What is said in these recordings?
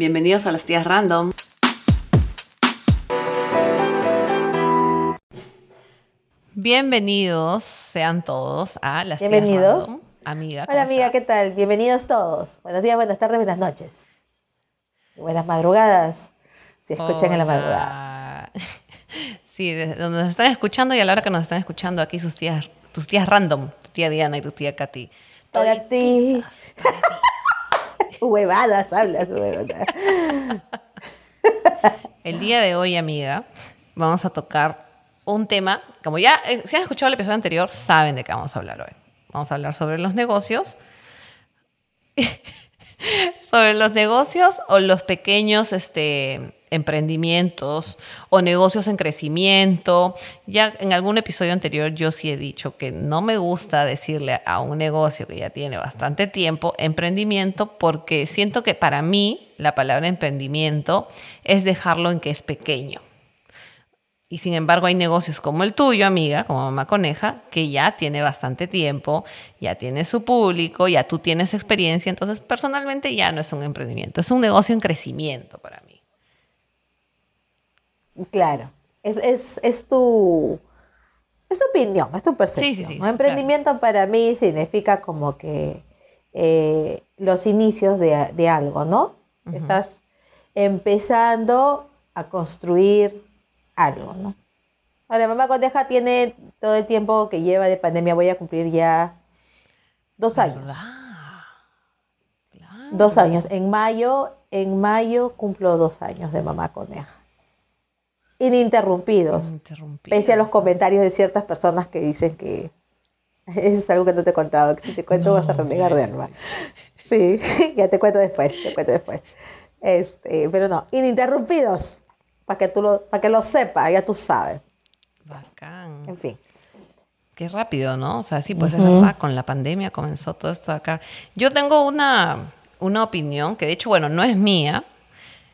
Bienvenidos a las tías random. Bienvenidos sean todos a las tías Bienvenidos. random. Amiga. Hola ¿cómo amiga, estás? ¿qué tal? Bienvenidos todos. Buenos días, buenas tardes, buenas noches. Y buenas madrugadas, si escuchan en la madrugada. Sí, desde donde nos están escuchando y a la hora que nos están escuchando aquí sus tías, tus tías random, tu tía Diana y tu tía Katy. Para ti. Toditas. Huevadas, hablas, huevadas. El día de hoy, amiga, vamos a tocar un tema, como ya, eh, si han escuchado el episodio anterior, saben de qué vamos a hablar hoy. Vamos a hablar sobre los negocios. sobre los negocios o los pequeños este, emprendimientos o negocios en crecimiento. Ya en algún episodio anterior yo sí he dicho que no me gusta decirle a un negocio que ya tiene bastante tiempo emprendimiento porque siento que para mí la palabra emprendimiento es dejarlo en que es pequeño. Y sin embargo hay negocios como el tuyo, amiga, como Mamá Coneja, que ya tiene bastante tiempo, ya tiene su público, ya tú tienes experiencia, entonces personalmente ya no es un emprendimiento, es un negocio en crecimiento para mí. Claro, es, es, es tu... Es tu opinión, es tu percepción. Sí, sí, sí, ¿no? Emprendimiento para mí significa como que eh, los inicios de, de algo, ¿no? Estás empezando a construir algo, ¿no? Ahora, Mamá Coneja tiene todo el tiempo que lleva de pandemia, voy a cumplir ya dos años. Claro. Dos años. En mayo, en mayo cumplo dos años de Mamá Coneja. Ininterrumpidos. Interrumpido. Pese a los comentarios de ciertas personas que dicen que eso es algo que no te he contado, que si te cuento vas a renegar de alma. Sí, ya te cuento después, te cuento después. Este, pero no, ininterrumpidos, para que tú lo, para que lo sepas, ya tú sabes. Bacán. En fin. Qué rápido, ¿no? O sea, sí, pues es verdad, con la pandemia comenzó todo esto acá. Yo tengo una, una opinión que de hecho, bueno, no es mía,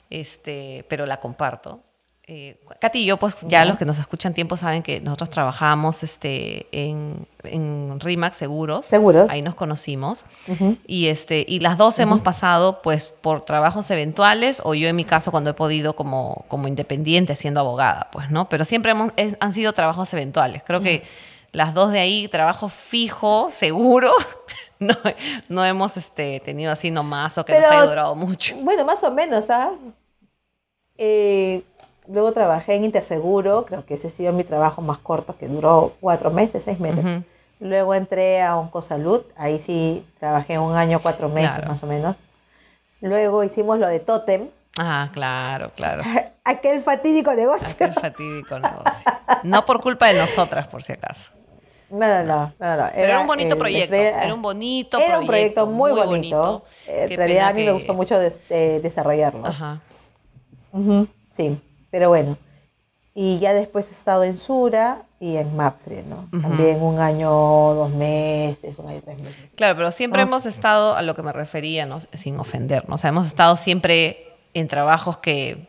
este, pero la comparto. Eh, Katy y yo, pues ya los que nos escuchan tiempo saben que nosotros trabajamos este, en, en RIMAX Seguros. Seguros. Ahí nos conocimos. y, este, y las dos hemos pasado pues por trabajos eventuales o yo en mi caso cuando he podido como, como independiente siendo abogada, pues, ¿no? Pero siempre hemos, es- han sido trabajos eventuales. Creo que las dos de ahí, trabajo fijo, seguro, no, no hemos este, tenido así nomás o que nos haya durado mucho. Bueno, más o menos, ¿ah? Eh, luego trabajé en Interseguro, creo que ese ha sido mi trabajo más corto, que duró cuatro meses, seis meses. Ujú. Luego entré a Oncosalud, ahí sí trabajé un año, cuatro meses Claro. más o menos. Luego hicimos lo de Totem, Ah, claro, claro. aquel fatídico negocio. Aquel fatídico negocio. No por culpa de nosotras, por si acaso. No, no, no, no, no. Pero era un bonito proyecto. estrella- Era un bonito Era un proyecto muy, bonito. bonito. En realidad a mí me que- gustó mucho des- eh, desarrollarlo. Ajá. Ujú, Sí, pero bueno. Y ya después he estado en Sura y en Mapfre, ¿no? También un año, dos meses, un año, tres meses. Claro, pero siempre Ah. hemos estado a lo que me refería, ¿no? sin ofendernos. O sea, hemos estado siempre en trabajos que,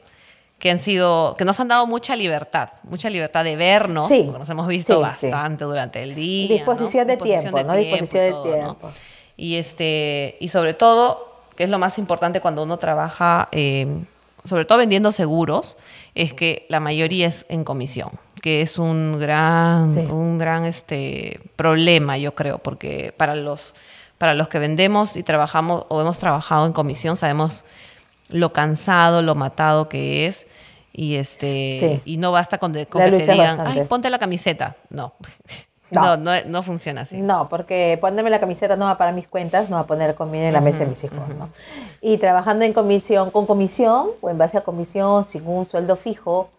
que han sido, que nos han dado mucha libertad, mucha libertad de vernos, Sí, porque nos hemos visto sí, bastante durante el día. Disposición ¿no? de tiempo, ¿no? Disposición de todo, tiempo. Y este, y sobre todo, que es lo más importante cuando uno trabaja, eh, sobre todo vendiendo seguros, es que la mayoría es en comisión, que es un gran, Sí. un gran este, problema, yo creo, porque para los, para los que vendemos y trabajamos o hemos trabajado en comisión, sabemos lo cansado, lo matado que es. Y este Sí. y no basta con, de- con que te digan, bastante. ay, ponte la camiseta. No. No. No, no, no funciona así. No, porque ponerme la camiseta no va para mis cuentas, no va a poner comida en la mesa de mis hijos, ¿no? Y trabajando en comisión, con comisión, o en base a comisión, sin un sueldo fijo,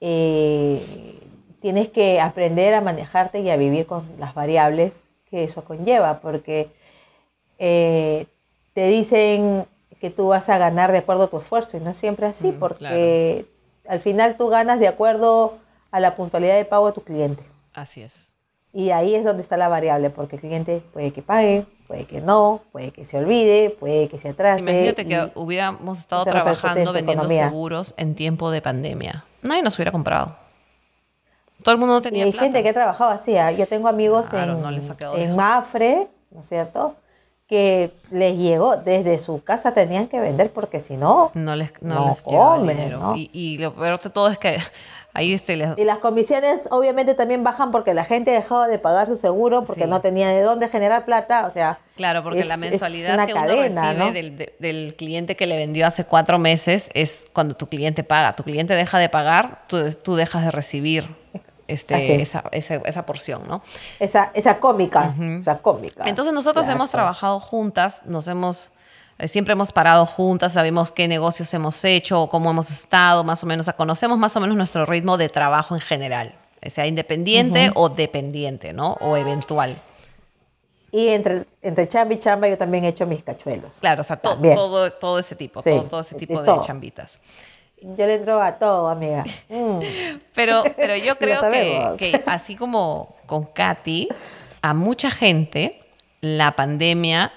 eh, tienes que aprender a manejarte y a vivir con las variables que eso conlleva, porque eh, te dicen que tú vas a ganar de acuerdo a tu esfuerzo, y no es siempre así, porque al final tú ganas de acuerdo a la puntualidad de pago de tu cliente. Así es. Y ahí es donde está la variable, porque el cliente puede que pague, puede que no, puede que se olvide, puede que se atrase. Imagínate y- que hubiéramos estado trabajando vendiendo economía. seguros en tiempo de pandemia. Nadie nos hubiera comprado. Todo el mundo no y tenía hay plata. gente que ha trabajado así. ¿ah? Yo tengo amigos Claro, en, no en. Mafre, ¿no es cierto? que les llegó desde su casa tenían que vender porque si no No les, no No les comen, dinero. ¿no? Y, y lo peor de todo es que ahí este, les- y las comisiones obviamente también bajan porque la gente dejaba de pagar su seguro porque Sí. no tenía de dónde generar plata, o sea, Claro, porque es- la mensualidad una que uno cadena, recibe ¿no? del, de- del cliente que le vendió hace cuatro meses es cuando tu cliente paga. Tu cliente deja de pagar, tú, tú dejas de recibir este, es. esa, esa, esa porción, ¿no? esa esa cómica, esa cómica. Entonces nosotros Claro. hemos trabajado juntas, nos hemos, siempre hemos parado juntas, sabemos qué negocios hemos hecho, cómo hemos estado, más o menos, o sea, conocemos más o menos nuestro ritmo de trabajo en general, sea independiente o dependiente, ¿no? O eventual. Y entre, entre chamba y chamba yo también he hecho mis cachuelos. Claro, o sea, to- todo, todo ese tipo, Sí, todo, todo ese tipo de todo. chambitas. Yo le entro a todo, amiga. Mm. Pero, pero yo creo que, que así como con Katy, a mucha gente la pandemia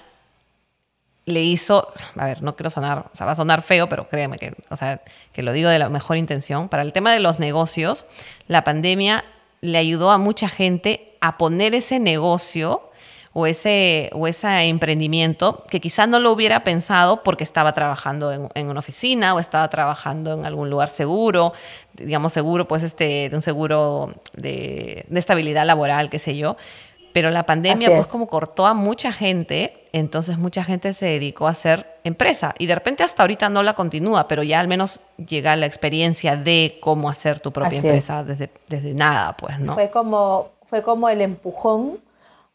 le hizo, a ver, no quiero sonar, o sea, va a sonar feo, pero créeme que, o sea, que lo digo de la mejor intención. Para el tema de los negocios, la pandemia le ayudó a mucha gente a poner ese negocio o ese, o ese emprendimiento que quizá no lo hubiera pensado porque estaba trabajando en, una oficina o estaba trabajando en algún lugar seguro, digamos seguro, pues este, de un seguro de, de estabilidad laboral, qué sé yo. Pero la pandemia, pues es. como cortó a mucha gente, entonces mucha gente se dedicó a hacer empresa. Y de repente hasta ahorita no la continúa, pero ya al menos llega la experiencia de cómo hacer tu propia Así empresa desde, desde nada, pues, ¿no? Fue como, fue como el empujón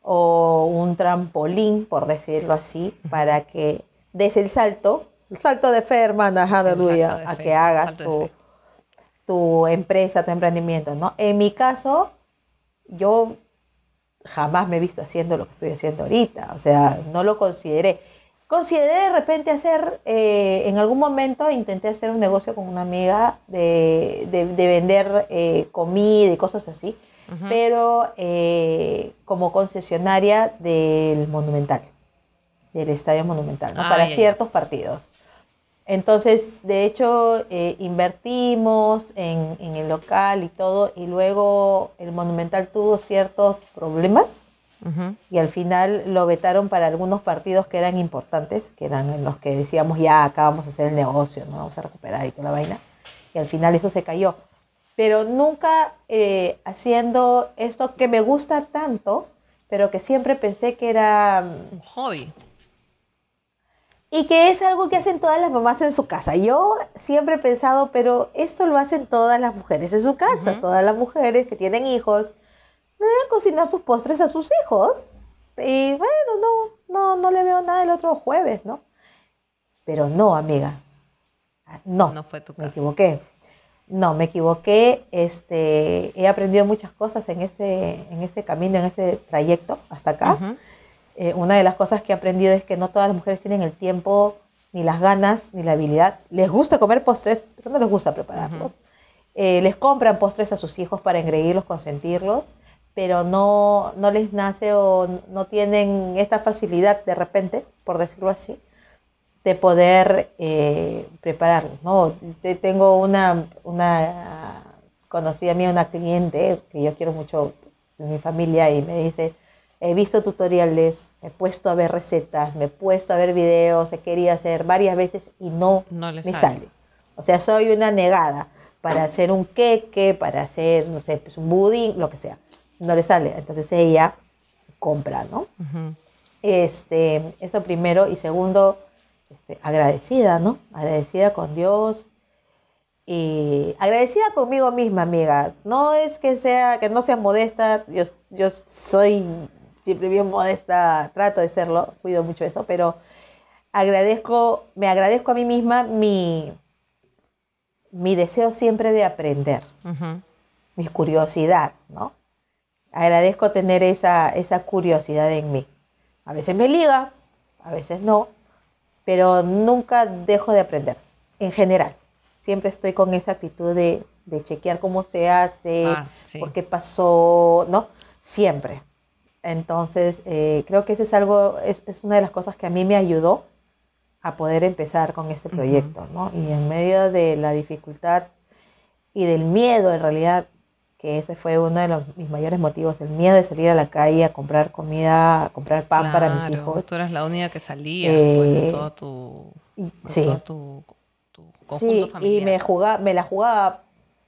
o un trampolín, por decirlo así, para que des el salto, el salto de fe, hermana, aleluya, a que hagas tu, tu empresa, tu emprendimiento, ¿no? En mi caso, yo jamás me he visto haciendo lo que estoy haciendo ahorita, o sea, no lo consideré. Consideré de repente hacer, eh, en algún momento intenté hacer un negocio con una amiga de, de- de vender eh, comida y cosas así, pero eh, como concesionaria del Monumental, del Estadio Monumental, ¿no? Ah, para ya, ya. ciertos partidos. Entonces, de hecho, eh, invertimos en, en el local y todo, y luego el Monumental tuvo ciertos problemas Ujú. y al final lo vetaron para algunos partidos que eran importantes, que eran en los que decíamos, ya, acá vamos a hacer el negocio, ¿no? Vamos a recuperar y toda la vaina. Y al final eso se cayó. Pero nunca eh, haciendo esto que me gusta tanto, pero que siempre pensé que era Un hobby. Y que es algo que hacen todas las mamás en su casa. Yo siempre he pensado, pero esto lo hacen todas las mujeres en su casa. Todas las mujeres que tienen hijos deben cocinar sus postres a sus hijos. Y bueno, no, no, no le veo nada el otro jueves, ¿no? Pero no, amiga. No, No fue tu me caso. equivoqué. No, me equivoqué. Este, he aprendido muchas cosas en ese, en ese camino, en ese trayecto hasta acá. Ujú. Eh, una de las cosas que he aprendido es que no todas las mujeres tienen el tiempo, ni las ganas, ni la habilidad. Les gusta comer postres, pero no les gusta prepararlos. Eh, les compran postres a sus hijos para engreírlos, consentirlos, pero no, no les nace o no tienen esta facilidad de repente, por decirlo así, de poder eh, prepararlos. ¿no? Te- Tengo una, una conocida mía, una cliente que yo quiero mucho de mi familia y me dice, he visto tutoriales, me he puesto a ver recetas, me he puesto a ver videos, he querido hacer varias veces y no, No me sale. sale. O sea, soy una negada para hacer un queque, para hacer, no sé, pues un budín, lo que sea. No le sale. Entonces ella compra, ¿no? Este, eso primero. Y segundo, este, agradecida, ¿no? Agradecida con Dios. Y agradecida conmigo misma, amiga. No es que sea, que no sea modesta. Yo, yo soy siempre bien modesta, trato de serlo, cuido mucho eso, pero agradezco, me agradezco a mí misma mi, mi deseo siempre de aprender mi curiosidad, ¿no? Agradezco tener esa, esa curiosidad en mí. A veces me liga, a veces no, pero nunca dejo de aprender, en general. Siempre estoy con esa actitud de, de chequear cómo se hace, Ah, sí. por qué pasó, ¿no? Siempre. Entonces, eh, creo que eso es algo, es, es una de las cosas que a mí me ayudó a poder empezar con este proyecto, ¿no? Y en medio de la dificultad y del miedo, en realidad, que ese fue uno de los, mis mayores motivos, el miedo de salir a la calle a comprar comida, a comprar pan para mis hijos. Tú eras la única que salía Eh, de todo tu, sí. todo tu, tu conjunto Sí, y me, jugaba, me la jugaba,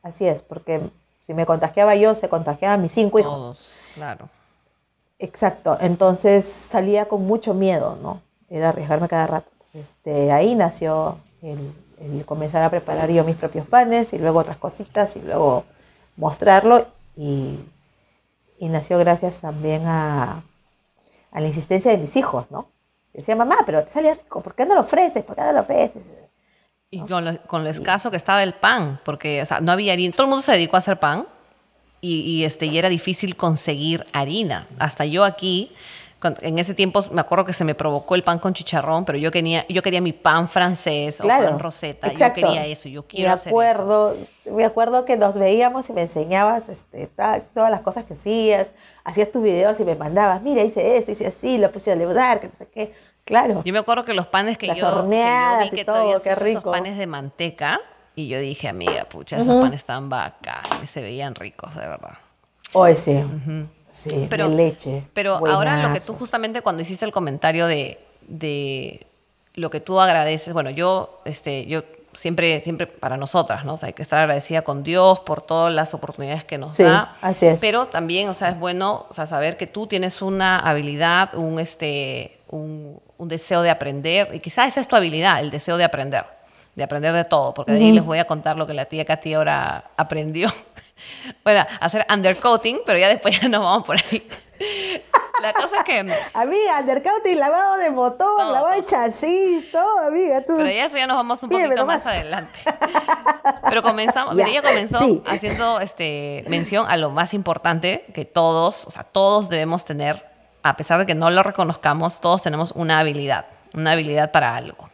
así es, porque si me contagiaba yo, se contagiaban mis cinco hijos. Todos, claro. Exacto, entonces salía con mucho miedo, ¿no? Era arriesgarme cada rato. Entonces, de ahí nació el, el comenzar a preparar yo mis propios panes y luego otras cositas y luego mostrarlo y, y nació gracias también a, a la insistencia de mis hijos, ¿no? Decía, mamá, pero te sale rico, ¿por qué no lo ofreces? ¿Por qué no lo ofreces? Y con lo, con lo escaso que estaba el pan, porque o sea, no había harina. Todo el mundo se dedicó a hacer pan y, y, este, y era difícil conseguir harina. Hasta yo aquí, en ese tiempo me acuerdo que se me provocó el pan con chicharrón, pero yo quería, yo quería mi pan francés o pan roseta. exacto. Yo quería eso, yo quiero me hacer acuerdo, Me acuerdo que nos veíamos y me enseñabas este, todas las cosas que hacías, hacías tus videos y me mandabas, mira, hice esto, hice así, lo puse a leudar, que no sé qué. Claro. Yo me acuerdo que los panes que Las yo, que yo horneadas vi y que todo, tú habías qué hecho esos rico. panes de manteca y yo dije, amiga, pucha, esos panes están bacanes, se veían ricos, de verdad. Hoy sí. Sí, Pero- de leche. Pero ahora lo que tú justamente cuando hiciste el comentario de, de lo que tú agradeces, bueno, yo, este, yo siempre, siempre para nosotras, ¿no? O sea, hay que estar agradecida con Dios por todas las oportunidades que nos Sí, da. así es. Pero también, o sea, es bueno o sea, saber que tú tienes una habilidad, un, este, un, un deseo de aprender, y quizás esa es tu habilidad, el deseo de aprender, de aprender de todo, porque de ahí les voy a contar lo que la tía Katy ahora aprendió. Bueno, hacer undercoating, pero ya después ya nos vamos por ahí. La cosa es que... Amiga, undercoating, lavado de motor, Todo, lavado de todo. chasis, todo, amiga. Tú. Pero ya eso ya nos vamos un Pídeme poquito más adelante. Pero comenzamos, Ya, pero ella comenzó sí. haciendo este mención a lo más importante que todos, o sea, todos debemos tener, a pesar de que no lo reconozcamos, todos tenemos una habilidad, una habilidad para algo.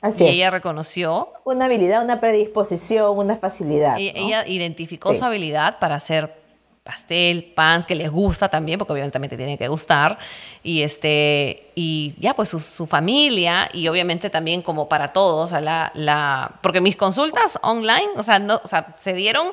Así y es. ella reconoció, Una habilidad, una predisposición, una facilidad. ella, ¿no? ella identificó Sí. su habilidad para hacer pastel, pan, que les gusta también, porque obviamente también te tiene que gustar, y este, y ya pues su, su familia, y obviamente también como para todos, o sea, la, la, porque mis consultas online, o sea, no, o sea, se dieron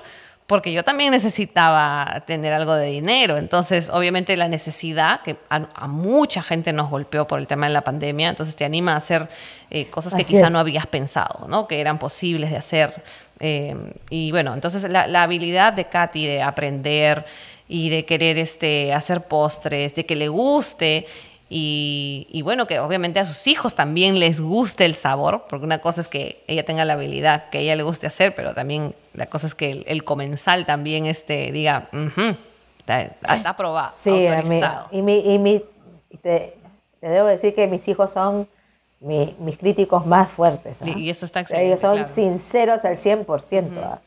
porque yo también necesitaba tener algo de dinero, entonces obviamente la necesidad, que a, a mucha gente nos golpeó por el tema de la pandemia, entonces te anima a hacer eh, cosas que quizá es. no habías pensado, ¿no? Que eran posibles de hacer. Eh, y bueno, entonces la, la habilidad de Katy de aprender y de querer este, hacer postres, de que le guste y, y bueno, que obviamente a sus hijos también les guste el sabor, porque una cosa es que ella tenga la habilidad que ella le guste hacer, pero también la cosa es que el, el comensal también este, diga, "Ujú, está, está aprobado, Sí, autorizado. Y, mi, y mi, te, te debo decir que mis hijos son mi- mis críticos más fuertes. ¿ah? Y- eso está sea, Ellos excelente, son claro. sinceros al 100%. ¿ah?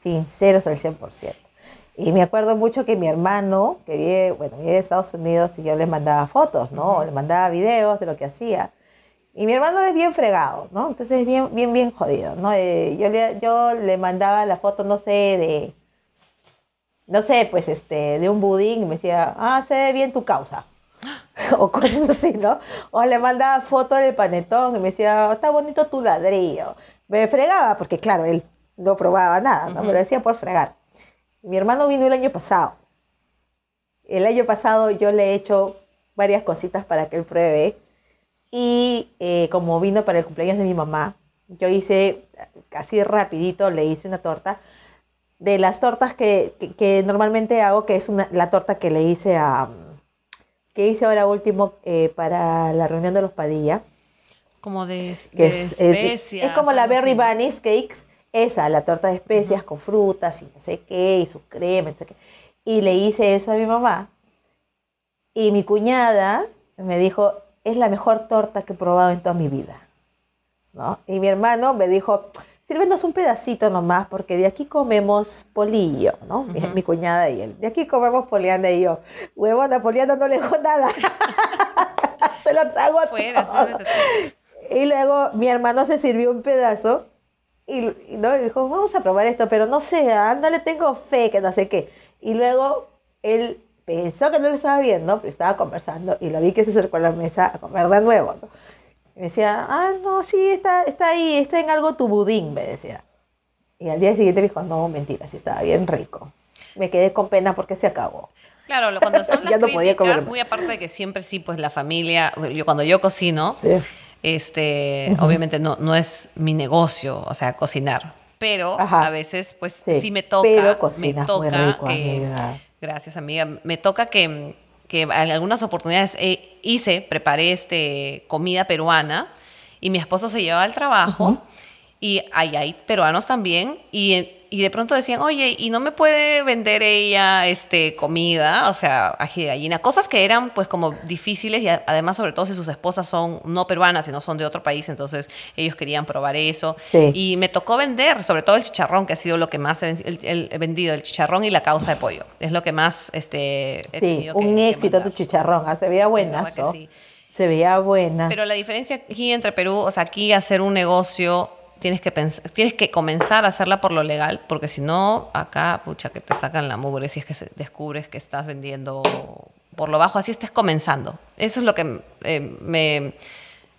Sinceros al 100%. Y me acuerdo mucho que mi hermano, que vive, bueno, vive en Estados Unidos, y yo le mandaba fotos, ¿no? O Le mandaba videos de lo que hacía. Y mi hermano es bien fregado, ¿no? Entonces es bien, bien, bien jodido, ¿no? Eh, yo, le, yo le mandaba la foto, no sé, de, no sé, pues este, de un budín y me decía, ah, se ve bien tu causa. o cosas así, ¿no? O le mandaba foto del panetón y me decía, está bonito tu ladrillo. Me fregaba, porque claro, él no probaba nada, ¿no? Me lo decía por fregar. Mi hermano vino el año pasado. El año pasado yo le he hecho varias cositas para que él pruebe. Y eh, como vino para el cumpleaños de mi mamá, yo hice, así rapidito, le hice una torta. De las tortas que, que- que normalmente hago, que es una, la torta que le hice a... que hice ahora último eh, para la reunión de los Padilla. Como de, de es, es- especias, es como la Berry. Bunnies Cakes, esa, la torta de especias con frutas y no sé qué, y su crema, no sé qué. Y le hice eso a mi mamá. Y mi cuñada me dijo, es la mejor torta que he probado en toda mi vida. ¿no? Y mi hermano me dijo, sírvenos un pedacito nomás, porque de aquí comemos polillo, ¿no? Mi- mi, cuñada y él. De aquí comemos poliana y yo. Huevona, poliana no le dejó nada. Se lo tragó Fuera, todo. Y luego mi hermano se sirvió un pedazo y, y no, y dijo, vamos a probar esto, pero no sé, ah, no le tengo fe, que no sé qué. Y luego él pensó que no le estaba viendo, pero estaba conversando y lo vi que se acercó a la mesa a comer de nuevo. ¿no? Y me decía, ah, no, sí, está, está ahí, está en algo tu budín, me decía. Y al día siguiente me dijo, no, mentira, sí estaba bien rico. me quedé con pena porque se acabó. Claro, cuando son las Ya no podía críticas, más. muy aparte de que siempre sí, pues la familia, yo cuando yo cocino, Sí. Este, obviamente no, no es mi negocio, o sea, cocinar, pero Ajá. a veces pues sí, Sí, me toca, pero me cocinas muy toca, rico, eh, amiga. gracias amiga, me toca que, que en algunas oportunidades eh, hice, preparé este comida peruana y mi esposo se llevaba al trabajo y ahí hay peruanos también y, y de pronto decían, oye, ¿y no me puede vender ella este, comida? O sea, ají de gallina, cosas que eran pues como difíciles y además sobre todo si sus esposas son no peruanas, sino son de otro país, entonces ellos querían probar eso. Sí. Y me tocó vender, sobre todo el chicharrón, que ha sido lo que más he, el- el- he vendido, el chicharrón y la causa de pollo. Es lo que más este, he Sí, que- un que éxito tu mandar. chicharrón. ah, Se veía que buenazo. sí. Se veía buena. Pero la diferencia aquí entre Perú, o sea, aquí hacer un negocio tienes que tienes que comenzar a hacerla por lo legal, porque si no, acá, pucha, que te sacan la mugre si es que descubres que estás vendiendo por lo bajo, así estés comenzando. Eso es lo que eh, me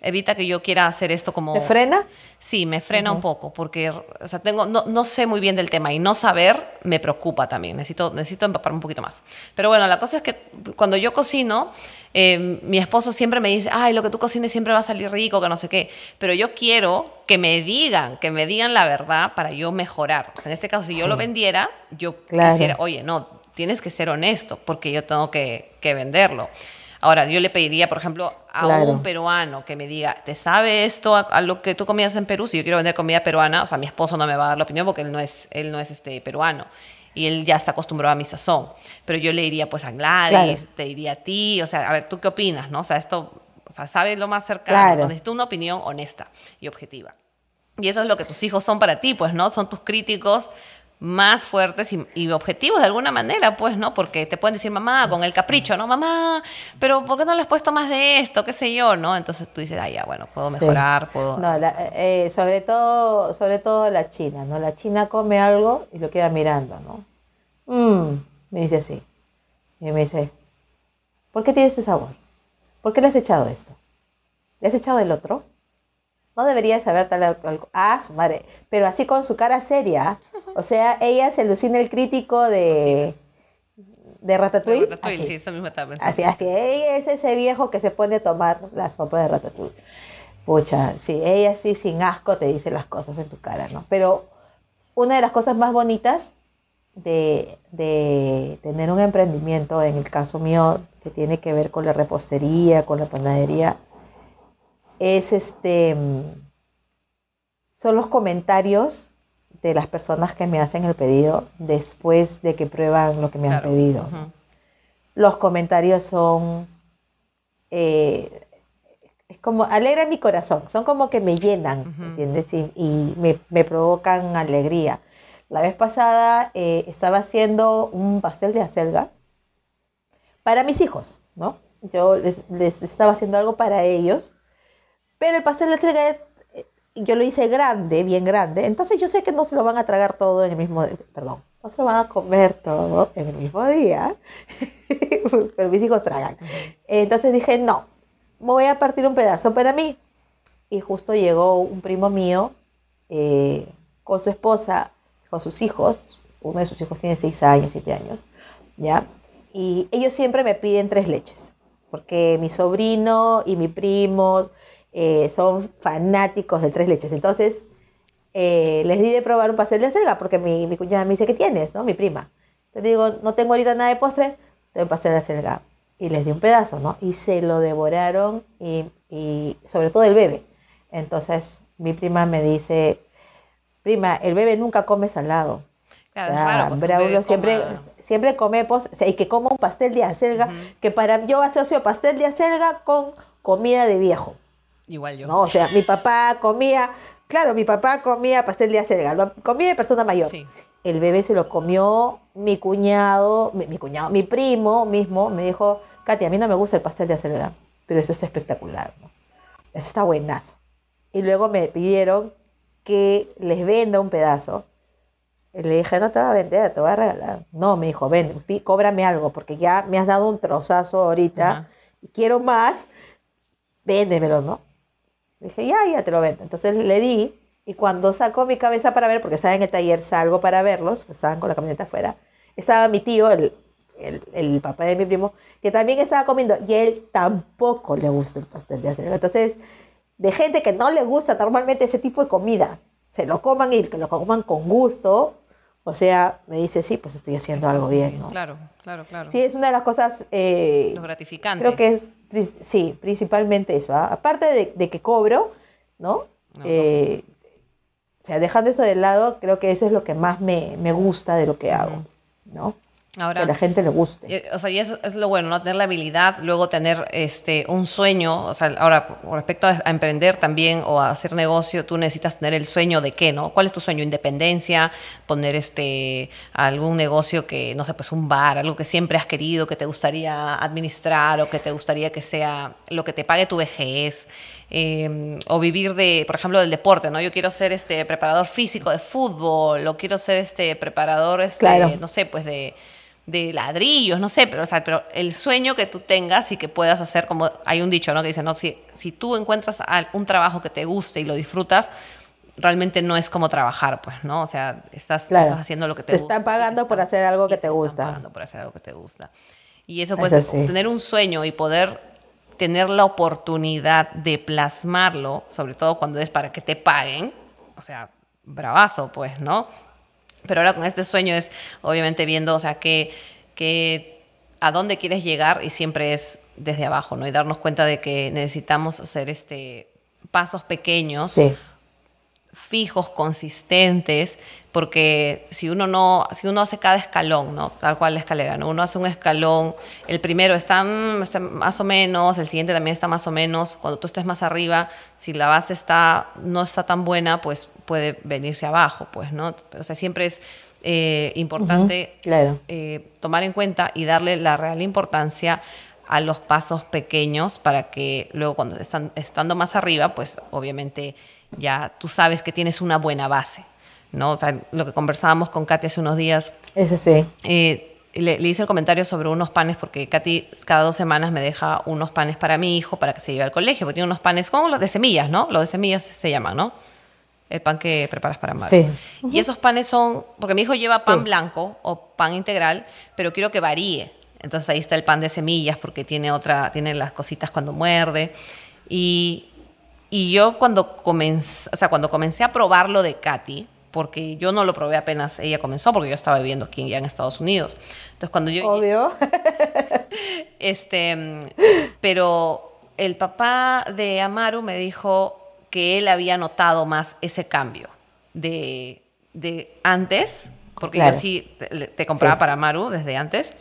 evita que yo quiera hacer esto como... ¿Te frena? Sí, me frena un poco porque o sea, tengo, no, no sé muy bien del tema y no saber me preocupa también. Necesito, necesito empaparme un poquito más. Pero bueno, la cosa es que cuando yo cocino, eh, mi esposo siempre me dice, ay, lo que tú cocines siempre va a salir rico, que no sé qué. Pero yo quiero que me digan, que me digan la verdad para yo mejorar. O sea, en este caso, si yo lo vendiera, yo Claro. quisiera, oye, no, tienes que ser honesto porque yo tengo que, que venderlo. Ahora, yo le pediría, por ejemplo, a Claro. un peruano que me diga, ¿te sabe esto a, a lo que tú comías en Perú? Si yo quiero vender comida peruana, o sea, mi esposo no me va a dar la opinión porque él no es, él no es este, peruano. Y él ya está acostumbrado a mi sazón. Pero yo le diría, pues, a Gladys, Claro. te diría a ti, o sea, a ver, ¿tú qué opinas? ¿no? O sea, esto, o sea, sabes lo más cercano. Claro. Necesito una opinión honesta y objetiva. Y eso es lo que tus hijos son para ti, pues, ¿no? Son tus críticos más fuertes y, y objetivos de alguna manera, pues, ¿no? Porque te pueden decir, mamá, con el capricho, ¿no? Mamá, pero ¿por qué no le has puesto más de esto? ¿Qué sé yo, no? Entonces tú dices, ah, ya, bueno, puedo Sí. mejorar, puedo... No, la- eh, sobre todo, sobre todo la china, ¿no? La china come algo y lo queda mirando, ¿no? Mm, me dice así. Y me dice, ¿por qué tiene este sabor? ¿Por qué le has echado esto? ¿Le has echado el otro? No deberías saber tal algo. Ah, su madre. Pero así con su cara seria. O sea, ella se alucina el crítico de, de Ratatouille. Ratatouille, así. sí, eso mismo estaba. Así, así. Ella es ese viejo que se pone a tomar la sopa de ratatouille. Pucha, sí, ella sí sin asco te dice las cosas en tu cara, ¿no? Pero una de las cosas más bonitas de, de tener un emprendimiento, en el caso mío, que tiene que ver con la repostería, con la panadería, es este mm, son los comentarios de las personas que me hacen el pedido después de que prueban lo que me han Claro. pedido. Ujú. ¿no? Los comentarios son eh, es como alegra mi corazón, son como que me llenan, Ujú. ¿entiendes? Y, y me, me provocan alegría. La vez pasada eh, estaba haciendo un pastel de acelga para mis hijos, ¿no? Yo les, les estaba haciendo algo para ellos, pero el pastel de acelga yo lo hice grande, bien grande, entonces yo sé que no se lo van a tragar todo en el mismo, perdón, no se lo van a comer todo en el mismo día, pero mis hijos tragan. Entonces dije, no, me voy a partir un pedazo para mí. Y justo llegó un primo mío eh, con su esposa, con sus hijos, uno de sus hijos tiene seis años, siete años, ¿ya? Y ellos siempre me piden tres leches, porque mi sobrino y mi primo eh, son fanáticos de tres leches. Entonces, eh, les di de probar un pastel de acelga, porque mi, mi cuñada me dice, ¿qué tienes? ¿no? Mi prima. Entonces digo, no tengo ahorita nada de postre, te doy un pastel de acelga. Y les di un pedazo, ¿no? Y se lo devoraron, y, y sobre todo el bebé. Entonces, mi prima me dice, prima, el bebé nunca come salado. Claro, Ah, un Braulio siempre, coma- siempre come pos- o sea, y que coma un pastel de acelga, que para yo asocio pastel de acelga con comida de viejo. Igual yo. ¿no? O sea, mi papá comía, claro, mi papá comía pastel de acelga, lo- comía de persona mayor. Sí. El bebé se lo comió mi cuñado, mi, mi cuñado, mi primo mismo me dijo, Katy, a mí no me gusta el pastel de acelga, pero esto está espectacular, ¿no? Eso está buenazo. Y luego me pidieron que les venda un pedazo. Y le dije, no te va a vender, te voy a regalar. No, me dijo, ven, pi- cóbrame algo, porque ya me has dado un trozazo ahorita y quiero más, véndemelo, ¿no? Dije, ya, ya te lo vendo. Entonces le di y cuando sacó mi cabeza para ver, porque estaba en el taller, salgo para verlos, pues estaban con la camioneta afuera, estaba mi tío, el, el, papá de mi primo, que también estaba comiendo y él tampoco le gusta el pastel de acelga. Entonces, de gente que no le gusta normalmente ese tipo de comida, se lo coman y que lo coman con gusto, o sea, me dice, sí, pues estoy haciendo algo bien, ¿no? Claro, claro, claro. Sí, es una de las cosas... Eh, Lo gratificante. Creo que es, sí, principalmente eso. ¿ah? Aparte de, de que cobro, ¿no? No, Eh, o sea, dejando eso de lado, creo que eso es lo que más me, me gusta de lo que hago, ¿no? Ahora, que la gente le guste. Y, O sea, y eso es lo bueno, ¿no? Tener la habilidad, luego tener este un sueño. O sea, ahora, respecto a, a emprender también o a hacer negocio, tú necesitas tener el sueño de qué, ¿no? ¿Cuál es tu sueño? Independencia, poner este algún negocio que, no sé, pues un bar, algo que siempre has querido, que te gustaría administrar o que te gustaría que sea lo que te pague tu vejez. eh, o vivir de, por ejemplo, del deporte, ¿no? Yo quiero ser este preparador físico de fútbol, o quiero ser este preparador, este, Claro. no sé, pues de, de ladrillos, no sé, pero, o sea, pero el sueño que tú tengas y que puedas hacer, como hay un dicho, ¿no? Que dice, no, si, si tú encuentras un trabajo que te guste y lo disfrutas, realmente no es como trabajar, pues, ¿no? O sea, estás, Claro. estás haciendo lo que te, Te gusta. están pagando por están- hacer algo que te están gusta. pagando por hacer algo que te gusta. Y eso, Eso pues, sí. tener un sueño y poder tener la oportunidad de plasmarlo, sobre todo cuando es para que te paguen, o sea, bravazo, pues, ¿no? Pero ahora con este sueño es obviamente viendo, o sea, que, que a dónde quieres llegar y siempre es desde abajo, ¿no? Y darnos cuenta de que necesitamos hacer este pasos pequeños, Sí, fijos, consistentes, porque si uno no, si uno hace cada escalón, ¿no? Tal cual la escalera, ¿no? Uno hace un escalón, el primero está, mm, está más o menos, el siguiente también está más o menos, cuando tú estés más arriba, si la base está, no está tan buena, pues puede venirse abajo, pues, ¿no? O sea, siempre es eh, importante claro. eh, tomar en cuenta y darle la real importancia a los pasos pequeños para que luego cuando están estando más arriba, pues obviamente ya tú sabes que tienes una buena base, ¿no? O sea, lo que conversábamos con Katy hace unos días, Ese sí. eh, le, le hice el comentario sobre unos panes porque Katy cada dos semanas me deja unos panes para mi hijo para que se lleve al colegio, porque tiene unos panes como los de semillas, ¿no? Los de semillas se llaman, ¿no? El pan que preparas para madre. Sí. Y esos panes son, porque mi hijo lleva pan Sí. blanco o pan integral, pero quiero que varíe. Entonces ahí está el pan de semillas porque tiene otra, tiene las cositas cuando muerde. Y, y yo cuando comencé, o sea, cuando comencé a probarlo de Katy, porque yo no lo probé apenas ella comenzó, porque yo estaba viviendo aquí ya en Estados Unidos. Entonces cuando yo Obvio. este, pero el papá de Amaru me dijo que él había notado más ese cambio de, de antes, porque Claro. yo sí te, te compraba Sí. para Amaru desde antes,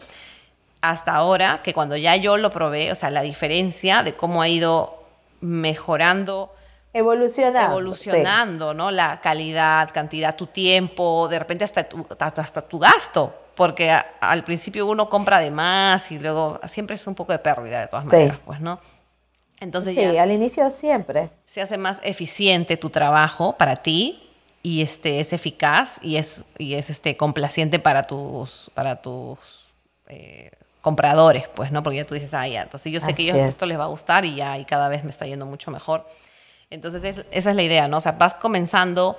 hasta ahora, que cuando ya yo lo probé, o sea, la diferencia de cómo ha ido mejorando Evolucionando. evolucionando, ¿no? La calidad, cantidad, tu tiempo, de repente hasta tu, hasta, hasta tu gasto, porque a- al principio uno compra de más y luego siempre es un poco de pérdida de todas Sí. maneras, pues, ¿no? Sí, Entonces Sí, ya al inicio siempre. se hace más eficiente tu trabajo para ti y este es eficaz y es y es este complaciente para tus para tus eh, compradores, pues, ¿no? Porque ya tú dices, ah, ya, entonces yo sé que ellos es. esto les va a gustar y ya y cada vez me está yendo mucho mejor. Entonces es- esa es la idea, ¿no? O sea, vas comenzando,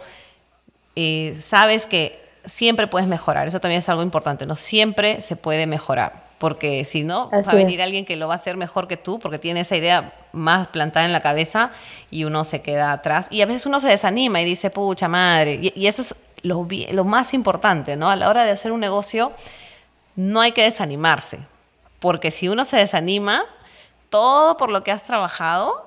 eh, sabes que siempre puedes mejorar, eso también es algo importante, ¿no? Siempre se puede mejorar, porque si no, va a venir es. alguien que lo va a hacer mejor que tú, porque tiene esa idea más plantada en la cabeza y uno se queda atrás. Y a veces uno se desanima y dice, pucha madre, y, y eso es lo, más importante, ¿no? A la hora de hacer un negocio, no hay que desanimarse, porque si uno se desanima, todo por lo que has trabajado,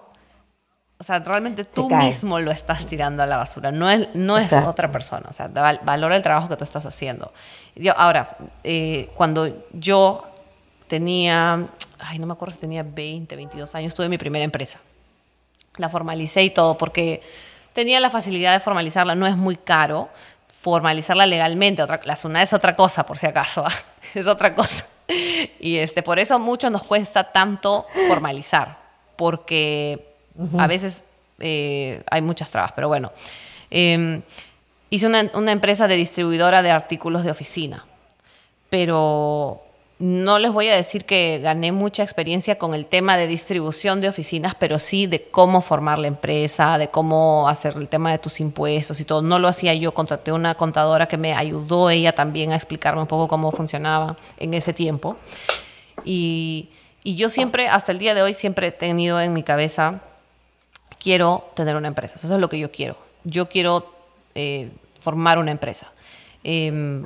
o sea, realmente tú mismo lo estás tirando a la basura, no es, no es Exacto. otra persona, o sea, val- valora el trabajo que tú estás haciendo. Yo, ahora, eh, cuando yo tenía, ay, no me acuerdo si tenía 20, 22 años, tuve mi primera empresa. La formalicé y todo, porque tenía la facilidad de formalizarla, no es muy caro formalizarla legalmente, otra, la SUNAT es otra cosa, por si acaso, ¿ah? es otra cosa. Y este, por eso a muchos nos cuesta tanto formalizar, porque a veces eh, hay muchas trabas, pero bueno. Eh, hice una, una empresa de distribuidora de artículos de oficina, pero no les voy a decir que gané mucha experiencia con el tema de distribución de oficinas, pero sí de cómo formar la empresa, de cómo hacer el tema de tus impuestos y todo. No lo hacía yo, contraté una contadora que me ayudó ella también a explicarme un poco cómo funcionaba en ese tiempo. Y, yo siempre, hasta el día de hoy, siempre he tenido en mi cabeza, quiero tener una empresa. Eso es lo que yo quiero. Yo quiero eh, formar una empresa. Em,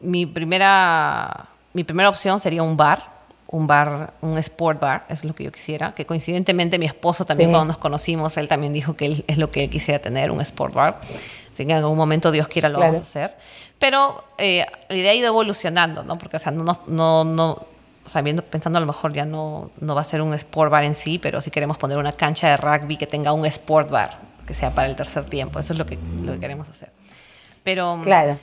mi primera mi primera opción sería un bar, un bar, un sport bar, es lo que yo quisiera, que coincidentemente mi esposo también cuando nos conocimos, él también dijo que él, es lo que quisiera tener, un sport bar. Así que en algún momento Dios quiera lo vamos a hacer. Pero eh, la idea ha ido evolucionando, ¿no? Porque, o sea, no, no, no, sabiendo, pensando a lo mejor ya no, no va a ser un sport bar en sí, pero si queremos poner una cancha de rugby que tenga un sport bar, que sea para el tercer tiempo, eso es lo que, lo que queremos hacer. Pero, claro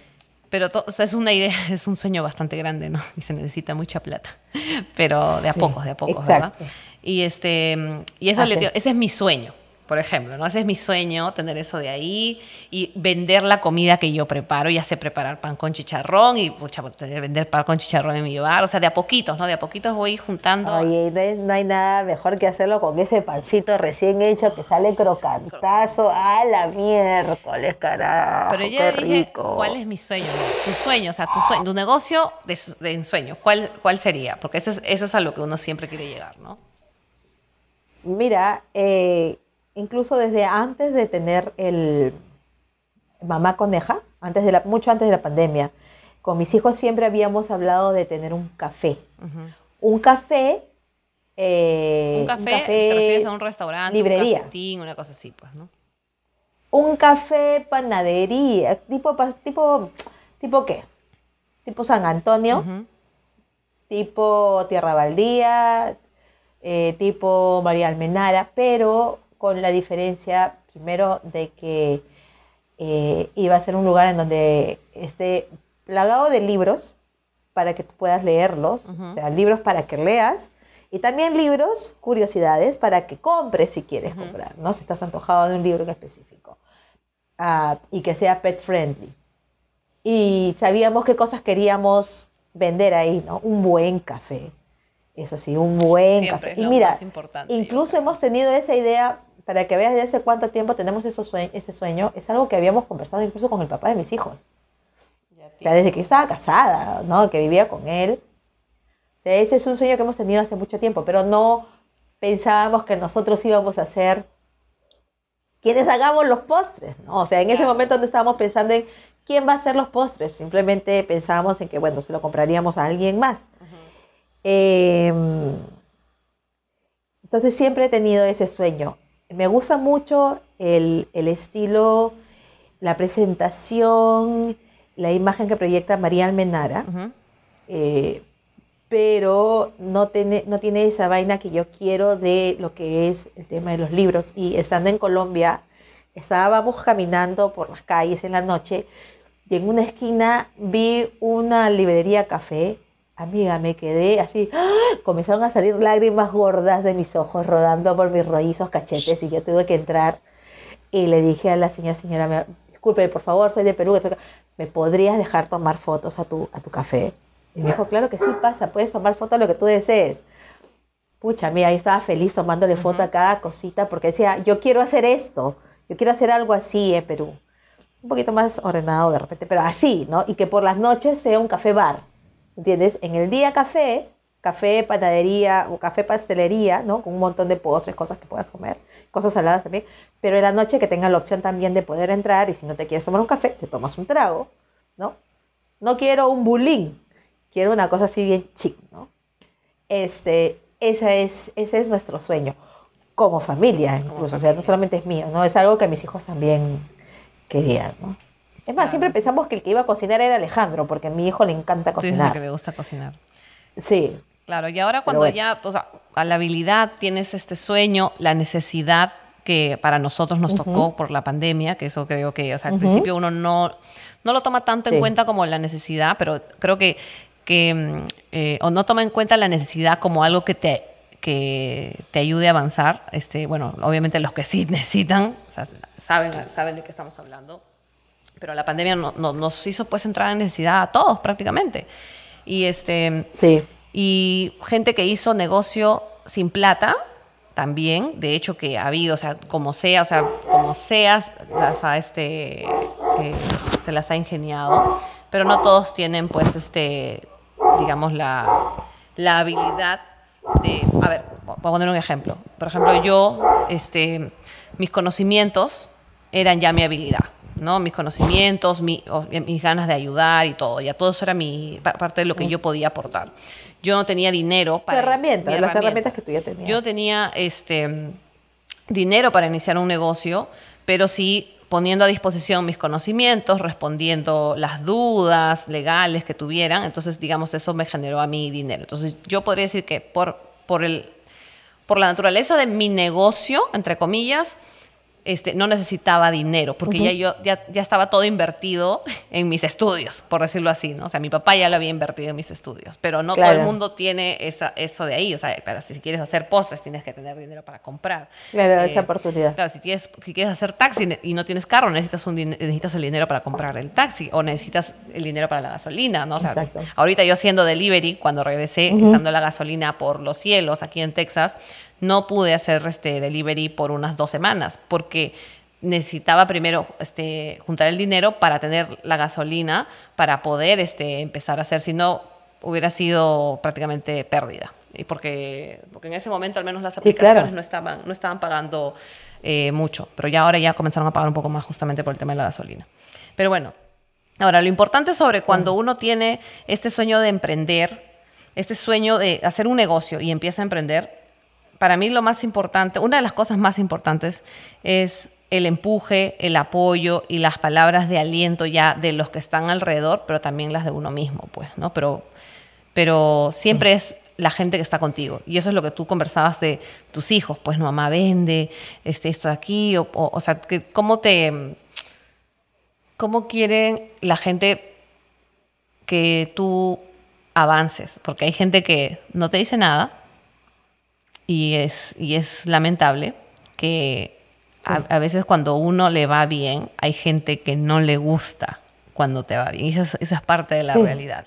pero es una idea, es un sueño bastante grande, ¿no? Y se necesita mucha plata. Pero de a pocos, de a pocos, ¿verdad? Y este y eso le, ese es mi sueño por ejemplo, ¿no? Ese es mi sueño, tener eso de ahí y vender la comida que yo preparo. Ya sé preparar pan con chicharrón y pucha, vender pan con chicharrón en mi bar. O sea, de a poquitos, ¿no? De a poquitos voy juntando. Oye, no hay nada mejor que hacerlo con ese pancito recién hecho que sale crocantazo. ¡A la miércoles, carajo! Pero qué rico. ¿Cuál es mi sueño? Tu sueño, o sea, tu sueño, tu negocio de, ensueño. ¿Cuál, ¿Cuál sería? Porque eso es, eso es a lo que uno siempre quiere llegar, ¿no? Mira, eh, incluso desde antes de tener el mamá coneja, antes de la, mucho antes de la pandemia, con mis hijos siempre habíamos hablado de tener un café. Un café. Eh, un café, un café a un restaurante, librería. un una cosa así, pues, ¿no? Un café panadería, tipo, tipo, tipo qué? Tipo San Antonio, tipo Tierra Baldía, eh, tipo María Almenara, pero con la diferencia, primero, de que eh, iba a ser un lugar en donde esté plagado de libros para que tú puedas leerlos, o sea, libros para que leas, y también libros, curiosidades, para que compres si quieres comprar, ¿no? Si estás antojado de un libro en específico. Ah, y que sea pet friendly. Y sabíamos qué cosas queríamos vender ahí, ¿no? Un buen café. Eso sí, un buen café. y mira, incluso hemos tenido esa idea para que veas de hace cuánto tiempo tenemos ese sueño, es algo que habíamos conversado incluso con el papá de mis hijos. o sea, desde que yo estaba casada, ¿no? Que vivía con él. ese es un sueño que hemos tenido hace mucho tiempo, pero no pensábamos que nosotros íbamos a ser quienes hagamos los postres, ¿no? O sea, en ese momento no estábamos pensando en quién va a hacer los postres, simplemente pensábamos en que, bueno, se lo compraríamos a alguien más. Em, entonces siempre he tenido ese sueño me gusta mucho el, estilo, la presentación, la imagen que proyecta María Almenara, eh, pero no tiene, no tiene esa vaina que yo quiero de lo que es el tema de los libros. Y estando en Colombia, estábamos caminando por las calles en la noche y en una esquina vi una librería café Amiga, me quedé así, ¡ah! comenzaron a salir lágrimas gordas de mis ojos rodando por mis rollizos cachetes y yo tuve que entrar y le dije a la señora, señora, disculpe, por favor, soy de Perú, ¿me podrías dejar tomar fotos a tu, a tu café? Y me dijo, claro que sí, pasa, puedes tomar fotos a lo que tú desees. Pucha, mira, ahí estaba feliz tomándole foto a cada cosita porque decía, yo quiero hacer esto, yo quiero hacer algo así en Perú. Un poquito más ordenado de repente, pero así, ¿no? Y que por las noches sea un café bar ¿entiendes? En el día café, café, panadería o café pastelería, ¿no? Con un montón de postres, cosas que puedas comer, cosas saladas también. Pero en la noche que tengas la opción también de poder entrar y si no te quieres tomar un café, te tomas un trago, ¿no? No quiero un bulín, quiero una cosa así bien chic, ¿no? Este, ese es, ese es nuestro sueño, como familia incluso, o sea, no solamente es mío, ¿no? Es algo que mis hijos también querían, ¿no? Es más, siempre pensamos que el que iba a cocinar era Alejandro, porque a mi hijo le encanta cocinar. que me gusta cocinar. Sí. Claro, y ahora cuando ya, o sea, a la habilidad tienes este sueño, la necesidad que para nosotros nos tocó por la pandemia, que eso creo que, o sea, al principio uno no, no lo toma tanto en cuenta como la necesidad, pero creo que, que eh, o no toma en cuenta la necesidad como algo que te, que te ayude a avanzar. Este, bueno, obviamente los que sí necesitan, o sea, saben, saben de qué estamos hablando pero la pandemia nos hizo pues entrar en necesidad a todos prácticamente. Y este Sí. y gente que hizo negocio sin plata también, de hecho que ha habido, o sea, como sea, o sea, como seas, las ha, este, eh, se las ha ingeniado, pero no todos tienen, pues, este, digamos, la, la habilidad de, a ver, voy a poner un ejemplo. Por ejemplo, yo, este, mis conocimientos eran ya mi habilidad. ¿No? Mis conocimientos, mi- o- mis ganas de ayudar y todo. Ya todo eso era mi, pa- parte de lo que yo podía aportar. Yo no tenía dinero para... herramienta, mi las herramienta. herramientas que tú ya tenías. Yo tenía este, dinero para iniciar un negocio, pero sí poniendo a disposición mis conocimientos, respondiendo las dudas legales que tuvieran. Entonces, digamos, eso me generó a mí dinero. Entonces, yo podría decir que por, por, el, por la naturaleza de mi negocio, entre comillas, este, no necesitaba dinero, porque ya yo ya, ya estaba todo invertido en mis estudios, por decirlo así, ¿no? O sea, mi papá ya lo había invertido en mis estudios, pero no todo el mundo tiene esa, eso de ahí. O sea, para, si quieres hacer postres, tienes que tener dinero para comprar. Claro, esa oportunidad. Claro, si, tienes, si quieres hacer taxi y no tienes carro, necesitas, un, necesitas el dinero para comprar el taxi o necesitas el dinero para la gasolina, ¿no? O sea, Exacto. ahorita yo haciendo delivery, cuando regresé, estando la gasolina por los cielos aquí en Texas, no pude hacer este delivery por unas dos semanas porque necesitaba primero este, juntar el dinero para tener la gasolina para poder este, empezar a hacer, si no hubiera sido prácticamente pérdida. Y porque, porque en ese momento al menos las Sí, aplicaciones claro. no estaban, no estaban pagando eh, mucho, pero ya ahora ya comenzaron a pagar un poco más justamente por el tema de la gasolina. Pero bueno, ahora lo importante sobre cuando uno tiene este sueño de emprender, este sueño de hacer un negocio y empieza a emprender, para mí lo más importante, una de las cosas más importantes es el empuje, el apoyo y las palabras de aliento ya de los que están alrededor, pero también las de uno mismo, pues, ¿no? Pero, pero siempre es la gente que está contigo. Y eso es lo que tú conversabas de tus hijos, pues, no, mamá vende este, esto aquí, o, o, o sea, que, ¿cómo te... ¿Cómo quieren la gente que tú avances? Porque hay gente que no te dice nada y es, y es lamentable que a, a veces cuando uno le va bien, hay gente que no le gusta cuando te va bien. Y eso es, eso es parte de la Sí. realidad.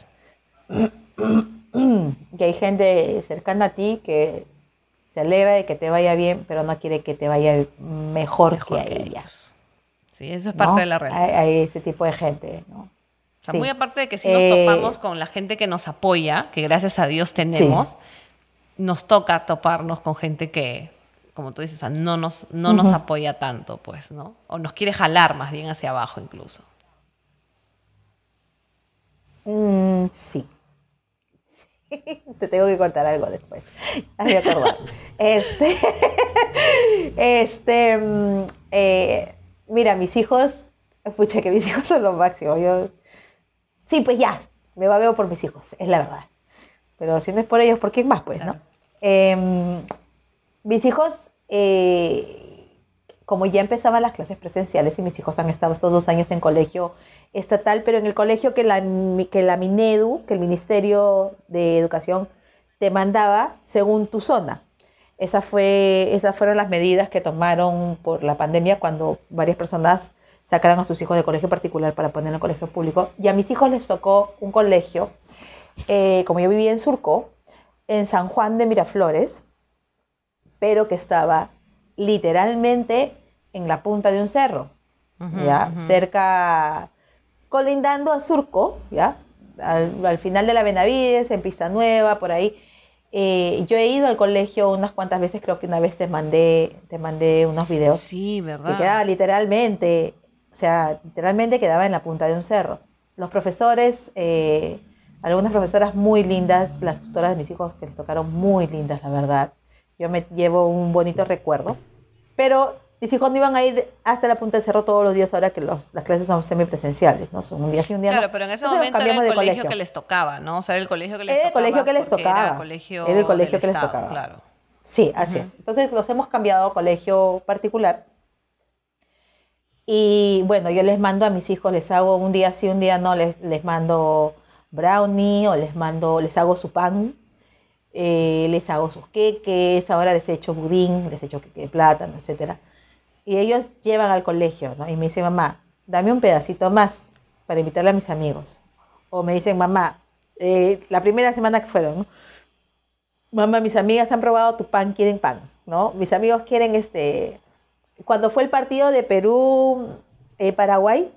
que hay gente cercana a ti que se alegra de que te vaya bien, pero no quiere que te vaya mejor, Mejor que a que ella. ellos. Sí, eso es ¿no? parte de la realidad. Hay, hay ese tipo de gente, ¿no? O sea, Sí. muy aparte de que si nos Eh, topamos con la gente que nos apoya, que gracias a Dios tenemos, nos toca toparnos con gente que, como tú dices, o sea, no, nos, no nos apoya tanto, pues, ¿no? O nos quiere jalar más bien hacia abajo incluso. Mm, sí. Te tengo que contar algo después. Ya me acordé. Este, este, mm, eh, mira, mis hijos, pucha, que mis hijos son lo máximo. Yo, sí, pues ya, me va veo por mis hijos, es la verdad. Pero si no es por ellos, ¿por quién más, pues, no? Em, mis hijos, eh, como ya empezaban las clases presenciales y mis hijos han estado estos dos años en colegio estatal, pero en el colegio que la, que la Minedu, que el Ministerio de Educación te mandaba según tu zona. Esa fue, esas fueron las medidas que tomaron por la pandemia cuando varias personas sacaron a sus hijos de colegio particular para poner en colegio público. Y a mis hijos les tocó un colegio, eh, como yo vivía en Surco, en San Juan de Miraflores, pero que estaba literalmente en la punta de un cerro, ¿ya? Cerca, colindando a Surco, ¿ya? Al, al final de la Benavides, en Pista Nueva, por ahí. Eh, yo he ido al colegio unas cuantas veces, creo que una vez te mandé, te mandé unos videos. Sí, Que ¿verdad? quedaba literalmente, o sea, literalmente quedaba en la punta de un cerro. Los profesores, eh, algunas profesoras muy lindas, las tutoras de mis hijos que les tocaron muy lindas, la verdad. Yo me llevo un bonito recuerdo. Pero mis hijos no iban a ir hasta la punta del cerro todos los días ahora que los- las clases son semipresenciales, ¿no? Son un día sí, un día Claro, no. pero en ese Entonces momento era el colegio, de que les tocaba, ¿no? O sea, era el colegio que les Era el tocaba. colegio que les porque Era el tocaba. colegio, Era el colegio que les Estado, tocaba. Claro. Sí, así es. Entonces los hemos cambiado a colegio particular. Y bueno, yo les mando a mis hijos, les hago un día sí, un día no, les, les mando brownie o les mando, les hago su pan, eh, les hago sus queques, ahora les he hecho budín, les he hecho queque de plátano, etcétera. Y ellos llevan al colegio, ¿no? Y me dicen, mamá, dame un pedacito más para invitarle a mis amigos. O me dicen, mamá, eh, la primera semana que fueron, ¿no? Mamá, mis amigas han probado tu pan, quieren pan, ¿no? Mis amigos quieren este... Cuando fue el partido de Perú-Paraguay,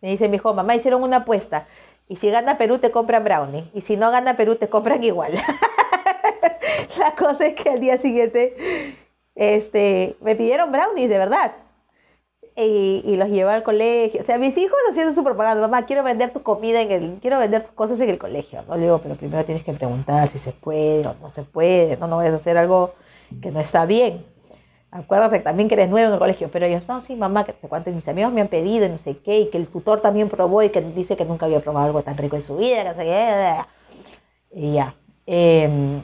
me dice mi hijo, mamá, hicieron una apuesta. Y si gana Perú, te compran brownie. Y si no gana Perú, te compran igual. la cosa es que al día siguiente este, me pidieron brownies, de verdad. Y, los llevé al colegio. O sea, mis hijos haciendo su propaganda. Mamá, quiero vender tu comida en el... Quiero vender tus cosas en el colegio. No le digo, pero primero tienes que preguntar si se puede o no se puede. No, no vayas a hacer algo que no está bien. Acuérdate también que eres nuevo en el colegio. Pero ellos, no, sí, mamá, que no sé cuánto. mis amigos me han pedido no sé qué. Y que el tutor también probó y que dice que nunca había probado algo tan rico en su vida. Que no sé qué. Y ya. Eh,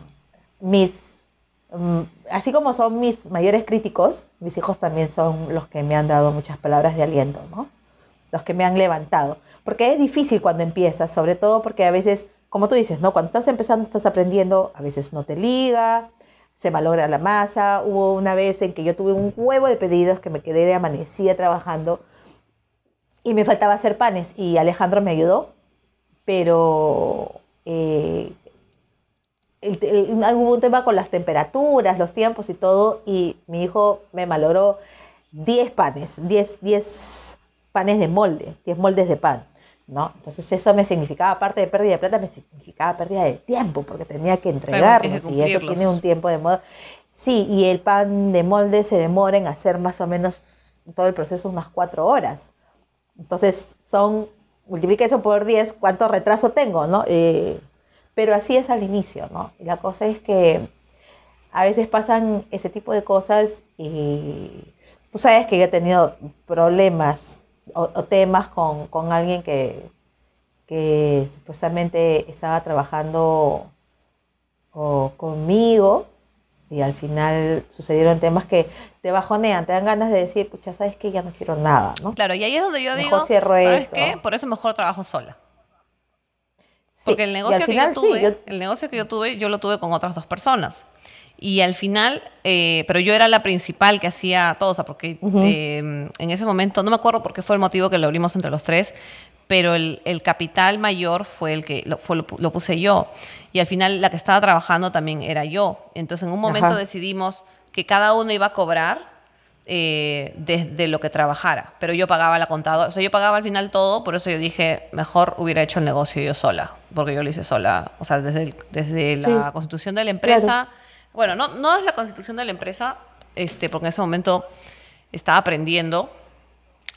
mis Mm, así como son mis mayores críticos, mis hijos también son los que me han dado muchas palabras de aliento, ¿no? Los que me han levantado. Porque es difícil cuando empiezas, sobre todo porque a veces, como tú dices, ¿no? Cuando estás empezando, estás aprendiendo, a veces no te liga, se malogra la masa. Hubo una vez en que yo tuve un huevo de pedidos que me quedé de amanecida trabajando y me faltaba hacer panes y Alejandro me ayudó, pero eh, hubo un tema con las temperaturas, los tiempos y todo, y mi hijo me malogró 10 panes, 10, 10 panes de molde, 10 moldes de pan. ¿No? Entonces eso me significaba, aparte de pérdida de plata, me significaba pérdida de tiempo, porque tenía que entregarlos y eso tiene un tiempo de moda. Sí, y el pan de molde se demora en hacer más o menos todo el proceso unas 4 horas. Entonces son, multiplica eso por 10, ¿cuánto retraso tengo? ¿no? Eh, pero así es al inicio, ¿no? Y la cosa es que a veces pasan ese tipo de cosas y tú sabes que yo he tenido problemas o, temas con, con alguien que, que, supuestamente estaba trabajando o, conmigo y al final sucedieron temas que te bajonean, te dan ganas de decir, pucha, sabes que ya no quiero nada, ¿no? Claro, y ahí es donde yo digo, ¿sabes qué? Por eso mejor trabajo sola. Porque el negocio que yo tuve, el negocio que yo tuve, yo lo tuve con otras dos personas. Y al final, eh, pero yo era la principal que hacía todo, o sea, porque eh, en ese momento, no me acuerdo por qué fue el motivo que lo abrimos entre los tres, pero el, el capital mayor fue el que lo, fue, lo, puse yo. Y al final la que estaba trabajando también era yo. Entonces en un momento decidimos que cada uno iba a cobrar eh, desde lo que trabajara, pero yo pagaba la contadora, o sea, yo pagaba al final todo, por eso yo dije, mejor hubiera hecho el negocio yo sola, porque yo lo hice sola, o sea, desde, desde la constitución de la empresa, bueno, no, no es la constitución de la empresa, este, porque en ese momento estaba aprendiendo,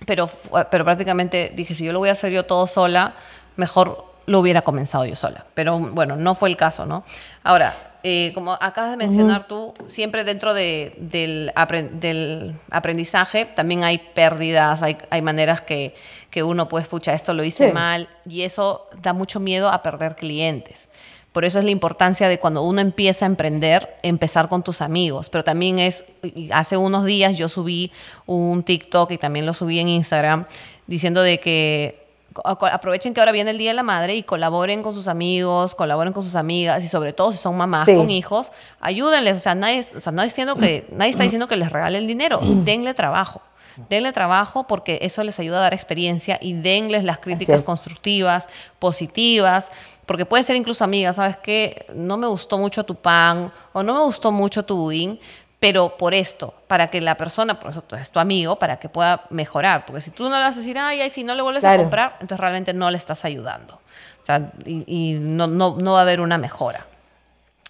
pero, pero prácticamente dije, si yo lo voy a hacer yo todo sola, mejor lo hubiera comenzado yo sola, pero bueno, no fue el caso, ¿no? Ahora, eh, como acabas de mencionar tú, siempre dentro de, del, del, aprendizaje también hay pérdidas, hay, hay maneras que, que, uno puede escuchar, esto lo hice mal, y eso da mucho miedo a perder clientes. Por eso es la importancia de cuando uno empieza a emprender, empezar con tus amigos. Pero también es, hace unos días yo subí un TikTok y también lo subí en Instagram, diciendo de que aprovechen que ahora viene el Día de la Madre y colaboren con sus amigos, colaboren con sus amigas y sobre todo si son mamás con hijos, ayúdenles. O sea, nadie, o sea, nadie, diciendo que, nadie está diciendo que les regalen dinero, denle trabajo. Denle trabajo porque eso les ayuda a dar experiencia y denles las críticas constructivas, positivas, porque puede ser incluso amigas, ¿sabes qué? No me gustó mucho tu pan o no me gustó mucho tu budín, pero por esto, para que la persona, por eso es tu amigo, para que pueda mejorar. Porque si tú no le vas a decir, ay, ay, si no le vuelves a comprar, entonces realmente no le estás ayudando. O sea, y, no, no, no, va a haber una mejora.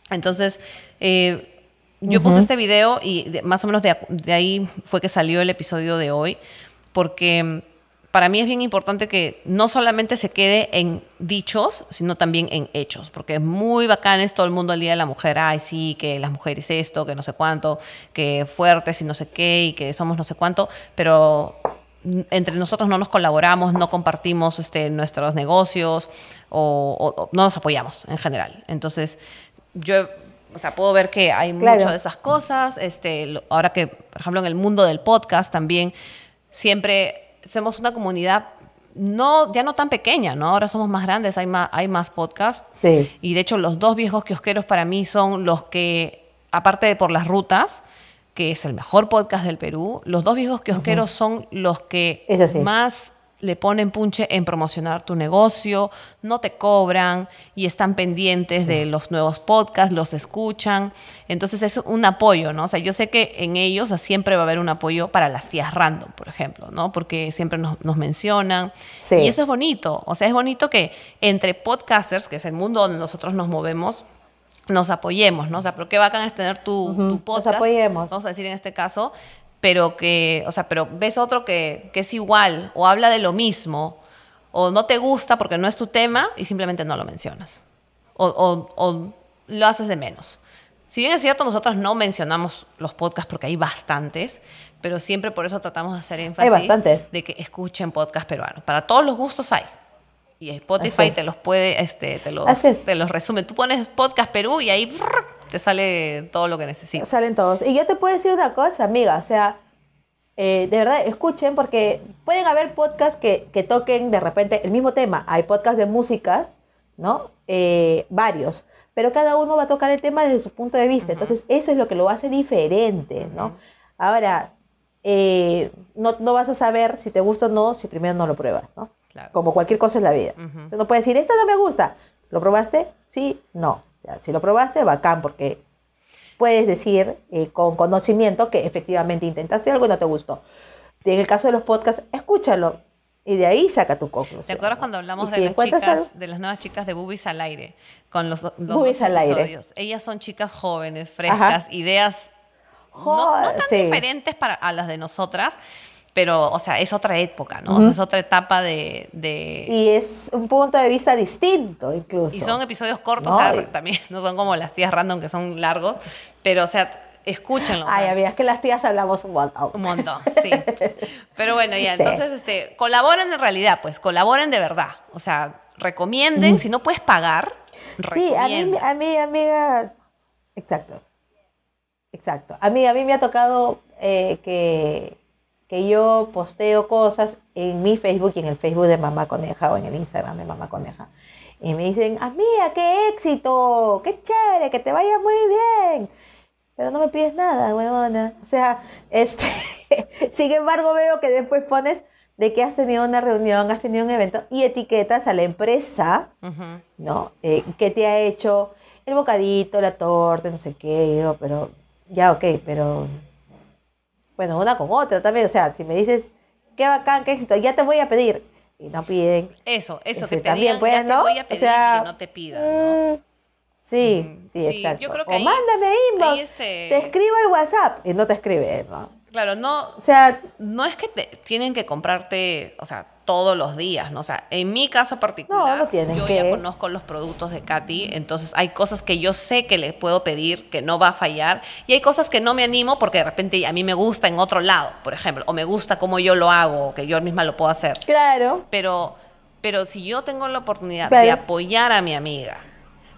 Entonces, eh, yo puse este video y más o menos de, de ahí fue que salió el episodio de hoy, porque para mí es bien importante que no solamente se quede en dichos, sino también en hechos, porque es muy bacán es todo el mundo al Día de la Mujer, ay, sí, que las mujeres esto, que no sé cuánto, que fuertes y no sé qué, y que somos no sé cuánto, pero entre nosotros no nos colaboramos, no compartimos este, nuestros negocios o, no nos apoyamos en general. Entonces, yo o sea, puedo ver que hay muchas de esas cosas. Este, ahora que, por ejemplo, en el mundo del podcast también siempre somos una comunidad no, ya no tan pequeña, ¿no? Ahora somos más grandes, hay más, hay más podcasts. Sí. Y de hecho, los dos viejos kiosqueros para mí son los que, aparte de por las rutas, que es el mejor podcast del Perú, los dos viejos kiosqueros son los que más le ponen punche en promocionar tu negocio, no te cobran y están pendientes de los nuevos podcasts, los escuchan. Entonces es un apoyo, ¿no? O sea, yo sé que en ellos siempre va a haber un apoyo para las tías random, por ejemplo, ¿no? Porque siempre nos, nos mencionan. Sí. Y eso es bonito. O sea, es bonito que entre podcasters, que es el mundo donde nosotros nos movemos, nos apoyemos, ¿no? O sea, pero qué bacán es tener tu, tu nos podcast. apoyemos. Vamos a decir en este caso, pero que, o sea, pero ves otro que, que es igual o habla de lo mismo o no te gusta porque no es tu tema y simplemente no lo mencionas. O, o- o lo haces de menos. Si bien es cierto, nosotros no mencionamos los podcasts porque hay bastantes, pero siempre por eso tratamos de hacer énfasis bastantes. de que escuchen podcast peruanos. Para todos los gustos hay. Y Spotify es. te los puede, este, te los, te los resume. Tú pones podcast Perú y ahí brrr, te sale todo lo que necesitas. Salen todos. Y yo te puedo decir una cosa, amiga, o sea, eh, de verdad, escuchen porque pueden haber podcasts que, que toquen de repente el mismo tema. Hay podcasts de música, ¿no? Eh, varios. Pero cada uno va a tocar el tema desde su punto de vista. Entonces, eso es lo que lo hace diferente, ¿no? Ahora, eh, no, no vas a saber si te gusta o no si primero no lo pruebas, ¿no? Claro. Como cualquier cosa en la vida. Tú no puedes decir, esta no me gusta. ¿Lo probaste? Sí, no. O sea, si lo probaste, bacán, porque puedes decir eh, con conocimiento que efectivamente intentaste algo y no te gustó. En el caso de los podcasts, escúchalo y de ahí saca tu conclusión. ¿Te acuerdas ¿no? cuando hablamos de si las chicas, algo- de las nuevas chicas de Boobies al aire? Con los, los Boobies dos al aire. episodios. Ellas son chicas jóvenes, frescas, ideas no, tan sí. diferentes para, a las de nosotras, pero, o sea, es otra época, ¿no? O sea, es otra etapa de... de Y es un punto de vista distinto incluso. y son episodios cortos, No, o sea, también no son como las tías random que son largos, pero, o sea, escúchenlo. Ay, amiga, es que las tías hablamos un montón. Un montón, sí. Pero bueno, ya, Sí. entonces, este, colaboren en realidad, pues, colaboren de verdad. O sea, recomienden, si no puedes pagar, Sí, a mí, a mí, amiga, exacto, exacto. A mí, a mí me ha tocado eh, que, que yo posteo cosas en mi Facebook y en el Facebook de Mamá Coneja o en el Instagram de Mamá Coneja. Y me dicen, amiga, qué éxito, qué chévere, que te vaya muy bien. Pero no me pides nada, huevona. O sea, este, sin embargo veo que después pones de que has tenido una reunión, has tenido un evento y etiquetas a la empresa. ¿no? Eh, ¿Qué te ha hecho el bocadito, la torta, no sé qué? Yo, pero, ya, ok, pero, bueno, una con otra también, o sea, si me dices, qué bacán, qué éxito, ya te voy a pedir, y no piden. Eso, eso, Este, que te también digan, puedes, ya te ¿no? voy a O pedir sea, y que no te pidan, ¿no? mm, Sí, Ujú. sí, Sí, exacto. yo creo que o ahí- mándame inbox, ahí este- te escribo el WhatsApp, y no te escribe, ¿no? Claro, no, O sea, no es que te, tienen que comprarte, o sea, todos los días, ¿no? O sea, en mi caso particular, No, yo que. ya conozco los productos de Katy, entonces hay cosas que yo sé que le puedo pedir, que no va a fallar, y hay cosas que no me animo porque de repente a mí me gusta en otro lado, por ejemplo, o me gusta cómo yo lo hago, o que yo misma lo puedo hacer. claro, Pero, pero si yo tengo la oportunidad Claro. de apoyar a mi amiga,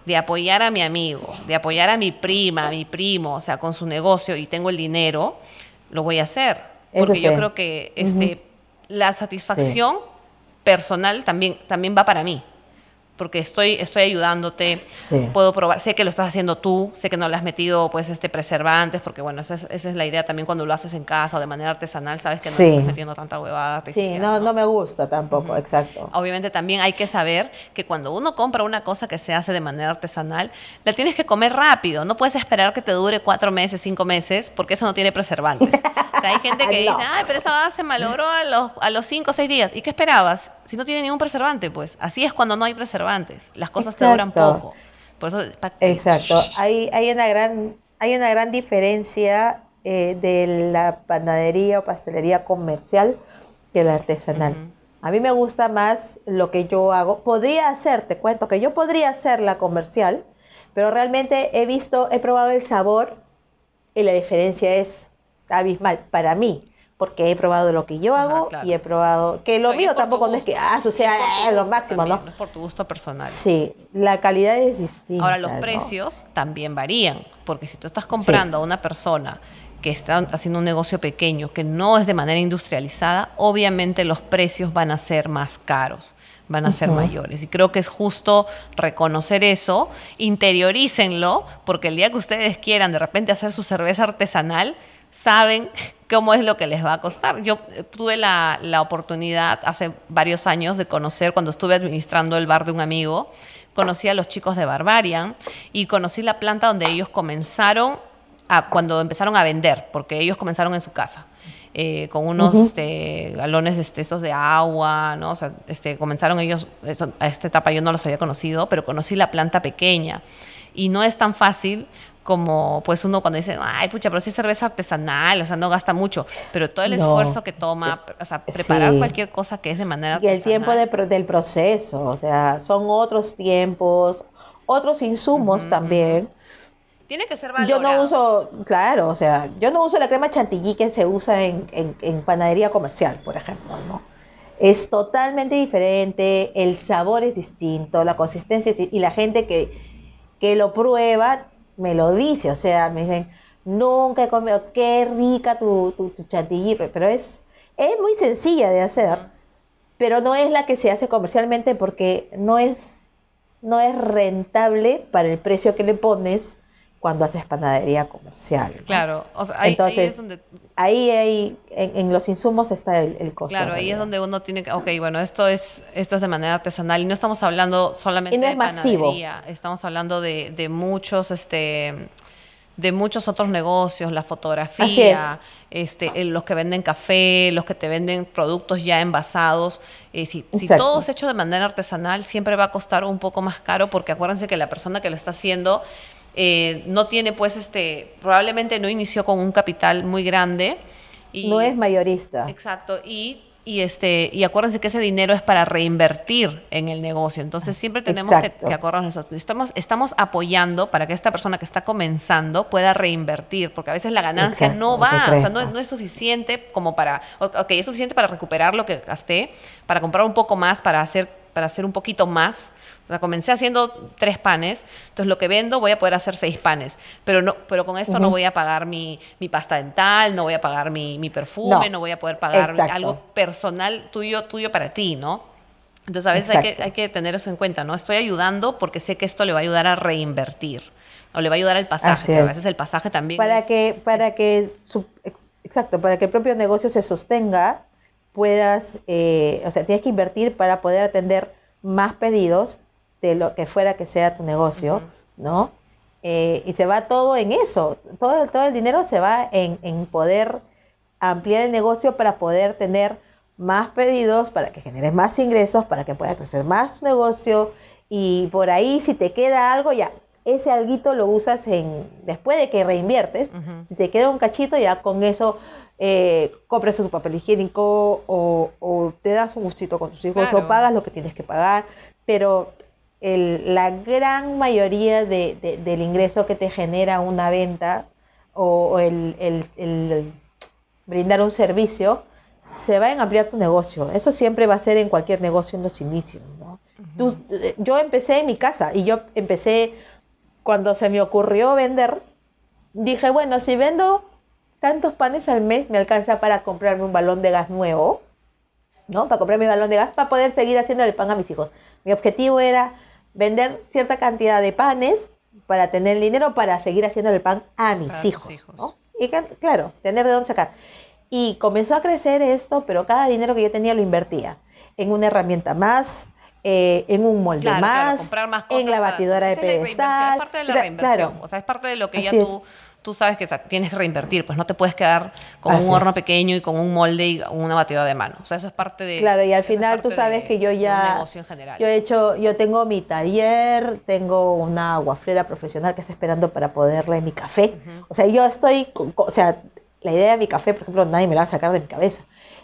de apoyar a mi amigo, de apoyar a mi prima, a mi primo, o sea, con su negocio y tengo el dinero, lo voy a hacer. Porque yo creo que este, la satisfacción personal también, también va para mí. Porque estoy, estoy ayudándote, Sí. puedo probar, sé que lo estás haciendo tú, sé que no le has metido pues este preservantes, porque bueno, esa es, esa es la idea también cuando lo haces en casa o de manera artesanal, sabes que no le Sí. estás metiendo tanta huevada sí, no, no me gusta tampoco, exacto. Obviamente también hay que saber que cuando uno compra una cosa que se hace de manera artesanal, la tienes que comer rápido. No puedes esperar que te dure cuatro meses, cinco meses, porque eso no tiene preservantes. O sea, hay gente que No. dice, ay, pero esa se malogró a los, a los cinco o seis días. ¿Y qué esperabas? Si no tiene ningún preservante, pues. Así es cuando no hay preservantes. Las cosas te duran poco. Por eso, pa- Exacto. Hay, hay, una, gran, hay una gran diferencia eh, de la panadería o pastelería comercial que la artesanal. A mí me gusta más lo que yo hago. Podría hacer, te cuento que yo podría hacer la comercial, pero realmente he visto, he probado el sabor y la diferencia es abismal para mí. Porque he probado lo que yo Ajá, hago claro. y he probado que lo mío tampoco no es que ah, eso sea eh, lo máximo, también, ¿no? No es por tu gusto personal. Sí, la calidad es distinta. Ahora, los ¿no? precios también varían, porque si tú estás comprando a una persona que está haciendo un negocio pequeño, que no es de manera industrializada, obviamente los precios van a ser más caros, van a ser mayores. Y creo que es justo reconocer eso, interiorícenlo, porque el día que ustedes quieran de repente hacer su cerveza artesanal, saben cómo es lo que les va a costar. Yo eh, tuve la, la oportunidad hace varios años de conocer, cuando estuve administrando el bar de un amigo, conocí a los chicos de Barbarian y conocí la planta donde ellos comenzaron a, cuando empezaron a vender, porque ellos comenzaron en su casa. eh, con unos este, galones este, esos de agua, ¿no? O sea, este, comenzaron ellos, eso- a esta etapa yo no los había conocido, pero conocí la planta pequeña. Y no es tan fácil como pues uno cuando dice, ay, pucha, pero si es cerveza artesanal, o sea, no gasta mucho, pero todo el No. esfuerzo que toma, o sea, preparar Sí. cualquier cosa que es de manera Y artesanal. el tiempo de del proceso, o sea, son otros tiempos, otros insumos también. Tiene que ser Yo valorado. no uso, claro, o sea, yo no uso la crema chantilly que se usa en, en- en panadería comercial, por ejemplo, ¿no? Es totalmente diferente, el sabor es distinto, la consistencia es y la gente que, que lo prueba me lo dice, o sea, me dicen, nunca he comido, qué rica tu, tu, tu pero es, es muy sencilla de hacer, pero no es la que se hace comercialmente porque no es, no es rentable para el precio que le pones cuando haces panadería comercial. ¿no? Claro, o sea, ahí, ahí Entonces, es donde Ahí hay, en, en los insumos está el, el costo. Claro, ahí es donde uno tiene que, ok, bueno, esto es, esto es de manera artesanal y no estamos hablando solamente Y no de es masivo. panadería, estamos hablando de, de muchos, este, de muchos otros negocios, la fotografía, este, el- los que venden café, los que te venden productos ya envasados. Eh, si, todo es hecho de manera artesanal, siempre va a costar un poco más caro porque acuérdense que la persona que lo está haciendo eh, no tiene, pues, este, probablemente no inició con un capital muy grande. Y, No es mayorista. Exacto, y, y, este, y acuérdense que ese dinero es para reinvertir en el negocio. Entonces siempre tenemos que, Exacto. que acordarnos eso. Estamos, estamos apoyando para que esta persona que está comenzando pueda reinvertir, porque a veces la ganancia Exacto, no va, o sea, no, es- no es suficiente como para, ok, es suficiente para recuperar lo que gasté, para comprar un poco más, para hacer, para hacer un poquito más. O sea, comencé haciendo tres panes, entonces lo que vendo voy a poder hacer seis panes, pero no, pero con esto no voy a pagar mi, mi pasta dental, no voy a pagar mi, mi perfume, no, No, voy a poder pagar exacto. algo personal tuyo, tuyo para ti, ¿no? Entonces a veces hay que, Exacto. hay que tener eso en cuenta, ¿no? Estoy ayudando porque sé que esto le va a ayudar a reinvertir o le va a ayudar al pasaje, a es. veces el pasaje también Para es- que, para que su- exacto, para que el propio negocio se sostenga, puedas, eh, o sea, tienes que invertir para poder atender más pedidos de lo que fuera que sea tu negocio, ¿no? Eh, y se va todo en eso, todo, todo el dinero se va en, en poder ampliar el negocio para poder tener más pedidos, para que generes más ingresos, para que pueda crecer más tu negocio. Y por ahí si te queda algo ya, ese alguito lo usas en después de que reinviertes, si te queda un cachito ya con eso eh, compras tu papel higiénico o, o te das un gustito con tus hijos Claro. o pagas lo que tienes que pagar, pero el- la gran mayoría de- de- del ingreso que te genera una venta o, o el, el- el brindar un servicio se va en ampliar tu negocio. Eso siempre va a ser en cualquier negocio en los inicios. ¿no? Tú- eh, yo empecé en mi casa y yo empecé cuando se me ocurrió vender. Dije, bueno, si vendo tantos panes al mes, me alcanza para comprarme un balón de gas nuevo. ¿no? Para comprar mi balón de gas, para poder seguir haciendo el pan a mis hijos. Mi objetivo era vender cierta cantidad de panes para tener dinero para seguir haciendo el pan a mis Para hijos. hijos. ¿no? Y claro, tener de dónde sacar. Y comenzó a crecer esto, pero cada dinero que yo tenía lo invertía en una herramienta más, eh, en un molde Claro, claro, más, comprar más cosas en la batidora de pedestal. Es parte de la reinversión. claro. O sea, es parte de lo que ya tú, tú sabes que o sea, tienes que reinvertir. Pues no te puedes quedar con Así un horno es. pequeño y con un molde y una batidora de mano. O sea, eso es parte de. Claro, y al final tú sabes de- que yo ya, negocio en general. yo he hecho, yo tengo mi taller, tengo una guaflera profesional que está esperando para poderle mi café. O sea, yo estoy, o sea, la idea de mi café, por ejemplo, nadie me la va a sacar de mi cabeza.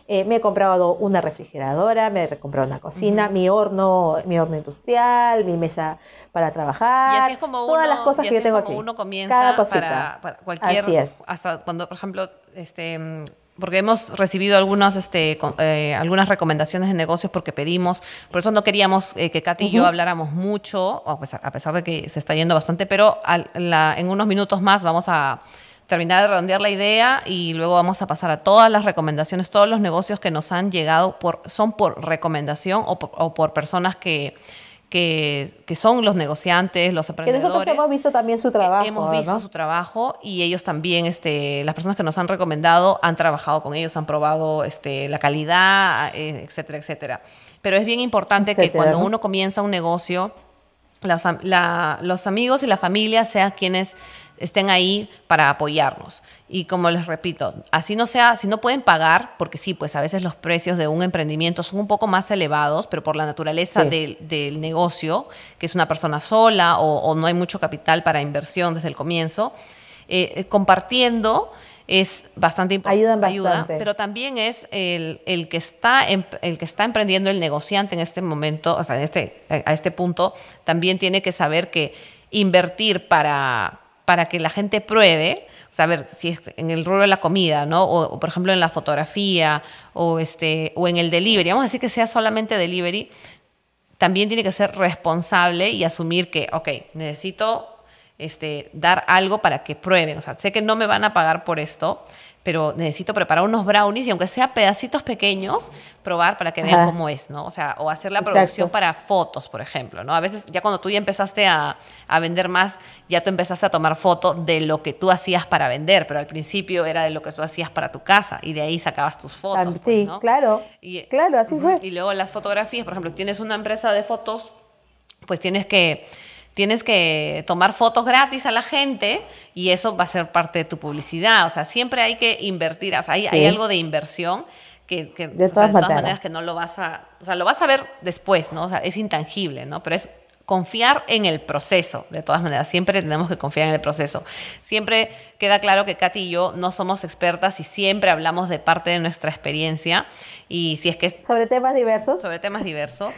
Eh, me he comprado una refrigeradora, me he comprado una cocina, mi horno, mi horno industrial, mi mesa para trabajar, Y así es como todas uno, las cosas y que yo es tengo como aquí. uno comienza Cada cosita. para, para cualquier Así es. hasta cuando por ejemplo este porque hemos recibido algunas este eh, algunas recomendaciones de negocios porque pedimos por eso no queríamos eh, que Katy y yo habláramos mucho a pesar, a pesar de que se está yendo bastante pero al- la- en unos minutos más vamos a terminar de redondear la idea y luego vamos a pasar a todas las recomendaciones, todos los negocios que nos han llegado por, son por recomendación o por, o por personas que, que, que son los negociantes, los Que emprendedores. nosotros hemos visto también su trabajo. Hemos visto ¿no? su trabajo y ellos también, este, las personas que nos han recomendado han trabajado con ellos, han probado este, la calidad, eh, etcétera, etcétera. Pero es bien importante que cuando ¿no? uno comienza un negocio, la fam- la- los amigos y la familia sean quienes estén ahí para apoyarnos. Y como les repito, así no sea, si no pueden pagar, porque sí, pues a veces los precios de un emprendimiento son un poco más elevados, pero por la naturaleza Sí. del, del negocio, que es una persona sola o, o no hay mucho capital para inversión desde el comienzo, eh, eh, compartiendo es bastante importante. Ayudan bastante. pero también es el, el que está em- el que está emprendiendo el negociante en este momento, o sea, en este, a este punto, también tiene que saber que invertir para, para que la gente pruebe, saber si es en el rubro de la comida, ¿no? O, o, por ejemplo en la fotografía o este o en el delivery, vamos a decir que sea solamente delivery, también tiene que ser responsable y asumir que, ok, necesito este, dar algo para que prueben. O sea, sé que no me van a pagar por esto, pero necesito preparar unos brownies y aunque sea pedacitos pequeños, probar para que vean Ajá. cómo es, ¿no? O sea, o hacer la Exacto. producción para fotos, por ejemplo, ¿no? A veces ya cuando tú ya empezaste a, a vender más, ya tú empezaste a tomar fotos de lo que tú hacías para vender, pero al principio era de lo que tú hacías para tu casa y de ahí sacabas tus fotos. Pues, sí, ¿no? claro. Y- claro, así fue. Y luego las fotografías, por ejemplo, tienes una empresa de fotos, pues tienes que tienes que tomar fotos gratis a la gente y eso va a ser parte de tu publicidad. O sea, siempre hay que invertir, o sea, hay, hay Sí. algo de inversión que, que, De o sea, todas maneras. maneras que no lo vas a, o sea, lo vas a ver después, ¿no? O sea, es intangible, ¿no? Pero es confiar en el proceso, de todas maneras, siempre tenemos que confiar en el proceso. Siempre queda claro que Katy y yo no somos expertas y siempre hablamos de parte de nuestra experiencia y si es que Sobre temas diversos. sobre temas diversos.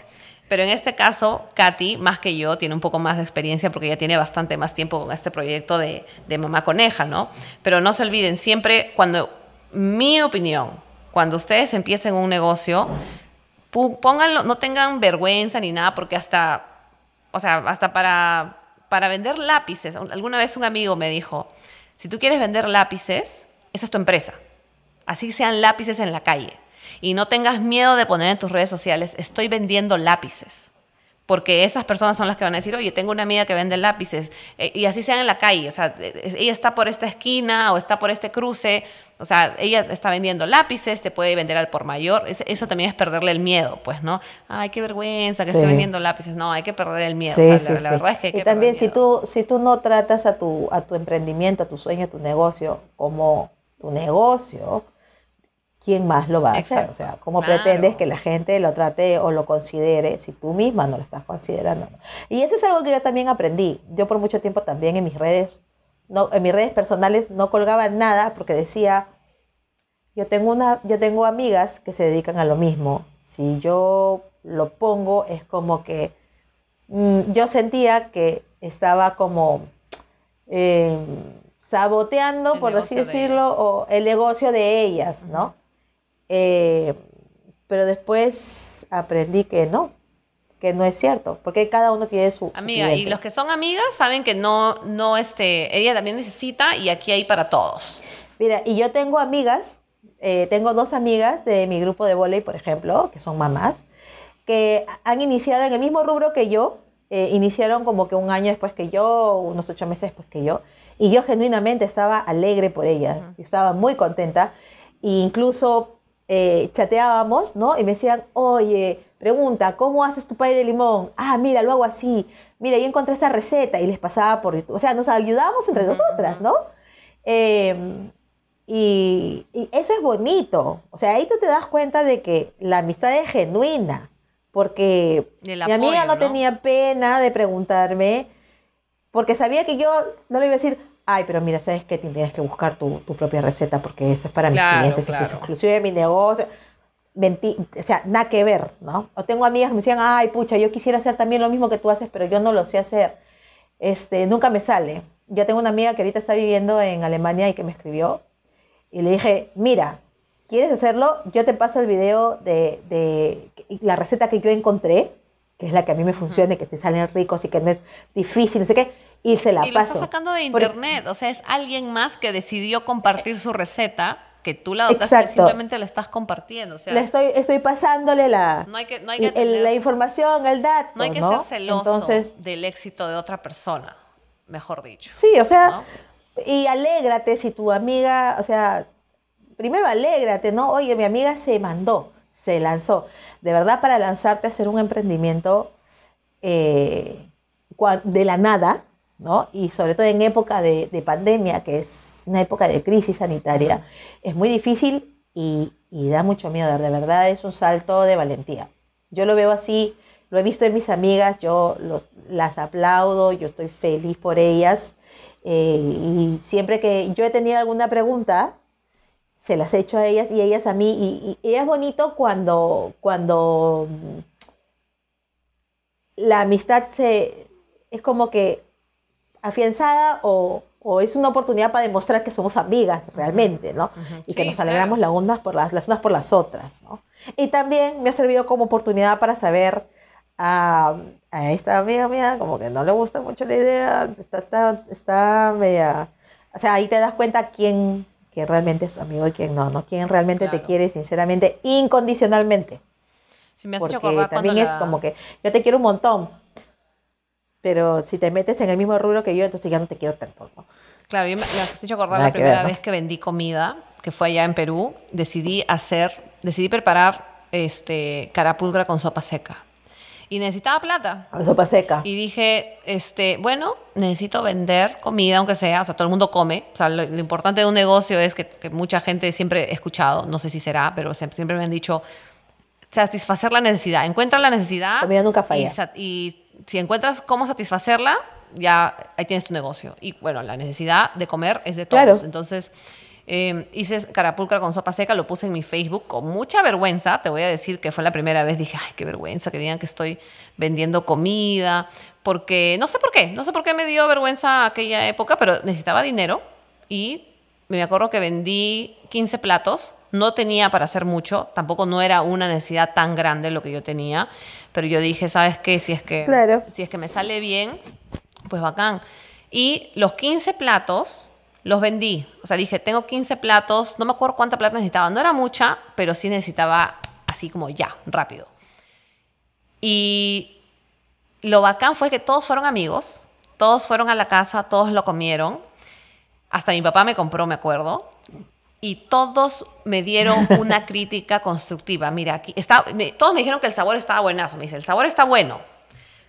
Pero en este caso, Katy, más que yo, tiene un poco más de experiencia porque ya tiene bastante más tiempo con este proyecto de, de Mamá Coneja, ¿no? Pero no se olviden, siempre cuando, mi opinión, cuando ustedes empiecen un negocio, pónganlo, no tengan vergüenza ni nada porque hasta, o sea, hasta para, para vender lápices, alguna vez un amigo me dijo, si tú quieres vender lápices, esa es tu empresa así sean lápices en la calle. Y no tengas miedo de poner en tus redes sociales, estoy vendiendo lápices. Porque esas personas son las que van a decir, oye, tengo una amiga que vende lápices. Eh, y así sean en la calle. O sea, eh, ella está por esta esquina o está por este cruce. O sea, ella está vendiendo lápices, te puede vender al por mayor. Es- eso también es perderle el miedo, pues, ¿no? Ay, qué vergüenza que Sí. esté vendiendo lápices. No, hay que perder el miedo. Sí, O sea, sí, la, verdad es que hay y que también perder si miedo. tú, si tú no tratas a tu, a tu emprendimiento, a tu sueño, a tu negocio como tu negocio, ¿quién más lo va a hacer? O sea, ¿cómo Claro. pretendes que la gente lo trate o lo considere si tú misma no lo estás considerando? Y eso es algo que yo también aprendí. Yo por mucho tiempo también en mis redes, no, en mis redes personales no colgaba nada porque decía, yo tengo, una, yo tengo amigas que se dedican a lo mismo. Si yo lo pongo es como que mm, yo sentía que estaba como eh, saboteando, El por así de decirlo, o el negocio de ellas, ¿no? Eh, pero después aprendí que no, que no es cierto, porque cada uno tiene su... su Amiga, y cliente. los que son amigas saben que no, no, este, ella también necesita y aquí hay para todos. Mira, y yo tengo amigas, eh, tengo dos amigas de mi grupo de volei, por ejemplo, que son mamás, que han iniciado en el mismo rubro que yo, eh, iniciaron como que un año después que yo, unos ocho meses después que yo, y yo genuinamente estaba alegre por ellas, yo estaba muy contenta, e incluso eh, chateábamos, ¿no? Y me decían, oye, pregunta, ¿cómo haces tu pay de limón? Ah, mira, lo hago así, mira, yo encontré esta receta y les pasaba por YouTube, o sea, nos ayudábamos entre nosotras, ¿no? Eh, y, y eso es bonito. O sea, ahí tú te das cuenta de que la amistad es genuina. Porque mi amiga ¿no? tenía pena de preguntarme, porque sabía que yo no le iba a decir, ay, pero mira, ¿sabes qué? Tienes que buscar tu, tu propia receta porque eso es para mis Claro, clientes, esto es claro. exclusivo de mi negocio. Menti- o sea, nada que ver, ¿no? O tengo amigas que me decían, ay, pucha, yo quisiera hacer también lo mismo que tú haces, pero yo no lo sé hacer. Este, nunca me sale. Yo tengo una amiga que ahorita está viviendo en Alemania y que me escribió y le dije, mira, ¿quieres hacerlo? Yo te paso el video de, de la receta que yo encontré, que es la que a mí me funciona y que te salen ricos y que no es difícil, no sé qué, y se la y lo paso. está sacando de Porque- internet, o sea, es alguien más que decidió compartir su receta que tú la adoptaste, Exacto. simplemente la estás compartiendo. O sea, estoy, estoy pasándole la, no hay que, no hay que tener- la información, el dato. no hay que ¿no? ser celoso Entonces, del éxito de otra persona, mejor dicho. sí, o sea, ¿no? y alégrate si tu amiga, o sea, primero alégrate, ¿no? Oye, mi amiga se mandó, se lanzó. De verdad, para lanzarte a hacer un emprendimiento eh, de la nada, ¿no? Y sobre todo en época de, de pandemia, que es una época de crisis sanitaria, es muy difícil y, da mucho miedo. De verdad, es un salto de valentía. Yo lo veo así, lo he visto en mis amigas, yo las aplaudo, yo estoy feliz por ellas. eh, y siempre que yo he tenido alguna pregunta, se las he hecho a ellas y ellas a mí. Y, y- y es bonito cuando, cuando mm, la amistad se, es como que afianzada o, o es una oportunidad para demostrar que somos amigas realmente, ¿no? Y que Sí, nos alegramos las unas por las, las unas por las otras, ¿no? Y también me ha servido como oportunidad para saber a, a esta amiga mía como que no le gusta mucho la idea, está, está, está media... O sea, ahí te das cuenta quién, quién realmente es amigo y quién no, ¿no? Quién realmente te Claro. quiere sinceramente, incondicionalmente. Si me has Porque hecho acordar también es la- como que yo te quiero un montón, pero si te metes en el mismo rubro que yo, entonces ya no te quiero tanto, ¿no? Claro, yo me, me has hecho acordar Nada la primera ver, ¿no? vez que vendí comida, que fue allá en Perú, decidí hacer, decidí preparar este carapulcra con sopa seca. Y necesitaba plata. A la sopa seca. Y dije, este, bueno, necesito vender comida, aunque sea, o sea, todo el mundo come. O sea, lo, lo importante de un negocio es que, que mucha gente siempre he escuchado, no sé si será, pero siempre, siempre me han dicho, satisfacer la necesidad. Encuentra la necesidad. Comida nunca falla. Y, y si encuentras cómo satisfacerla, ya ahí tienes tu negocio. Y bueno, la necesidad de comer es de todos. Claro. Entonces, eh, hice carapulcra con sopa seca, lo puse en mi Facebook con mucha vergüenza. Te voy a decir que fue la primera vez. Dije, ay, qué vergüenza que digan que estoy vendiendo comida. Porque no sé por qué, no sé por qué me dio vergüenza aquella época, pero necesitaba dinero y me acuerdo que vendí 15 platos. No tenía para hacer mucho, tampoco no era una necesidad tan grande lo que yo tenía, pero yo dije, ¿sabes qué? Si es que, Claro. si es que me sale bien, pues bacán. Y los 15 platos los vendí. O sea, dije, tengo 15 platos, no me acuerdo cuánta plata necesitaba. No era mucha, pero sí necesitaba así como ya, rápido. Y lo bacán fue que todos fueron amigos, todos fueron a la casa, todos lo comieron. Hasta mi papá me compró, me acuerdo. Y todos me dieron una crítica constructiva. Mira, aquí está, me- todos me dijeron que el sabor estaba buenazo. Me dice, el sabor está bueno.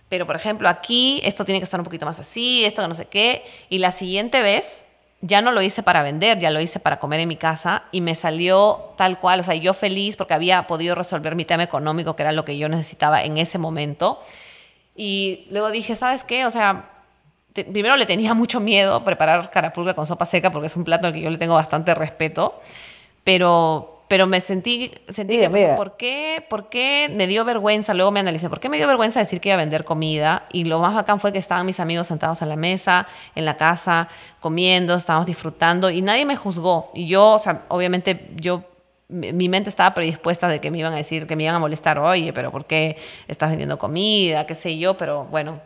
Pero, por ejemplo, aquí esto tiene que estar un poquito más así, esto que no sé qué. Y la siguiente vez ya no lo hice para vender, ya lo hice para comer en mi casa y me salió tal cual. O sea, yo feliz porque había podido resolver mi tema económico, que era lo que yo necesitaba en ese momento. Y luego dije, ¿sabes qué? O sea, te- primero le tenía mucho miedo a preparar carapulcra con sopa seca porque es un plato al que yo le tengo bastante respeto, pero, pero me sentí, sentí Sí, que. ¿por qué, ¿por qué me dio vergüenza? Luego me analicé, ¿por qué me dio vergüenza decir que iba a vender comida? Y lo más bacán fue que estaban mis amigos sentados a la mesa, en la casa, comiendo, estábamos disfrutando y nadie me juzgó. Y yo, o sea, obviamente yo mi mente estaba predispuesta de que me iban a decir, que me iban a molestar, oye, pero ¿por qué estás vendiendo comida? ¿Qué sé yo? Pero bueno,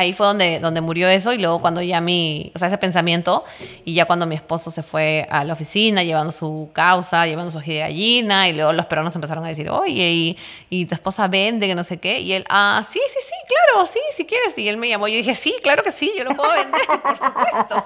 ahí fue donde, donde murió eso y luego cuando ya mi, o sea, ese pensamiento y ya cuando mi esposo se fue a la oficina llevando su causa, llevando su ají de gallina y luego los peruanos empezaron a decir, oye, y, y tu esposa vende, que no sé qué, y él, ah, sí, sí, sí, claro, sí, si quieres, y él me llamó y yo dije, sí, claro que sí, yo lo puedo vender, por supuesto.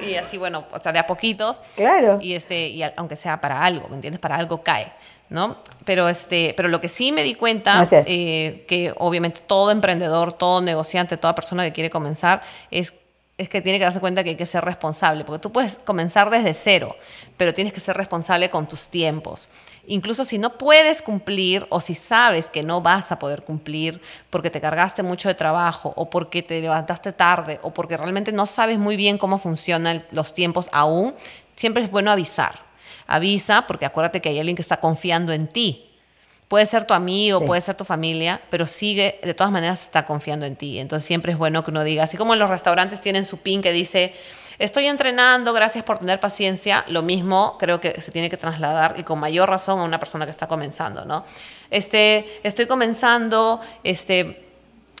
Y así, bueno, o sea, de a poquitos, Claro. y este y aunque sea para algo me entiendes para algo cae no pero este pero lo que sí me di cuenta eh, que obviamente todo emprendedor todo negociante toda persona que quiere comenzar es es que tiene que darse cuenta que hay que ser responsable, porque tú puedes comenzar desde cero, pero tienes que ser responsable con tus tiempos. Incluso si no puedes cumplir o si sabes que no vas a poder cumplir porque te cargaste mucho de trabajo o porque te levantaste tarde o porque realmente no sabes muy bien cómo funcionan los tiempos aún, siempre es bueno avisar. Avisa porque acuérdate que hay alguien que está confiando en ti. Puede ser tu amigo, Sí. puede ser tu familia, pero sigue, de todas maneras está confiando en ti. Entonces siempre es bueno que uno diga, así como en los restaurantes tienen su pin que dice, estoy entrenando, gracias por tener paciencia, lo mismo creo que se tiene que trasladar y con mayor razón a una persona que está comenzando, ¿no? Este, estoy comenzando, este,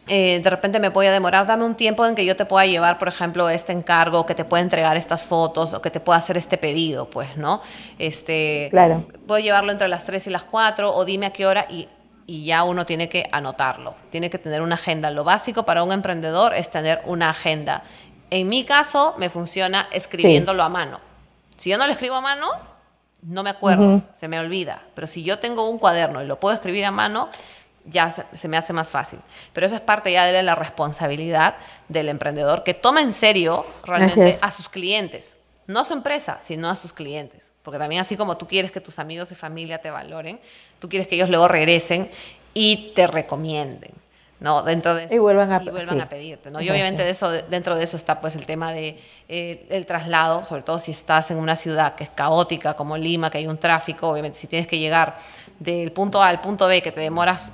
eh, de repente me voy a demorar, dame un tiempo en que yo te pueda llevar, por ejemplo, este encargo, que te pueda entregar estas fotos o que te pueda hacer este pedido, pues, ¿no? Este, claro. Voy a llevarlo entre las 3 y las 4 o dime a qué hora y, y ya uno tiene que anotarlo, tiene que tener una agenda. Lo básico para un emprendedor es tener una agenda. En mi caso, me funciona escribiéndolo a mano. Si yo no lo escribo a mano, no me acuerdo, se me olvida. Pero si yo tengo un cuaderno y lo puedo escribir a mano, ya se, me hace más fácil. Pero eso es parte ya de la responsabilidad del emprendedor que toma en serio realmente a sus clientes. No a su empresa, sino a sus clientes. Porque también así como tú quieres que tus amigos y familia te valoren, tú quieres que ellos luego regresen y te recomienden. ¿no? Dentro de y vuelvan a, a pedirte, ¿no? Y obviamente de eso, dentro de eso está pues el tema de eh, el traslado, sobre todo si estás en una ciudad que es caótica como Lima, que hay un tráfico, obviamente si tienes que llegar del punto A al punto B, que te demoras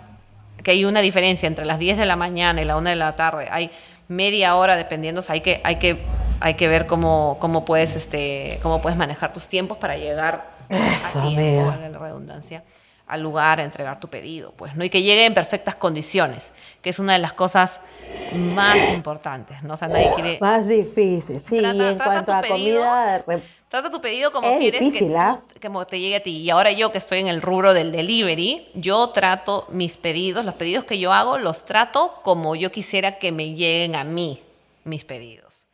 que hay una diferencia entre las 10 de la mañana y la 1 de la tarde, hay media hora dependiendo, hay que, hay que, hay que ver cómo, cómo, puedes, este, cómo puedes manejar tus tiempos para llegar Eso, a tiempo, la redundancia, al lugar a entregar tu pedido, pues, ¿no? Y que llegue en perfectas condiciones, que es una de las cosas más importantes, ¿no? O sea, nadie quiere... Más difícil, sí, en cuanto a comida Trata tu pedido como quieres que, ¿ah? te llegue a ti. Y ahora yo que estoy en el rubro del delivery, yo trato mis pedidos, los pedidos que yo hago, los trato como yo quisiera que me lleguen a mí mis pedidos.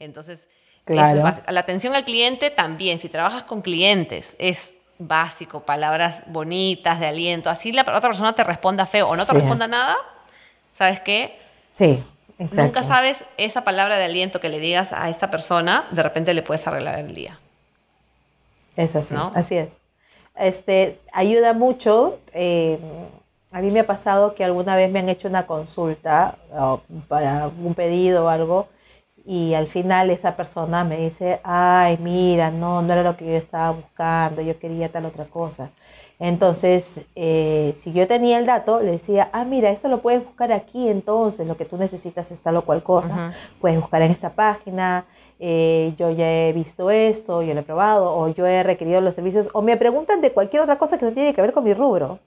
Entonces, la atención al cliente también, si trabajas con clientes, es básico, palabras bonitas, de aliento. Así la otra persona te responda feo o no te responda nada, ¿sabes qué? Sí. Nunca sabes esa palabra de aliento que le digas a esa persona, de repente le puedes arreglar el día. Es así, así es. Este, ayuda mucho. Eh, a mí me ha pasado que alguna vez me han hecho una consulta para un pedido o algo y al final esa persona me dice, ay, mira, no, no era lo que yo estaba buscando, yo quería tal otra cosa. Entonces, eh, si yo tenía el dato, le decía, ah, mira, esto lo puedes buscar aquí, entonces lo que tú necesitas es tal o cual cosa, puedes buscar en esta página, eh, yo ya he visto esto, yo lo he probado, o yo he requerido los servicios, o me preguntan de cualquier otra cosa que no tiene que ver con mi rubro,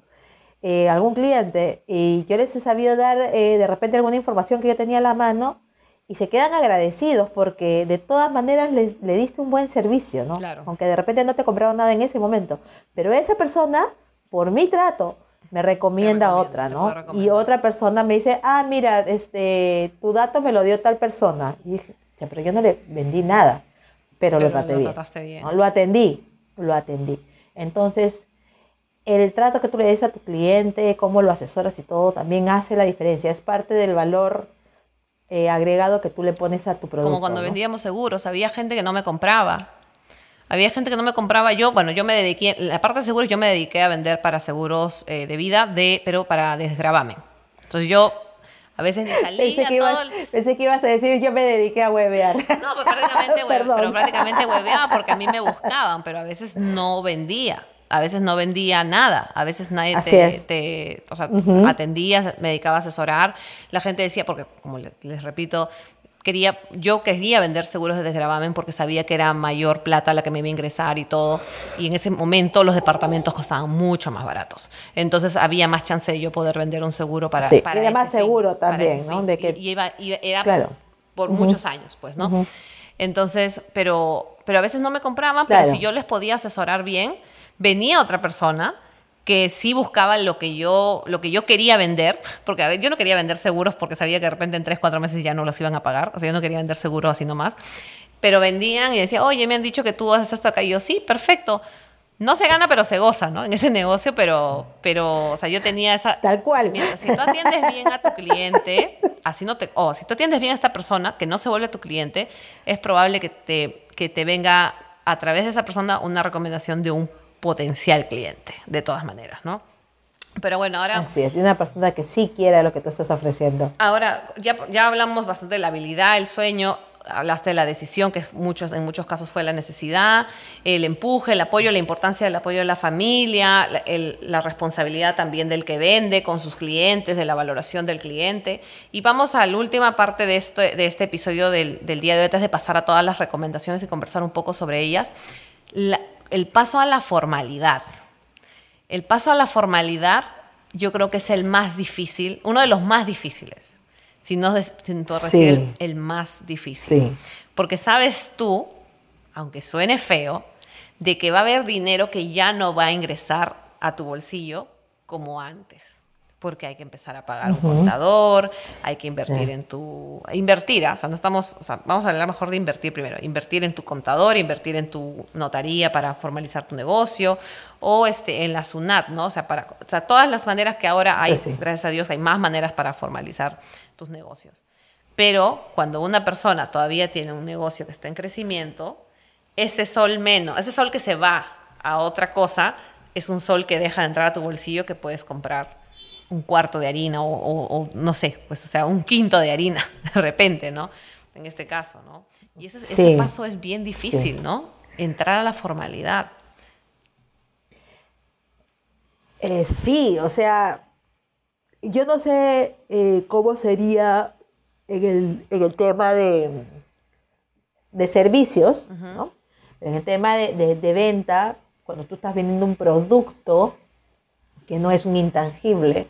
eh, algún cliente, y yo les he sabido dar eh, de repente alguna información que yo tenía a la mano, y se quedan agradecidos porque de todas maneras le, le diste un buen servicio, ¿no? Aunque de repente no te compraron nada en ese momento, pero esa persona, por mi trato, me recomienda otra, ¿no? Y otra persona me dice, ah, mira, este, tu dato me lo dio tal persona. Y dije, pero yo no le vendí nada, pero, lo traté bien. Lo atendí, lo atendí. Entonces, el trato que tú le des a tu cliente, cómo lo asesoras y todo, también hace la diferencia. Es parte del valor eh, agregado que tú le pones a tu producto. Como cuando vendíamos seguros, había gente que no me compraba. Había gente que no me compraba. Yo, bueno, yo me dediqué, la parte de seguros, yo me dediqué a vender para seguros eh, de vida, de, pero para desgravamen. Entonces yo a veces ni salía pensé que, ibas, pensé que ibas a decir yo me dediqué a huevear. No, pues prácticamente, pero prácticamente hueveaba porque a mí me buscaban, pero a veces no vendía. A veces no vendía nada, a veces nadie te, o sea, atendía, me dedicaba a asesorar. La gente decía, porque como les repito, quería, yo quería vender seguros de desgravamen porque sabía que era mayor plata la que me iba a ingresar y todo. Y en ese momento los departamentos costaban mucho más baratos. Entonces había más chance de yo poder vender un seguro para. Sí, era más seguro también, ¿no? De que... y, iba, era por, muchos años, pues, ¿no? Entonces, pero, pero a veces no me compraban, pero si yo les podía asesorar bien, venía otra persona que sí buscaban lo que yo, lo que yo quería vender, porque a ver, yo no quería vender seguros porque sabía que de repente en tres, cuatro meses ya no los iban a pagar, o sea, yo no quería vender seguros así nomás, pero vendían y decían, oye, me han dicho que tú haces esto acá, y yo, sí, perfecto. No se gana, pero se goza, ¿no? En ese negocio, pero, pero, o sea, yo tenía esa... Tal cual. Mira, si tú atiendes bien a tu cliente, así no te... O si tú atiendes bien a esta persona, que no se vuelve tu cliente, es probable que te, que te venga a través de esa persona una recomendación de un potencial cliente, de todas maneras, ¿no? Pero bueno, ahora... Así es, una persona que sí quiere lo que tú estás ofreciendo. Ahora, ya, ya hablamos bastante de la habilidad, el sueño, hablaste de la decisión, que muchos, en muchos casos fue la necesidad, el empuje, el apoyo, la importancia del apoyo de la familia, la, responsabilidad también del que vende con sus clientes, de la valoración del cliente. Y vamos a la última parte de, esto, de este episodio del, del día de hoy, antes de pasar a todas las recomendaciones y conversar un poco sobre ellas. La, el paso a la formalidad. El paso a la formalidad yo creo que es el más difícil, uno de los más difíciles. sino recibir Sí. el, el más difícil. Sí. Porque sabes tú, aunque suene feo, de que va a haber dinero que ya no va a ingresar a tu bolsillo como antes. Porque hay que empezar a pagar un contador, hay que invertir en tu... Invertir, ¿ah? o sea, no estamos... o sea, vamos a hablar mejor de invertir primero. Invertir en tu contador, invertir en tu notaría para formalizar tu negocio, o este, en la SUNAT, ¿no? O sea, para, o sea, todas las maneras que ahora hay, sí. gracias a Dios, hay más maneras para formalizar tus negocios. Pero cuando una persona todavía tiene un negocio que está en crecimiento, ese sol menos, ese sol que se va a otra cosa, es un sol que deja de entrar a tu bolsillo que puedes comprar un cuarto de harina o, o- o no sé, pues o sea, un quinto de harina de repente, ¿no? En este caso, ¿no? Y ese, ese paso es bien difícil, Sí. ¿no? Entrar a la formalidad. Eh, sí, o sea, yo no sé eh, cómo sería en el, en el tema de, de servicios, ¿no? En el tema de, de- de venta, cuando tú estás vendiendo un producto que no es un intangible,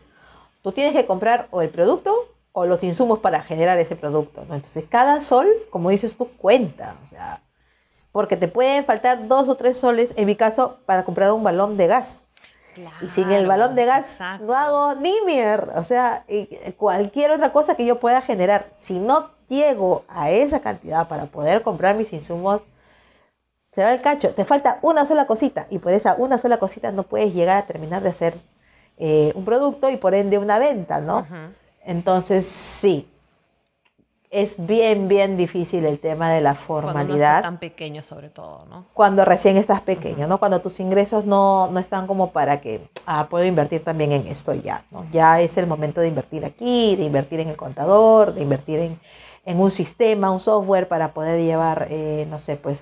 tú tienes que comprar o el producto o los insumos para generar ese producto, ¿no? Entonces, cada sol, como dices tú, cuenta, o sea, porque te pueden faltar dos o tres soles, en mi caso, para comprar un balón de gas. Y sin el balón de gas exacto. no hago ni mierda. O sea, cualquier otra cosa que yo pueda generar, si no llego a esa cantidad para poder comprar mis insumos, se va el cacho. Te falta una sola cosita y por esa una sola cosita no puedes llegar a terminar de hacer eh, un producto y por ende una venta, ¿no? Entonces, sí. Es bien, bien difícil el tema de la Cuando no formalidad estás tan pequeño sobre todo, ¿no? cuando recién estás pequeño, ¿no? Cuando tus ingresos no, no están como para que, ah, puedo invertir también en esto ya, ¿no? Ya es el momento de invertir aquí, de invertir en el contador, de invertir en, en un sistema, un software para poder llevar, eh, no sé, pues,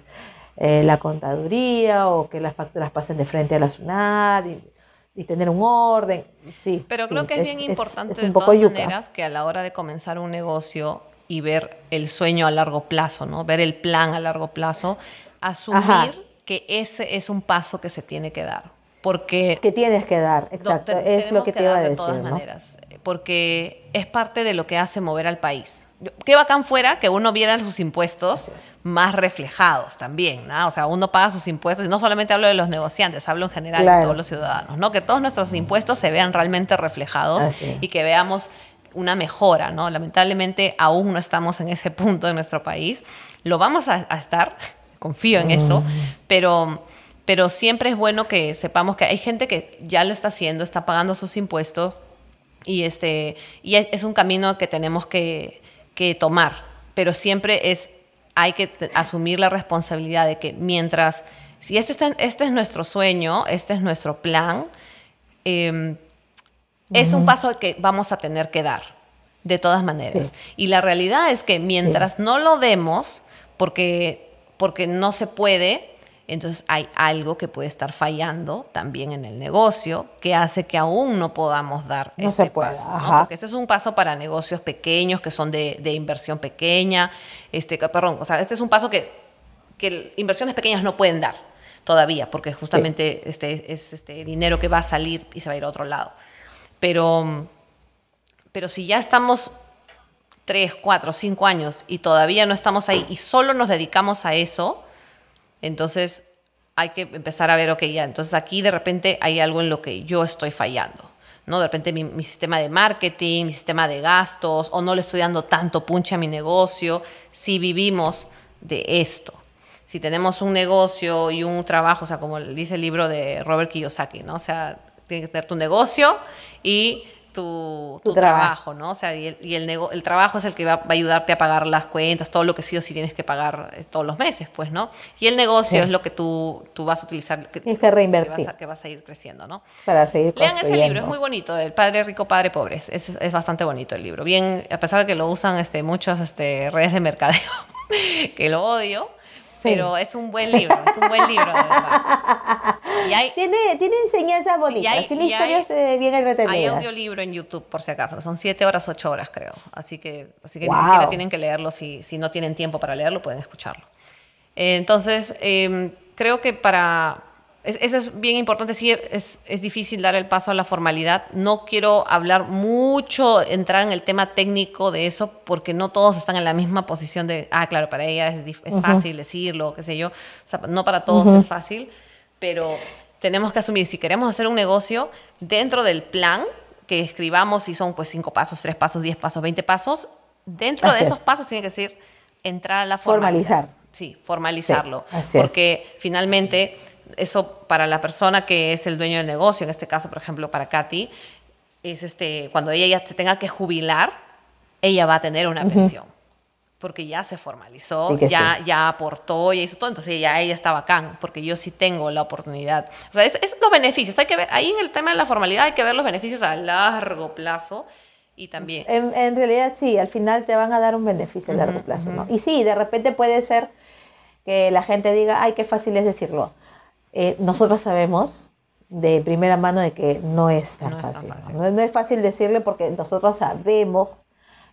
eh, la contaduría o que las facturas pasen de frente a la SUNAT y, y tener un orden, sí. Pero sí, creo que es, bien importante es de un poco todas yuca. maneras que a la hora de comenzar un negocio y ver el sueño a largo plazo, ¿no? Ver el plan a largo plazo, asumir Ajá. que ese es un paso que se tiene que dar. Porque Que tienes que dar, exacto, te- es lo que te iba a dar de decir, todas ¿no? maneras, porque es parte de lo que hace mover al país. Qué bacán fuera que uno viera sus impuestos más reflejados también, ¿no? O sea, uno paga sus impuestos, y no solamente hablo de los negociantes, hablo en general de todos los ciudadanos, ¿no? Que todos nuestros impuestos se vean realmente reflejados y que veamos una mejora, ¿no? Lamentablemente aún no estamos en ese punto en nuestro país. Lo vamos a, a estar, confío en eso, pero, pero siempre es bueno que sepamos que hay gente que ya lo está haciendo, está pagando sus impuestos y, este, y es, es un camino que tenemos que, que tomar, pero siempre es, hay que asumir la responsabilidad de que mientras, si este, está- este es nuestro sueño, este es nuestro plan, eh, es un paso que vamos a tener que dar, de todas maneras. Sí. Y la realidad es que mientras no lo demos, porque, porque no se puede, entonces hay algo que puede estar fallando también en el negocio que hace que aún no podamos dar No este se puede, paso. ¿no? Porque este es un paso para negocios pequeños que son de, de inversión pequeña. Este, perdón, o sea, este es un paso que, que inversiones pequeñas no pueden dar todavía, porque justamente este, es este dinero que va a salir y se va a ir a otro lado. Pero, pero si ya estamos tres, cuatro, cinco años y todavía no estamos ahí y solo nos dedicamos a eso, entonces hay que empezar a ver, ok, ya, entonces aquí de repente hay algo en lo que yo estoy fallando. ¿no? De repente mi, sistema de marketing, mi sistema de gastos, o no le estoy dando tanto punche a mi negocio, si vivimos de esto. Si tenemos un negocio y un trabajo, o sea, como dice el libro de Robert Kiyosaki, ¿no? O sea, tienes que tener tu negocio y tu, Tu tu trabajo. trabajo, ¿no? O sea, y el, y el, nego- el trabajo es el que va, va a ayudarte a pagar las cuentas, todo lo que sí o sí tienes que pagar eh, todos los meses, pues, ¿no? Y el negocio Sí. es lo que tú, tú vas a utilizar, que, Tienes que reinvertir. vas a, que vas a ir creciendo, ¿no? para seguir Lean ese libro, es muy bonito, El Padre Rico, Padre Pobre. Es, bastante bonito el libro. Bien, a pesar de que lo usan este, muchas este, redes de mercadeo, que lo odio. Pero es un buen libro, es un buen libro, de verdad. Y hay, Tiene, tiene enseñanzas bonitas, hay- tiene y hay- historias eh, bien hay entretenidas. audiolibro en YouTube, por si acaso, son siete horas, ocho horas, creo. Así que, así que Wow. ni siquiera tienen que leerlo. Si, si no tienen tiempo para leerlo, pueden escucharlo. Eh, entonces, eh, creo que para es- eso es bien importante. Sí, es, es difícil dar el paso a la formalidad. No quiero hablar mucho, entrar en el tema técnico de eso, porque no todos están en la misma posición de, ah, claro, para ella es, es fácil decirlo, qué sé yo. O sea, no para todos es fácil, pero tenemos que asumir, si queremos hacer un negocio dentro del plan que escribamos, si son pues cinco pasos, tres pasos, diez pasos, veinte pasos, dentro Así de es. esos pasos tiene que ser entrar a la formalidad. Formalizar. Sí, formalizarlo. Sí, así es. porque finalmente eso para la persona que es el dueño del negocio, en este caso, por ejemplo, para Katy, es este, cuando ella ya se tenga que jubilar, ella va a tener una pensión. Porque ya se formalizó, Sí ya, sí. ya aportó, ya hizo todo, entonces ya ella está bacán, porque yo sí tengo la oportunidad. O sea, es, es los beneficios, hay que ver, ahí en el tema de la formalidad hay que ver los beneficios a largo plazo y también... En, en realidad sí, al final te van a dar un beneficio a largo plazo, ¿no? Y sí, de repente puede ser que la gente diga, ay, qué fácil es decirlo. Eh, nosotros sabemos de primera mano de que no es tan No es tan fácil. ¿no? fácil. Es fácil decirle porque nosotros sabemos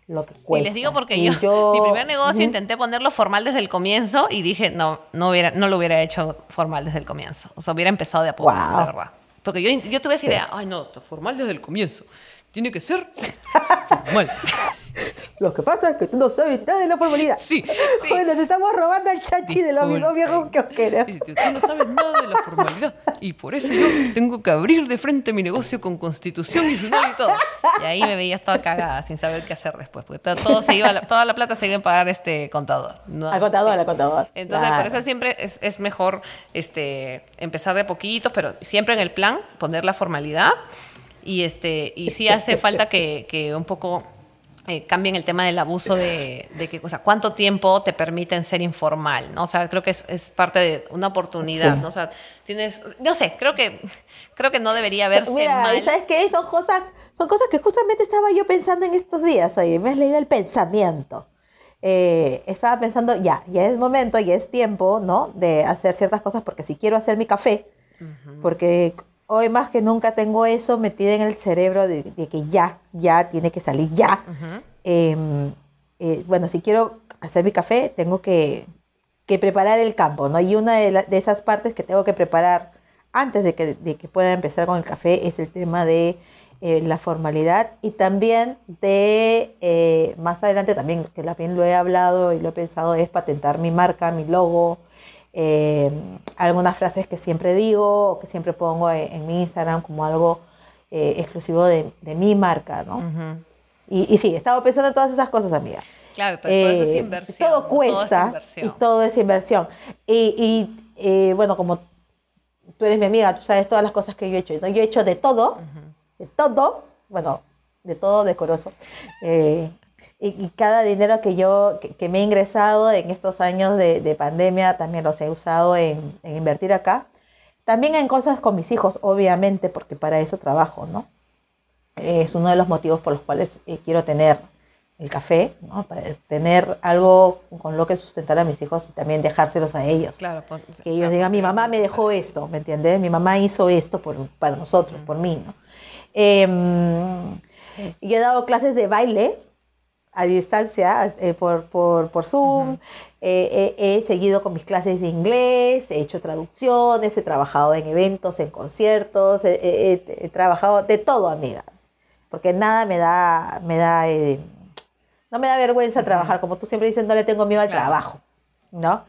lo que cuesta. Y les digo porque yo, mi primer negocio intenté ponerlo formal desde el comienzo y dije, no, no, hubiera, no lo hubiera hecho formal desde el comienzo. O sea, hubiera empezado de a poco, la verdad. Porque yo, yo tuve esa idea, ay no, formal desde el comienzo. Tiene que ser formal. Lo que pasa es que tú no sabes nada de la formalidad. Sí, sí. Bueno, te estamos robando el chachi de los dos viejos kiosqueros. Dice, tú no sabes nada de la formalidad. Y por eso yo tengo que abrir de frente mi negocio con constitución y su y todo. Y ahí me veías toda cagada sin saber qué hacer después. Porque todo, se iba, toda la plata se iba a pagar este contador. ¿no? Al contador, Sí. al contador. Entonces, Claro. por eso siempre es, es mejor este, empezar de poquitos, pero siempre en el plan poner la formalidad. Y, este, y sí hace falta que, que un poco eh, cambien el tema del abuso de, de que, o sea, cuánto tiempo te permiten ser informal, ¿no? O sea, creo que es, es parte de una oportunidad, Sí. ¿no? O sea, tienes, no sé, creo que, creo que no debería verse Mira, mal. ¿sabes qué? Son cosas, son cosas que justamente estaba yo pensando en estos días. Oye, me has leído el pensamiento. Eh, estaba pensando, ya, ya es momento, ya es tiempo, ¿no? De hacer ciertas cosas, porque si quiero hacer mi café, porque hoy más que nunca tengo eso metido en el cerebro de, de que ya, ya tiene que salir ya. Em, eh, bueno, si quiero hacer mi café, tengo que, que preparar el campo, ¿no? Y una de, la- de esas partes que tengo que preparar antes de que, de que pueda empezar con el café es el tema de eh, la formalidad y también de, eh, más adelante también, que también lo he hablado y lo he pensado, es patentar mi marca, mi logo, eh, algunas frases que siempre digo o que siempre pongo en, en mi Instagram como algo eh, exclusivo de, de mi marca, ¿no? Ujú. Y, y sí, he estado pensando en todas esas cosas, amiga. Claro, pero todo eso es Eh, inversión. Todo cuesta es y inversión. todo es inversión. Y, y, eh, bueno, como tú eres mi amiga, tú sabes todas las cosas que yo he hecho. ¿no? Yo he hecho de todo, de todo, bueno, de todo decoroso. Eh, y, y cada dinero que yo, que, que me he ingresado en estos años de, de pandemia, también los he usado en, en invertir acá. También en cosas con mis hijos, obviamente, porque para eso trabajo, ¿no? es uno de los motivos por los cuales eh, quiero tener el café, ¿no? Para tener algo con lo que sustentar a mis hijos y también dejárselos a ellos. Claro, pues, Que ellos claro, digan, mi mamá me dejó esto, ¿me entiendes? Mi mamá hizo esto por, para nosotros, por mí, ¿no? Em, yo he dado clases de baile a distancia eh, por, por, por Zoom, eh, he, he seguido con mis clases de inglés, he hecho traducciones, he trabajado en eventos, en conciertos, he, trabajado de todo, amiga, porque nada me da, me da, eh, no me da vergüenza trabajar, como tú siempre dices, no le tengo miedo al Claro. trabajo, ¿no?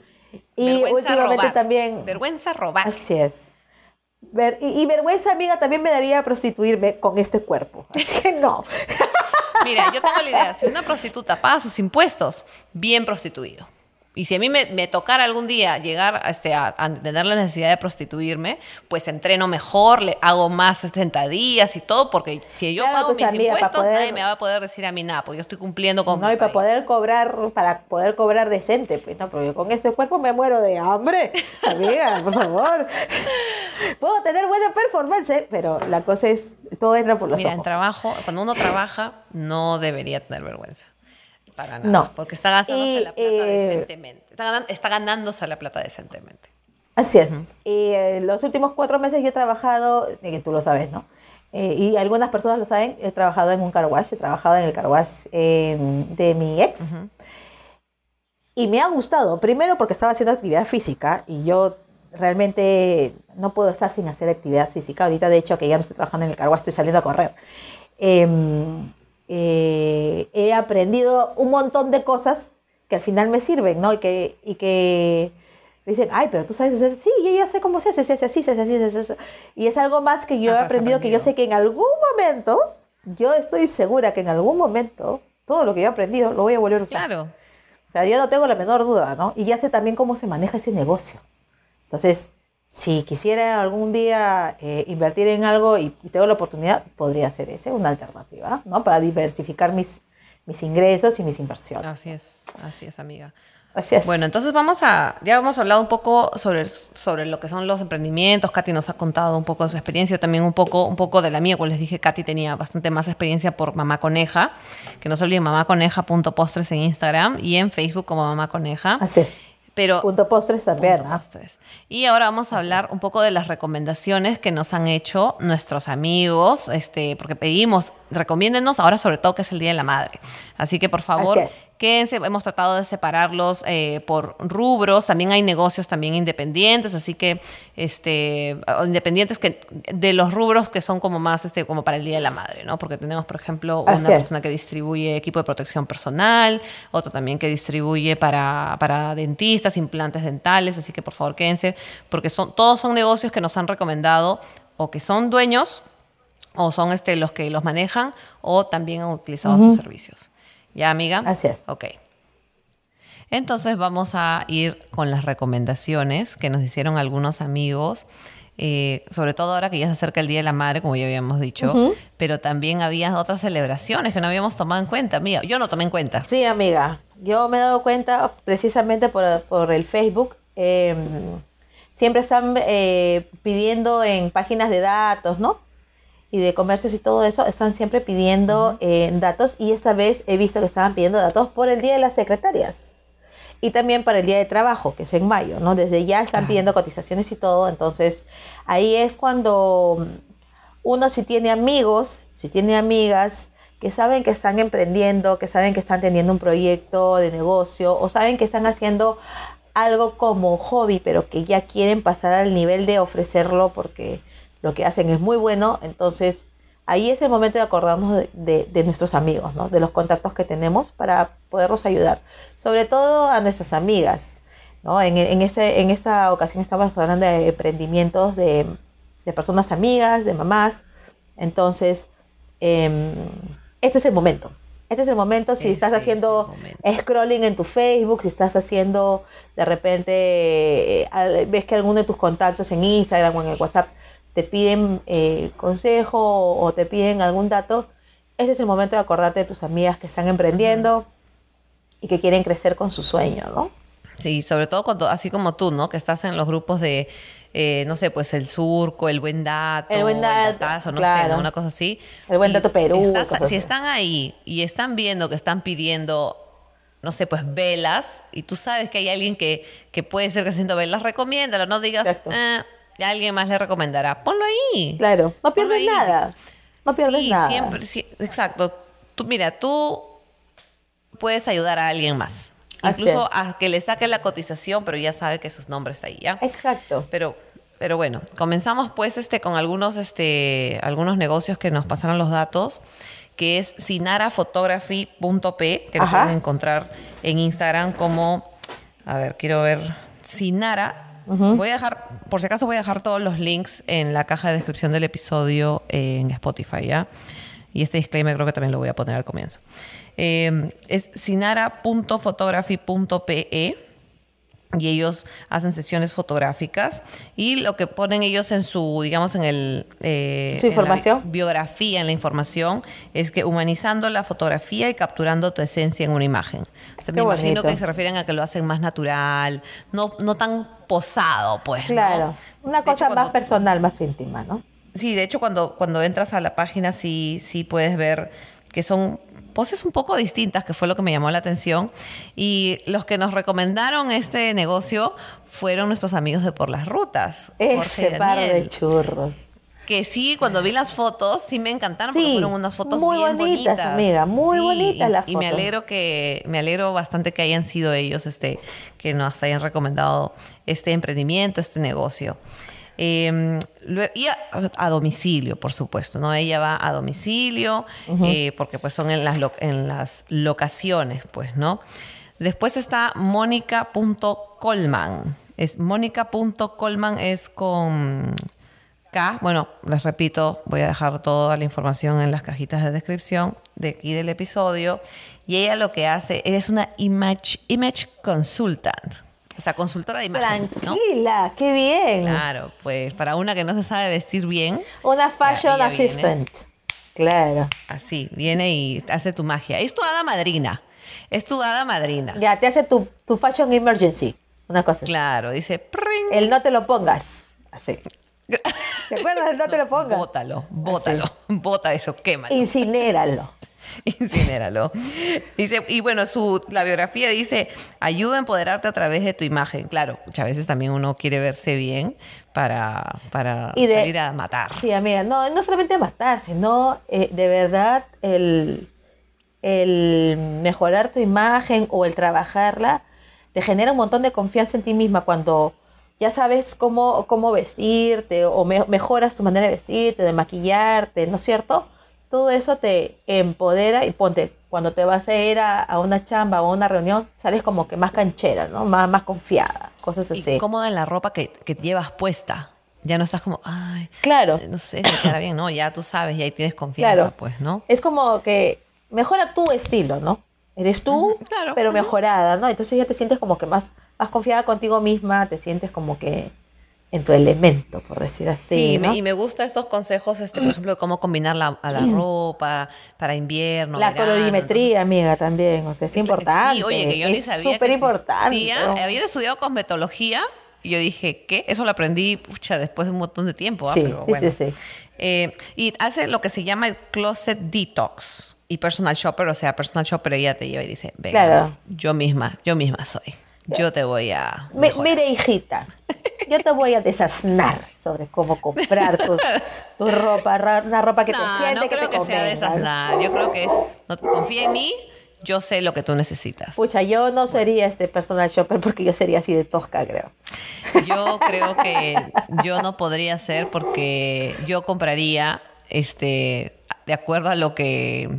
Y Vergüenza últimamente robar. también... Vergüenza robar. Así es. Ver- y, y vergüenza, amiga, también me daría prostituirme con este cuerpo. Así que no. Mira, yo tengo la idea, si una prostituta paga sus impuestos, bien prostituido. Y si a mí me, me tocara algún día llegar a, este, a, a tener la necesidad de prostituirme, pues entreno mejor, le hago más sentadillas y todo, porque si yo Claro, pago pues, mis amiga, impuestos, poder- nadie me va a poder decir a mí nada, porque yo estoy cumpliendo con No, mi y para país. poder cobrar, para poder cobrar decente, pues no, porque con este cuerpo me muero de hambre. Amiga, por favor. Puedo tener buena performance, ¿eh? pero la cosa es, todo entra por los Mira, en ojos. trabajo, cuando uno trabaja, no debería tener vergüenza. Para nada. No. Porque está gastándose Y, la plata eh, decentemente. Está, ganándose la plata decentemente. Así es. Y eh, los últimos cuatro meses yo he trabajado, que tú lo sabes, ¿no? Eh, y algunas personas lo saben, he trabajado en un car wash, he trabajado en el car wash eh, de mi ex. Y me ha gustado, primero porque estaba haciendo actividad física y yo realmente no puedo estar sin hacer actividad física. Ahorita, de hecho, que ya no estoy trabajando en el cargo, estoy saliendo a correr. Em, eh, he aprendido un montón de cosas que al final me sirven, ¿no? Y que, y que dicen, ay, pero tú sabes hacer, sí, yo ya sé cómo se hace, se hace así, se hace así, se hace así. Y es algo más que yo Ah, he pues, aprendido, que yo aprendido. sé que en algún momento, yo estoy segura que en algún momento, todo lo que yo he aprendido lo voy a volver a usar. Claro. O sea, yo no tengo la menor duda, ¿no? Y ya sé también cómo se maneja ese negocio. Entonces, si quisiera algún día eh, invertir en algo y, tengo la oportunidad, podría ser ese, una alternativa, ¿no? Para diversificar mis, mis ingresos y mis inversiones. Así es, así es, amiga. Así es. Bueno, entonces vamos a, ya hemos hablado un poco sobre, sobre lo que son los emprendimientos. Katy nos ha contado un poco de su experiencia, también un poco, un poco de la mía, pues les dije, Katy tenía bastante más experiencia por Mamá Coneja, que no se olviden, mamaconeja.postres en Instagram y en Facebook como Mamá Coneja. Así es. Pero Punto postres también, Punto ¿ah? postres. Y ahora vamos a hablar un poco de las recomendaciones que nos han hecho nuestros amigos, este, porque pedimos, recomiéndenos ahora sobre todo que es el Día de la Madre. Así que por favor, es. Quédense, hemos tratado de separarlos eh, por rubros, también hay negocios también independientes, así que este, independientes que de los rubros que son como más este, como para el Día de la Madre, ¿no? Porque tenemos, por ejemplo, Así una es. persona que distribuye equipo de protección personal, otro también que distribuye para, para dentistas, implantes dentales, así que por favor quédense, porque son, todos son negocios que nos han recomendado o que son dueños o son este, los que los manejan o también han utilizado sus servicios. ¿Ya, amiga? Así es. Ok. Entonces vamos a ir con las recomendaciones que nos hicieron algunos amigos, eh, sobre todo ahora que ya se acerca el Día de la Madre, como ya habíamos dicho, pero también había otras celebraciones que no habíamos tomado en cuenta. Mira, yo no tomé en cuenta. Sí, amiga. Yo me he dado cuenta precisamente por, por el Facebook. eh, siempre están eh, pidiendo en páginas de datos, ¿no? Y de comercios y todo eso, están siempre pidiendo eh, datos. Y esta vez he visto que estaban pidiendo datos por el Día de las Secretarias. Y también para el Día de Trabajo, que es en mayo, ¿no? Desde ya están pidiendo cotizaciones y todo. Entonces, ahí es cuando uno si tiene amigos, si tiene amigas que saben que están emprendiendo, que saben que están teniendo un proyecto de negocio o saben que están haciendo algo como hobby, pero que ya quieren pasar al nivel de ofrecerlo porque lo que hacen es muy bueno, entonces ahí es el momento de acordarnos de, de- de nuestros amigos, ¿no? de los contactos que tenemos para poderlos ayudar, sobre todo a nuestras amigas. ¿no? En, en, este, en esta ocasión estamos hablando de emprendimientos de, de personas amigas, de mamás, entonces em, este es el momento. Este es el momento si Este estás es haciendo scrolling en tu Facebook, si estás haciendo de repente, eh, ves que alguno de tus contactos en Instagram o en el WhatsApp te piden eh, consejo o te piden algún dato, este es el momento de acordarte de tus amigas que están emprendiendo y que quieren crecer con su sueño, ¿no? Sí, sobre todo cuando, así como tú, ¿no? Que estás en los grupos de, eh, no sé, pues el surco, el buen dato, El buen dato, datazo, no sé, claro. ¿no? una cosa así. El buen Y dato Perú, estás- si así. están ahí y están viendo que están pidiendo, no sé, pues velas, y tú sabes que hay alguien que, que puede ser que haciendo velas, recomiéndalo, no digas, Exacto. "Ah, ya alguien más le recomendará. Ponlo ahí. Claro, no pierdes ahí. nada. No pierdes sí, nada. siempre, sí, exacto. Tú, mira, tú puedes ayudar a alguien más. Incluso a que le saque la cotización, pero ya sabe que su nombre está ahí, ¿ya? Exacto. Pero, pero bueno, comenzamos pues este con algunos, este, algunos negocios que nos pasaron los datos, que es sinaraphotography.p, que lo Ajá. pueden encontrar en Instagram como, a ver, quiero ver, Sinara. Voy a dejar, por si acaso voy a dejar todos los links en la caja de descripción del episodio en Spotify, ¿ya? Y este disclaimer creo que también lo voy a poner al comienzo. Eh, es sinara.photography.pe y ellos hacen sesiones fotográficas y lo que ponen ellos en su, digamos, en el... eh, Su en la información. bi- biografía, en la información, es que humanizando la fotografía y capturando tu esencia en una imagen. O sea, me imagino que se refieren a que lo hacen más natural, no, no tan posado, pues. ¿no? Claro. Una De hecho, cosa más cuando- personal, más íntima, ¿no? Sí, de hecho, cuando, cuando entras a la página sí, sí puedes ver que son poses un poco distintas, que fue lo que me llamó la atención. Y los que nos recomendaron este negocio fueron nuestros amigos de Por las Rutas. Ese par de churros. Que sí, cuando vi las fotos, sí me encantaron porque fueron unas fotos muy bien bonitas, bonitas. amiga, muy Sí, bonitas y- las Y me fotos. alegro que, me alegro bastante que hayan sido ellos, este, que nos hayan recomendado este emprendimiento, este negocio. Eh, y a, a domicilio, por supuesto, ¿no? Ella va a domicilio, eh, porque pues son en las, lo- en las locaciones, pues, ¿no? Después está mónica.colman. Es mónica.colman es con K. Bueno, les repito, voy a dejar toda la información en las cajitas de descripción de aquí del episodio. Y ella lo que hace es una image, image consultant. O sea, consultora de imagen. ¿no? Tranquila, qué bien. Claro, pues para una que no se sabe vestir bien, Una fashion viene. assistant. Claro. así, viene y hace tu magia. Es tu hada madrina. Es tu hada madrina. Ya, te hace tu, tu fashion emergency. Una cosa. así. Claro, dice... "Pring". El no te lo pongas. Así. ¿Te acuerdas? El no te lo pongas. Bótalo, bótalo, bota eso, quémalo. Incinéralo. Incinéralo. Dice, y bueno, su, la biografía dice, ayuda a empoderarte a través de tu imagen. Claro, muchas veces también uno quiere verse bien para, para Y de- salir a matar. Sí, amiga, no, no solamente matar, sino eh, de verdad el, el mejorar tu imagen o el trabajarla te genera un montón de confianza en ti misma cuando ya sabes cómo, cómo vestirte o me- mejoras tu manera de vestirte, de maquillarte, ¿no es cierto? Todo eso te empodera y ponte, cuando te vas a ir a, a una chamba o a una reunión, sales como que más canchera, ¿no? Más, más confiada, cosas así. Y cómoda en la ropa que, que llevas puesta. Ya no estás como, ay, Claro. no sé, me queda bien. No, ya tú sabes, ya ahí tienes confianza, Claro. pues, ¿no? Es como que mejora tu estilo, ¿no? Eres tú, claro. pero mejorada, ¿no? Entonces ya te sientes como que más, más confiada contigo misma, te sientes como que en tu elemento, por decir así. Sí, me- ¿no? y me gustan estos consejos, este, por ejemplo, de cómo combinar la, a la ropa para invierno. la verano, colorimetría, amiga, también, o sea, es importante. Sí, oye, que yo ni es sabía súper importante. Había estudiado cosmetología y yo dije, ¿qué? Eso lo aprendí, pucha, después de un montón de tiempo. ¿ah? Sí, Pero sí, bueno. sí, sí. Eh, y hace lo que se llama el closet detox y personal shopper, o sea, personal shopper ella te lleva y dice, venga, Claro. yo misma, yo misma soy. Yo te voy a Me- mejorar". mire, hijita, yo te voy a desasnar sobre cómo comprar tus, tu ropa, una ropa que te No, siente no que creo te que sea de esas convenga. nada. Yo creo que es, no, confía en mí, yo sé lo que tú necesitas. Pucha, yo no sería este personal shopper porque yo sería así de tosca, creo. Yo creo que yo no podría ser porque yo compraría este de acuerdo a lo que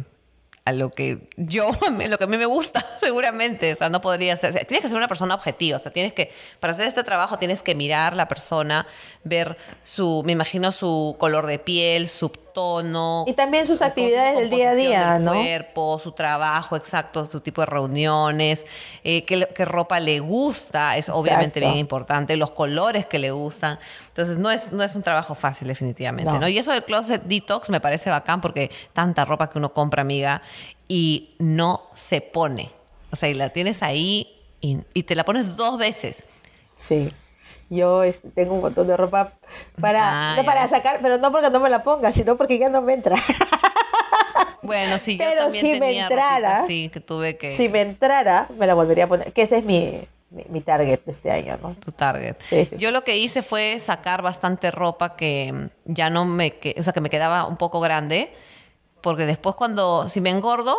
a lo que yo lo que a mí me gusta seguramente o sea no podría ser tienes que ser una persona objetiva o sea tienes que para hacer este trabajo tienes que mirar la persona ver su me imagino su color de piel su tono Y también sus su actividades del día a día, del ¿no? cuerpo, su trabajo, exacto, su tipo de reuniones, eh, qué, qué ropa le gusta, es obviamente Exacto. bien importante, los colores que le gustan. Entonces, no es, no es un trabajo fácil, definitivamente. No. ¿no? Y eso del closet detox me parece bacán porque tanta ropa que uno compra, amiga, y no se pone. O sea, y la tienes ahí y, y te la pones dos veces. Sí. Yo tengo un montón de ropa para, Ah, no para sacar, pero no porque no me la ponga, sino porque ya no me entra. Bueno, sí, yo Pero también si me tenía entrara, ropita así que tuve que... Si me entrara, me la volvería a poner. Que ese es mi, mi, mi target de este año, ¿no? tu target. Sí, sí. Yo lo que hice fue sacar bastante ropa que ya no me, que, o sea, que me quedaba un poco grande, porque después cuando, si me engordo,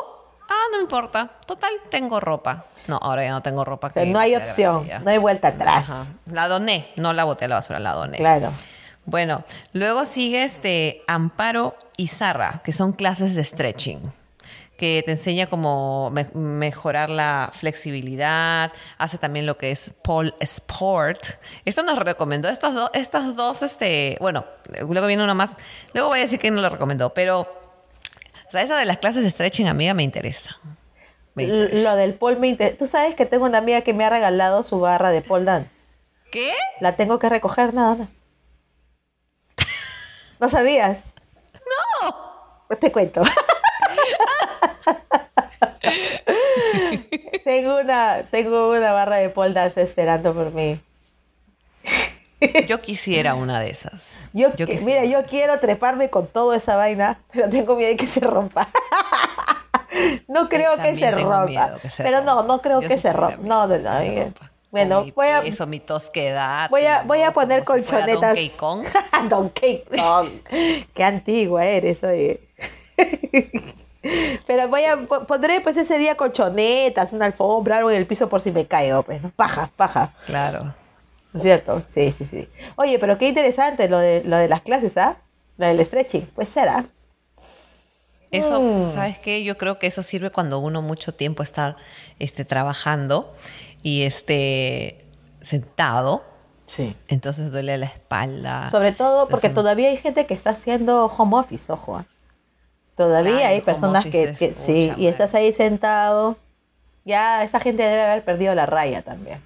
ah, no importa, total, tengo ropa. No, ahora ya no tengo ropa. O sea, que no hay opción, no hay vuelta atrás. Ajá. La doné, no la boté a la basura, la doné. Claro. Bueno, luego sigue este Amparo y Sarra, que son clases de stretching, que te enseña cómo me- mejorar la flexibilidad, hace también lo que es pole sport. Esto nos recomendó estas, dos estas dos, este, bueno, luego viene una más, luego voy a decir que no lo recomendó, pero, o sea, esa de las clases de stretching, amiga, me interesa. Me interesa. Lo del pole me inter- Tú sabes que tengo una amiga que me ha regalado su barra de pole dance. ¿Qué? La tengo que recoger nada más. ¿No sabías? No. Te cuento. tengo una tengo una barra de pole dance esperando por mí. Yo quisiera una de esas. Yo, Yo que- quisiera. mira, yo quiero treparme con toda esa vaina, pero tengo miedo de que se rompa. no creo que se rompa. miedo que se pero no, rompa. no creo Yo que se rompa. No, no, no. se rompa. Bueno, mi voy a, peso, mi tosquedad. voy a, voy a poner Como si colchonetas. Donkey Kong. Donkey Kong. Qué antigua eres, oye. Pero voy a po- pondré pues ese día colchonetas, una alfombra, algo en el piso por si me caigo, pues, ¿no? Paja, paja. Claro. ¿No es cierto? Sí, sí, sí. Oye, pero qué interesante lo de, lo de las clases, ¿ah? Lo del stretching. Pues será. Eso, Mm. ¿sabes qué? Yo creo que eso sirve cuando uno mucho tiempo está este, trabajando y este, sentado, Sí. entonces duele la espalda. Sobre todo porque Entonces, todavía hay gente que está haciendo home office, ojo. ¿ah? Todavía Claro, hay personas que, sí, y estás ahí sentado. Ya esa gente debe haber perdido la raya también.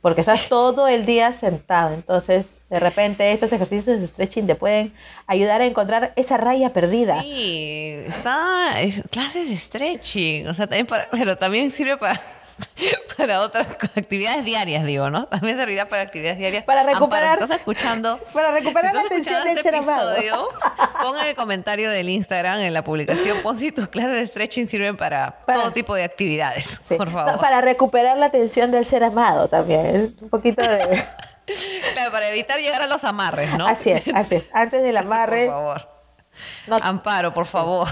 Porque estás todo el día sentado. Entonces, de repente, estos ejercicios de stretching te pueden ayudar a encontrar esa raya perdida. Sí, está es clases de stretching, o sea, también para, pero también sirve para para otras actividades diarias, digo, ¿no? También servirá para actividades diarias. Para Amparo, recuperar- ¿estás escuchando? para recuperar ¿Estás la atención del ser amado. episodio? Pon en el comentario del Instagram, en la publicación, pon si tus clases de stretching sirven para, Para- todo tipo de actividades, Sí. por No, favor. para recuperar la atención del ser amado también. Un poquito de... Claro, para evitar llegar a los amarres, ¿no? Así es, así es. Antes del amarre, Por favor. no, Amparo, por favor.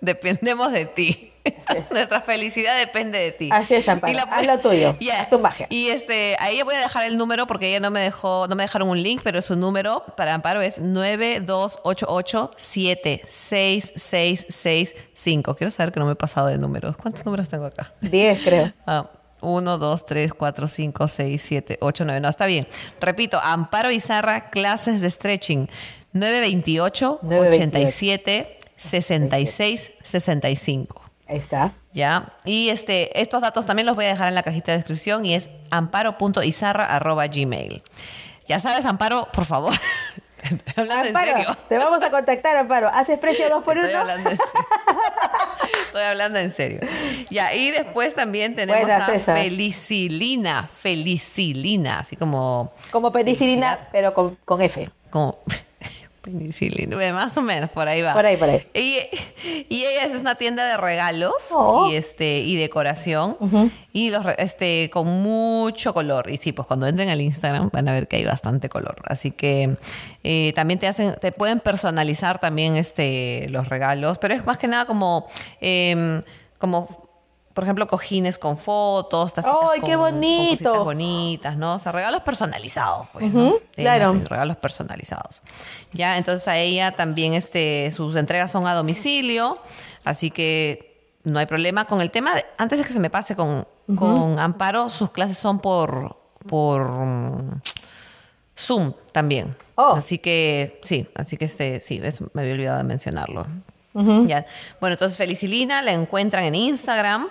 Dependemos de ti. Nuestra felicidad depende de ti. Así es, Amparo. Y Haz lo tuyo. Ya. Haz tu magia. Y este, ahí voy a dejar el número porque ella no me dejó, no me dejaron un link, pero su número para Amparo es 928876665. Quiero saber que no me he pasado de números. ¿Cuántos números tengo acá? 10 creo. Ah, 1, 2, 3, 4, 5, 6, 7, 8, 9. No, está bien. Repito, Amparo Izarra, clases de stretching. 928 87 66 65. Ahí está. ¿Ya? Y este, estos datos también los voy a dejar en la cajita de descripción y es amparo.izarra.gmail. Ya sabes, Amparo, por favor. Estoy hablando Amparo, en serio. te vamos a contactar, Amparo. ¿Haces precio 2 por Estoy 1 hablando en serio. Estoy hablando en serio. Ya, y después también tenemos Buena, a César. felicilina, felicilina, así como Como penicilina, pero con, con F. como penicilina, más o menos por ahí va. Por ahí, por ahí. Y, y ella es una tienda de regalos Oh. y este y decoración y los este con mucho color y sí, pues cuando entren al Instagram van a ver que hay bastante color, así que eh, también te hacen te pueden personalizar también este los regalos, pero es más que nada como em, como por ejemplo, cojines con fotos, tacitas ¡Ay, qué con- bonito! bonitas, ¿no? O sea, regalos personalizados, pues, y regalos personalizados. Ya, entonces a ella también este, sus entregas son a domicilio, así que no hay problema con el tema. de- antes de que se me pase con, con Amparo, sus clases son por, por mm, Zoom también. Oh. Así que sí, así que este, sí, eso me había olvidado de mencionarlo. Ya. Bueno, entonces Felicilina la encuentran en Instagram.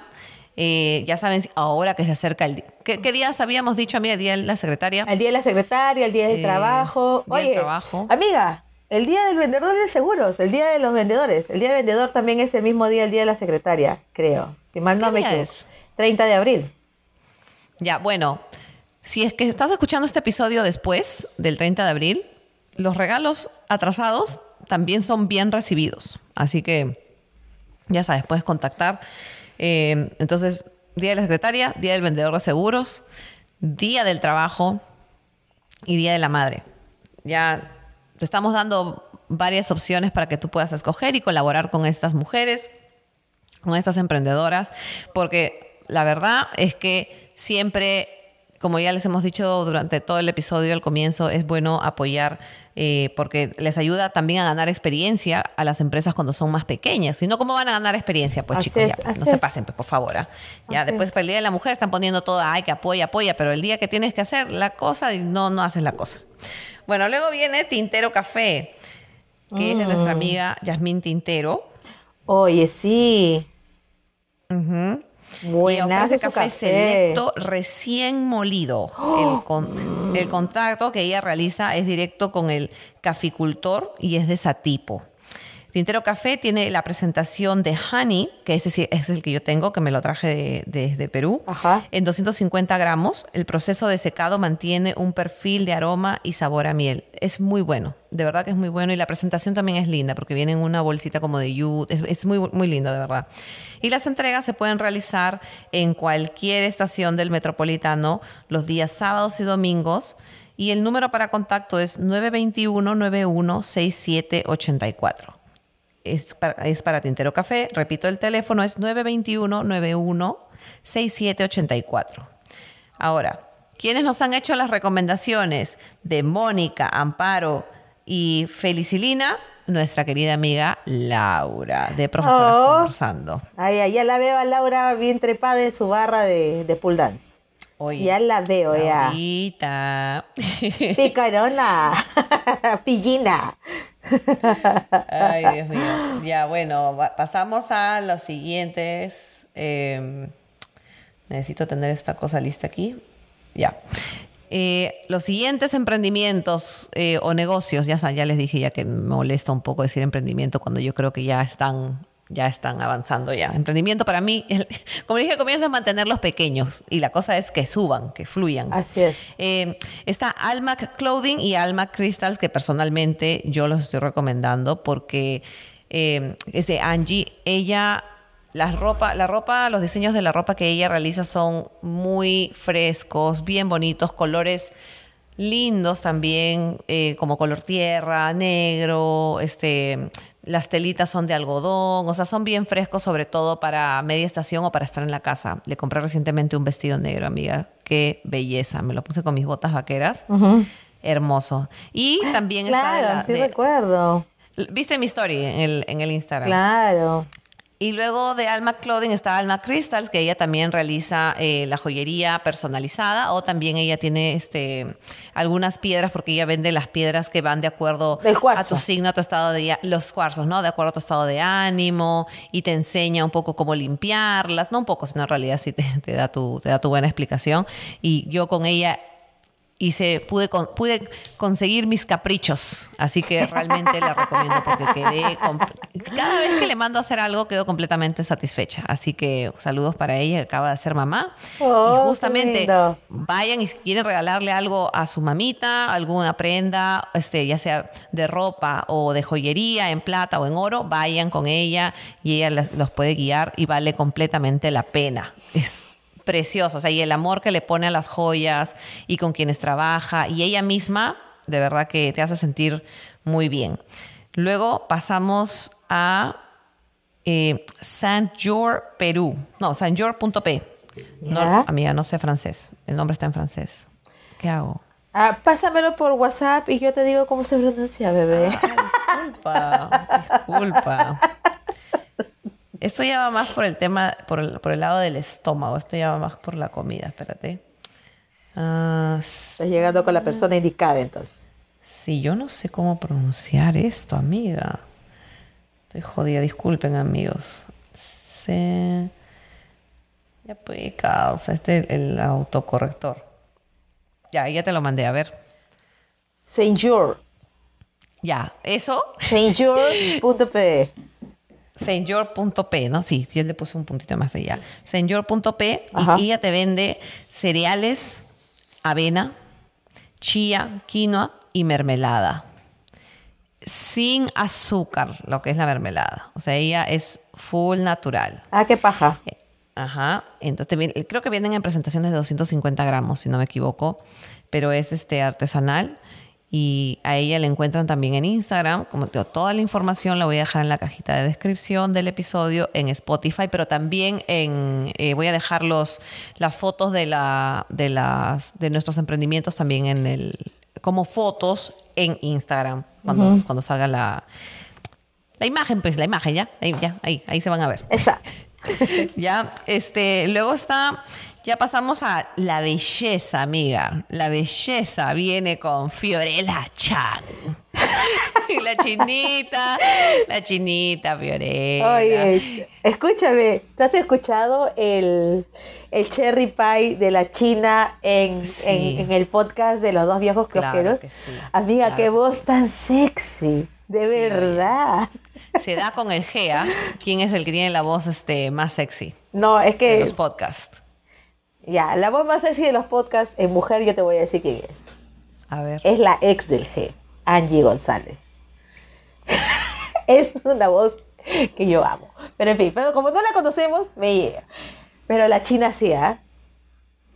Eh, ya saben, ahora que se acerca el día. ¿Qué, qué días habíamos dicho, amiga? El día de la secretaria. El día de la secretaria, el día del Eh, trabajo. día del Oye, trabajo. amiga, el día del vendedor de seguros, el día de los vendedores. El día del vendedor también es el mismo día, el día de la secretaria, creo. Si mal no ¿Qué me día equivoco. es? 30 de abril. Ya, bueno, si es que estás escuchando este episodio después del 30 de abril, los regalos atrasados también son bien recibidos. Así que, ya sabes, puedes contactar. Eh, entonces, Día de la Secretaria, Día del Vendedor de Seguros, Día del Trabajo y Día de la Madre. Ya te estamos dando varias opciones para que tú puedas escoger y colaborar con estas mujeres con estas emprendedoras, porque la verdad es que siempre, como ya les hemos dicho durante todo el episodio al comienzo, es bueno apoyar eh, porque les ayuda también a ganar experiencia a las empresas cuando son más pequeñas. Si no, ¿cómo van a ganar experiencia? Pues Así chicos, es, ya, pues, no se pasen, pues, por favor. ¿ah? Ya Así después es. para el Día de la Mujer están poniendo todo, ay, que apoya, apoya, pero el día que tienes que hacer la cosa, no, no haces la cosa. Bueno, luego viene Tintero Café, que es de nuestra Mm. amiga Yasmín Tintero. Oye, sí. Y Su café, café. selecto recién molido. El, con- el contacto que ella realiza es directo con el caficultor y es de Satipo. Tintero Café tiene la presentación de Honey, que ese sí es el que yo tengo, que me lo traje de- desde Perú, Ajá. en 250 gramos. El proceso de secado mantiene un perfil de aroma y sabor a miel. Es muy bueno, de verdad que es muy bueno. Y la presentación también es linda, porque viene en una bolsita como de yute. Es, es muy, muy lindo, de verdad. Y las entregas se pueden realizar en cualquier estación del metropolitano los días sábados y domingos. Y el número para contacto es 921-916784 es para, es para Tintero Café. Repito, el teléfono es 921-91-6784. Ahora, ¿quiénes nos han hecho las recomendaciones de Mónica, Amparo y Felicilina? Nuestra querida amiga Laura, de Profesoras Oh. Conversando. Ay, ya la veo a Laura bien trepada en su barra de, de pull dance. Oye, ya la veo, ya. Picarona. Pillina. Ay, Dios mío. Ya, bueno, pasamos a los siguientes. eh, necesito tener esta cosa lista aquí. Ya. Eh, los siguientes emprendimientos eh, o negocios, ya, ya les dije ya que me molesta un poco decir emprendimiento cuando yo creo que ya están, ya están avanzando ya. Emprendimiento para mí, el- como dije al comienzo, es mantenerlos pequeños y la cosa es que suban, que fluyan. Así es. Eh, está Almac Clothing y Almac Crystals, que personalmente yo los estoy recomendando porque eh, es de Angie. Ella, la ropa, la ropa, los diseños de la ropa que ella realiza son muy frescos, bien bonitos, colores lindos también, eh, como color tierra, negro, este, las telitas son de algodón, o sea, son bien frescos, sobre todo para media estación o para estar en la casa. Le compré recientemente un vestido negro, amiga, qué belleza, me lo puse con mis botas vaqueras, hermoso. Y también está Claro, la- sí de- recuerdo. viste mi story en el, en el Instagram. Claro. Y luego de Alma Clothing está Alma Crystals, que ella también realiza eh, la joyería personalizada o también ella tiene este, algunas piedras porque ella vende las piedras que van de acuerdo a tu signo, a tu estado de los cuarzos, ¿no? De acuerdo a tu estado de ánimo y te enseña un poco cómo limpiarlas, no un poco, sino en realidad sí te, te da tu te da tu buena explicación y yo con ella hice, pude, con- pude conseguir mis caprichos. Así que realmente la recomiendo porque quedé. Cada vez que le mando a hacer algo, quedo completamente satisfecha. Así que saludos para ella que acaba de ser mamá. Oh, y qué justamente vayan y si quieren regalarle algo a su mamita, alguna prenda, este, ya sea de ropa o de joyería, en plata o en oro, vayan con ella y ella las- los puede guiar y vale completamente la pena. Es precioso, o sea, y el amor que le pone a las joyas y con quienes trabaja y ella misma, de verdad que te hace sentir muy bien. Luego pasamos a eh, Saint George, Perú. No, saintgeorge.p. No, amiga, no sé francés. El nombre está en francés. ¿Qué hago? Ah, pásamelo por WhatsApp y yo te digo cómo se pronuncia, bebé. Disculpa, disculpa. Esto ya va más por el tema, por el, por el lado del estómago. Esto ya va más por la comida. Espérate. Ah, Estás llegando con la persona indicada entonces. sí, yo no sé cómo pronunciar esto, amiga. Estoy jodida, disculpen, amigos. Se... Ya pues, causa, este es el autocorrector. Ya, ya te lo mandé, a ver. Saint. Ya, eso Saintgeorge.pe. Señor.p, ¿no? Sí, yo le puse un puntito más allá. Señor.p Ajá. y ella te vende cereales, avena, chía, quinoa y mermelada. Sin azúcar, lo que es la mermelada. O sea, ella es full natural. Ah, qué paja. Ajá. Entonces, creo que vienen en presentaciones de 250 gramos, si no me equivoco, pero es este artesanal y a ella le encuentran también en Instagram. Como digo, toda la información la voy a dejar en la cajita de descripción del episodio en Spotify, pero también en eh, voy a dejar los, las fotos de la de las de nuestros emprendimientos también en el como fotos en Instagram cuando, cuando salga la la imagen, pues la imagen ya, ahí ya, ahí, ahí se van a ver. Esa. Ya, este, luego está, ya pasamos a la belleza, amiga. La belleza viene con Fiorella Chan. Y la chinita, la chinita Fiorella. Oye, escúchame, ¿tú has escuchado el, el cherry pie de la China en, Sí. en, en el podcast de los dos viejos Claro kiosqueros? que sí, Amiga, claro qué voz tan sexy, de verdad. se da con el Gea, quién es el que tiene la voz este, más sexy No, es de que. los podcasts. Ya, la voz más sexy de los podcasts en mujer, yo te voy a decir quién es. A ver. Es la ex del G, Angie González. es una voz que yo amo. Pero en fin, pero como no la conocemos, me llega. Pero la china sí, ¿ah?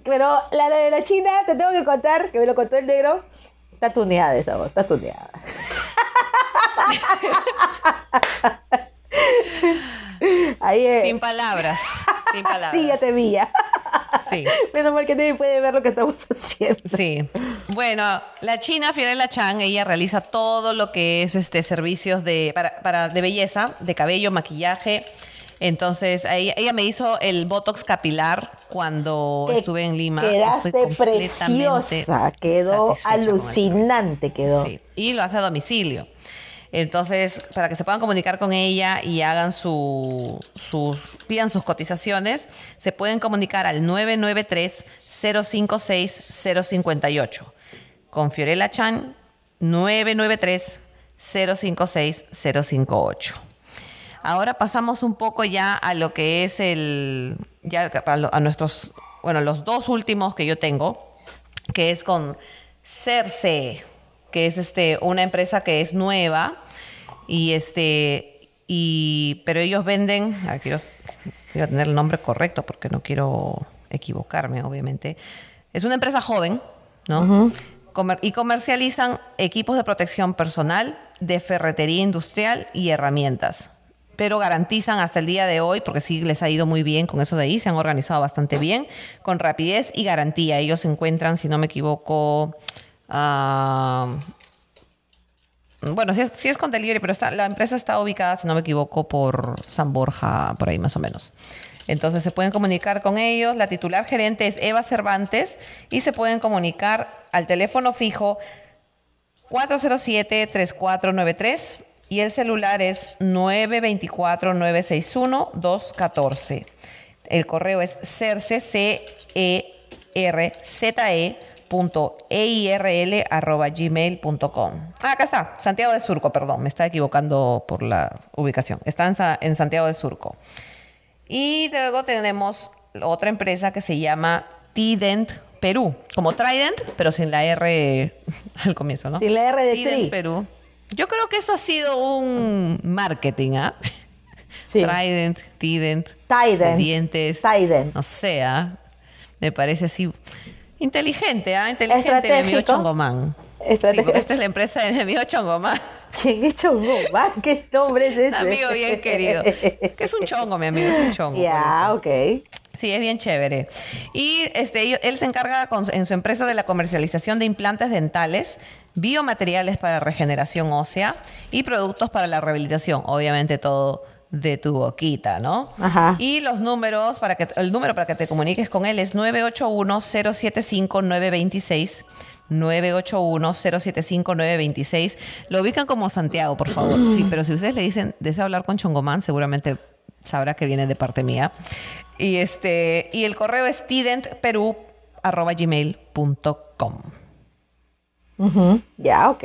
Pero la de la china, te tengo que contar, que me lo contó el negro, está tuneada esa voz, está tuneada. Ahí es. Sin palabras. Sin palabras. Sí, ya te vi ya. Sí. Menos mal que nadie puede ver lo que estamos haciendo. Sí. Bueno, la china Fiorella Chang, ella realiza todo lo que es este servicios de para, para- de belleza, de cabello, maquillaje. Entonces, ahí- ella me hizo el botox capilar cuando Que estuve en Lima. Quedaste preciosa, quedó alucinante, quedó. Sí, y lo hace a domicilio. Entonces, para que se puedan comunicar con ella y hagan su, sus, pidan sus cotizaciones, se pueden comunicar al 993-056-058. Con Fiorella Chan, 993-056-058. Ahora pasamos un poco ya a lo que es el, ya a, nuestros, bueno, los dos últimos que yo tengo, que es con Cerce, que es este una empresa que es nueva y este y pero ellos venden, a ver, quiero, quiero tener el nombre correcto porque no quiero equivocarme, obviamente. Es una empresa joven, ¿no? Y comercializan equipos de protección personal, de ferretería industrial y herramientas pero garantizan hasta el día de hoy, porque sí les ha ido muy bien con eso de ahí, se han organizado bastante bien, con rapidez y garantía. Ellos se encuentran, si no me equivoco, ah, bueno, sí es, con delivery, pero la empresa está ubicada, si no me equivoco, por San Borja, por ahí más o menos. Entonces se pueden comunicar con ellos. La titular gerente es Eva Cervantes y se pueden comunicar al teléfono fijo 407-3493 y el celular es 924-961-214. El correo es cerce, c e r z e punto eirl arroba gmail punto com. Ah, acá está, Santiago de Surco, perdón, me estaba equivocando por la ubicación. Está en, Sa- en Santiago de Surco. Y luego tenemos otra empresa que se llama Tident Perú, como Trident, pero sin la R al comienzo, ¿no? Sin la R de Tident tri. Perú. Yo creo que eso ha sido un marketing, ¿ah? Sí. Trident, Tident, Tident. dientes, Tident. no sé, ¿ah? me parece así inteligente, ¿ah? Inteligente mi amigo Estratégico. Chongomán. Sí, esta es la empresa de mi amigo Chongomán. ¿Quién es Chongo? Más, ¿Qué nombre es ese? Amigo bien querido. Que es un chongo, mi amigo, es un chongo. Ya, eso. ok. Sí, es bien chévere. Y este, él se encarga con- en su empresa de la comercialización de implantes dentales, biomateriales para regeneración ósea y productos para la rehabilitación. Obviamente todo de tu boquita, ¿no? Ajá. Y los números, para que, el número para que te comuniques con él es 981-075-926. 981-075-926. Lo ubican como Santiago, por favor. Sí, pero si ustedes le dicen, deseo hablar con Chongomán, seguramente sabrá que viene de parte mía. Y este y el correo es tidentperú.gmail.com. Ujú, Ya, ok.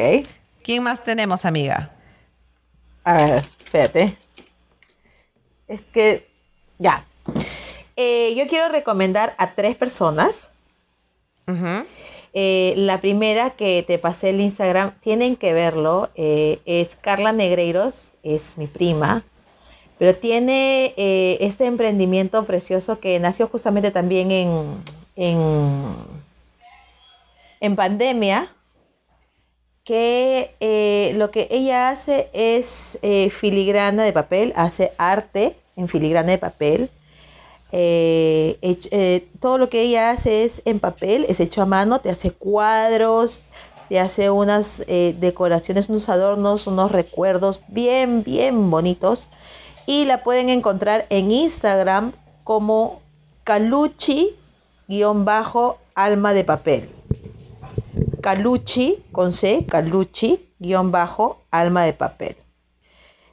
¿Quién más tenemos, amiga? A ver, espérate. Es que, ya. Eh, yo quiero recomendar a tres personas. Eh, la primera que te pasé el Instagram, tienen que verlo, eh, es Carla Negreiros, es mi prima, pero tiene este emprendimiento precioso que nació justamente también en, en, en pandemia, que eh, lo que ella hace es eh, filigrana de papel, hace arte en filigrana de papel. Eh, todo lo que ella hace es en papel, es hecho a mano, te hace cuadros, te hace unas decoraciones, unos adornos, unos recuerdos bien, bien bonitos. Y la pueden encontrar en Instagram como Caluchi-alma de papel. Caluchi, con C, Caluchi, guion bajo, alma de papel.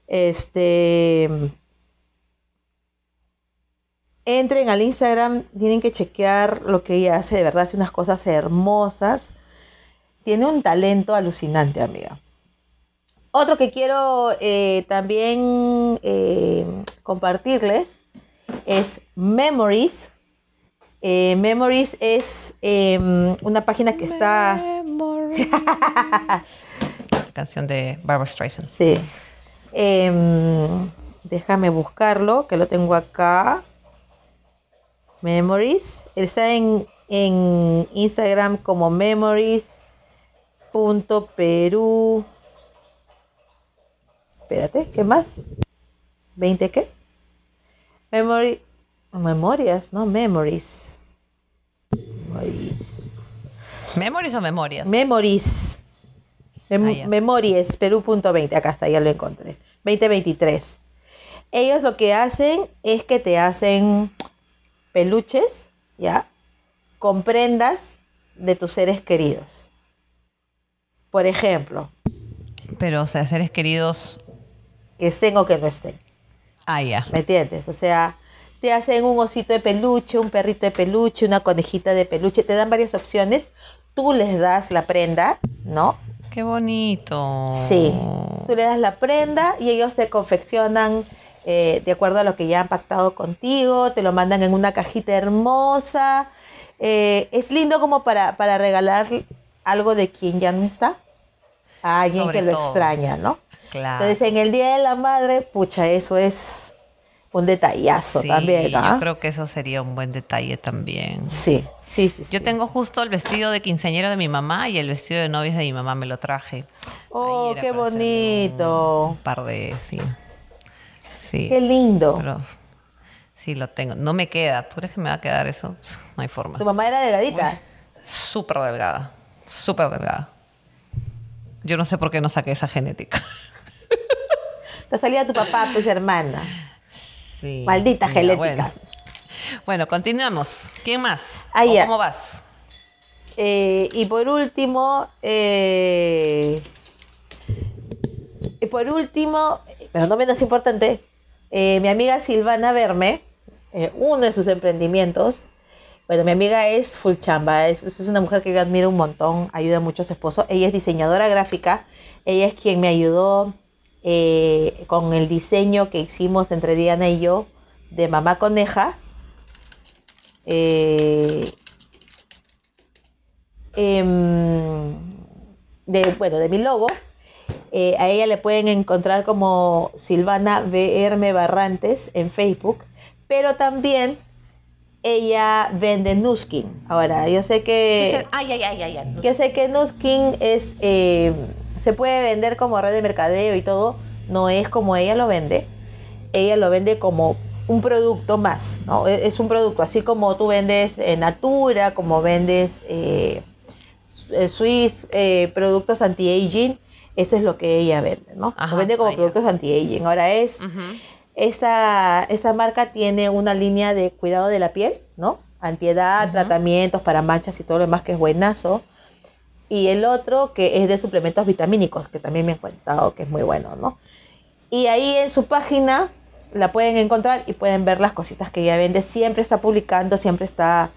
Este. Entren al Instagram, tienen que chequear lo que ella hace, de verdad, hace unas cosas hermosas. Tiene un talento alucinante, amiga. Otro que quiero eh, también eh, compartirles es Memories. Eh, Memories es em, una página que está... Memories. Canción de Barbara Streisand. Sí. Em, déjame buscarlo, que lo tengo acá. Memories. Está en, en Instagram como memories.peru. Espérate, ¿qué más? ¿20 qué? Memory. Memorias, no memories. Memories. ¿Memories o memorias? Memories. Mem- Ah, ya. Memories, Perú.20. Acá está, ya lo encontré. 2023. Ellos lo que hacen es que te hacen peluches, ¿ya? Con prendas de tus seres queridos. Por ejemplo, Pero, o sea, seres queridos. que estén o que no estén. Ah, ya. ¿Me entiendes? O sea, te hacen un osito de peluche, un perrito de peluche, una conejita de peluche. Te dan varias opciones. Tú les das la prenda, ¿no? Qué bonito. Sí, tú le das la prenda y ellos te confeccionan eh, de acuerdo a lo que ya han pactado contigo, te lo mandan en una cajita hermosa. Eh, es lindo como para, para regalar algo de quien ya no está, a alguien Sobre que lo todo. extraña, ¿no? Claro. Entonces en el Día de la Madre, pucha, eso es un detallazo Sí, también, ¿ah? Yo creo que eso sería un buen detalle también. Sí, sí, sí. Yo sí. tengo justo el vestido de quinceañero de mi mamá y el vestido de novias de mi mamá me lo traje. Oh, qué bonito. Un par de, sí. Sí. Qué lindo. Pero sí lo tengo. No me queda. ¿Tú crees que me va a quedar eso? No hay forma. Tu mamá era delgadita. Súper delgada. Súper delgada. Yo no sé por qué no saqué esa genética. Te salía tu papá, pues hermana. Sí. Maldita genética. Bueno. Bueno, continuamos. ¿Quién más? Ah, ¿O. ¿Cómo vas? Eh, y por último, eh, y por último, pero no menos importante, eh, mi amiga Silvana Verme, eh, uno de sus emprendimientos, bueno, mi amiga es full chamba, es, es una mujer que yo admiro un montón, ayuda mucho a su esposo, ella es diseñadora gráfica, ella es quien me ayudó con el diseño que hicimos entre Diana y yo de Mamá Coneja. Eh, em, de, bueno, de mi logo. Eh, a ella le pueden encontrar como Silvana BRM Barrantes en Facebook, pero también ella vende Nuskin. Ahora, yo sé que, Ay, ay, ay, ay. ay. yo sé que Nuskin es, eh, se puede vender como red de mercadeo y todo, no es como ella lo vende. Ella lo vende como un producto más, ¿no? E- Es un producto, así como tú vendes eh, Natura, como vendes eh, eh, Swiss, eh, productos anti-aging, eso es lo que ella vende, ¿no? Ajá, vende como productos anti-aging. Ahora es, Ujú. esta, esta marca tiene una línea de cuidado de la piel, ¿no? Antiedad, tratamientos para manchas y todo lo demás que es buenazo. Y el otro que es de suplementos vitamínicos, que también me han contado que es muy bueno, ¿no? Y ahí en su página la pueden encontrar y pueden ver las cositas que ella vende. Siempre está publicando, siempre está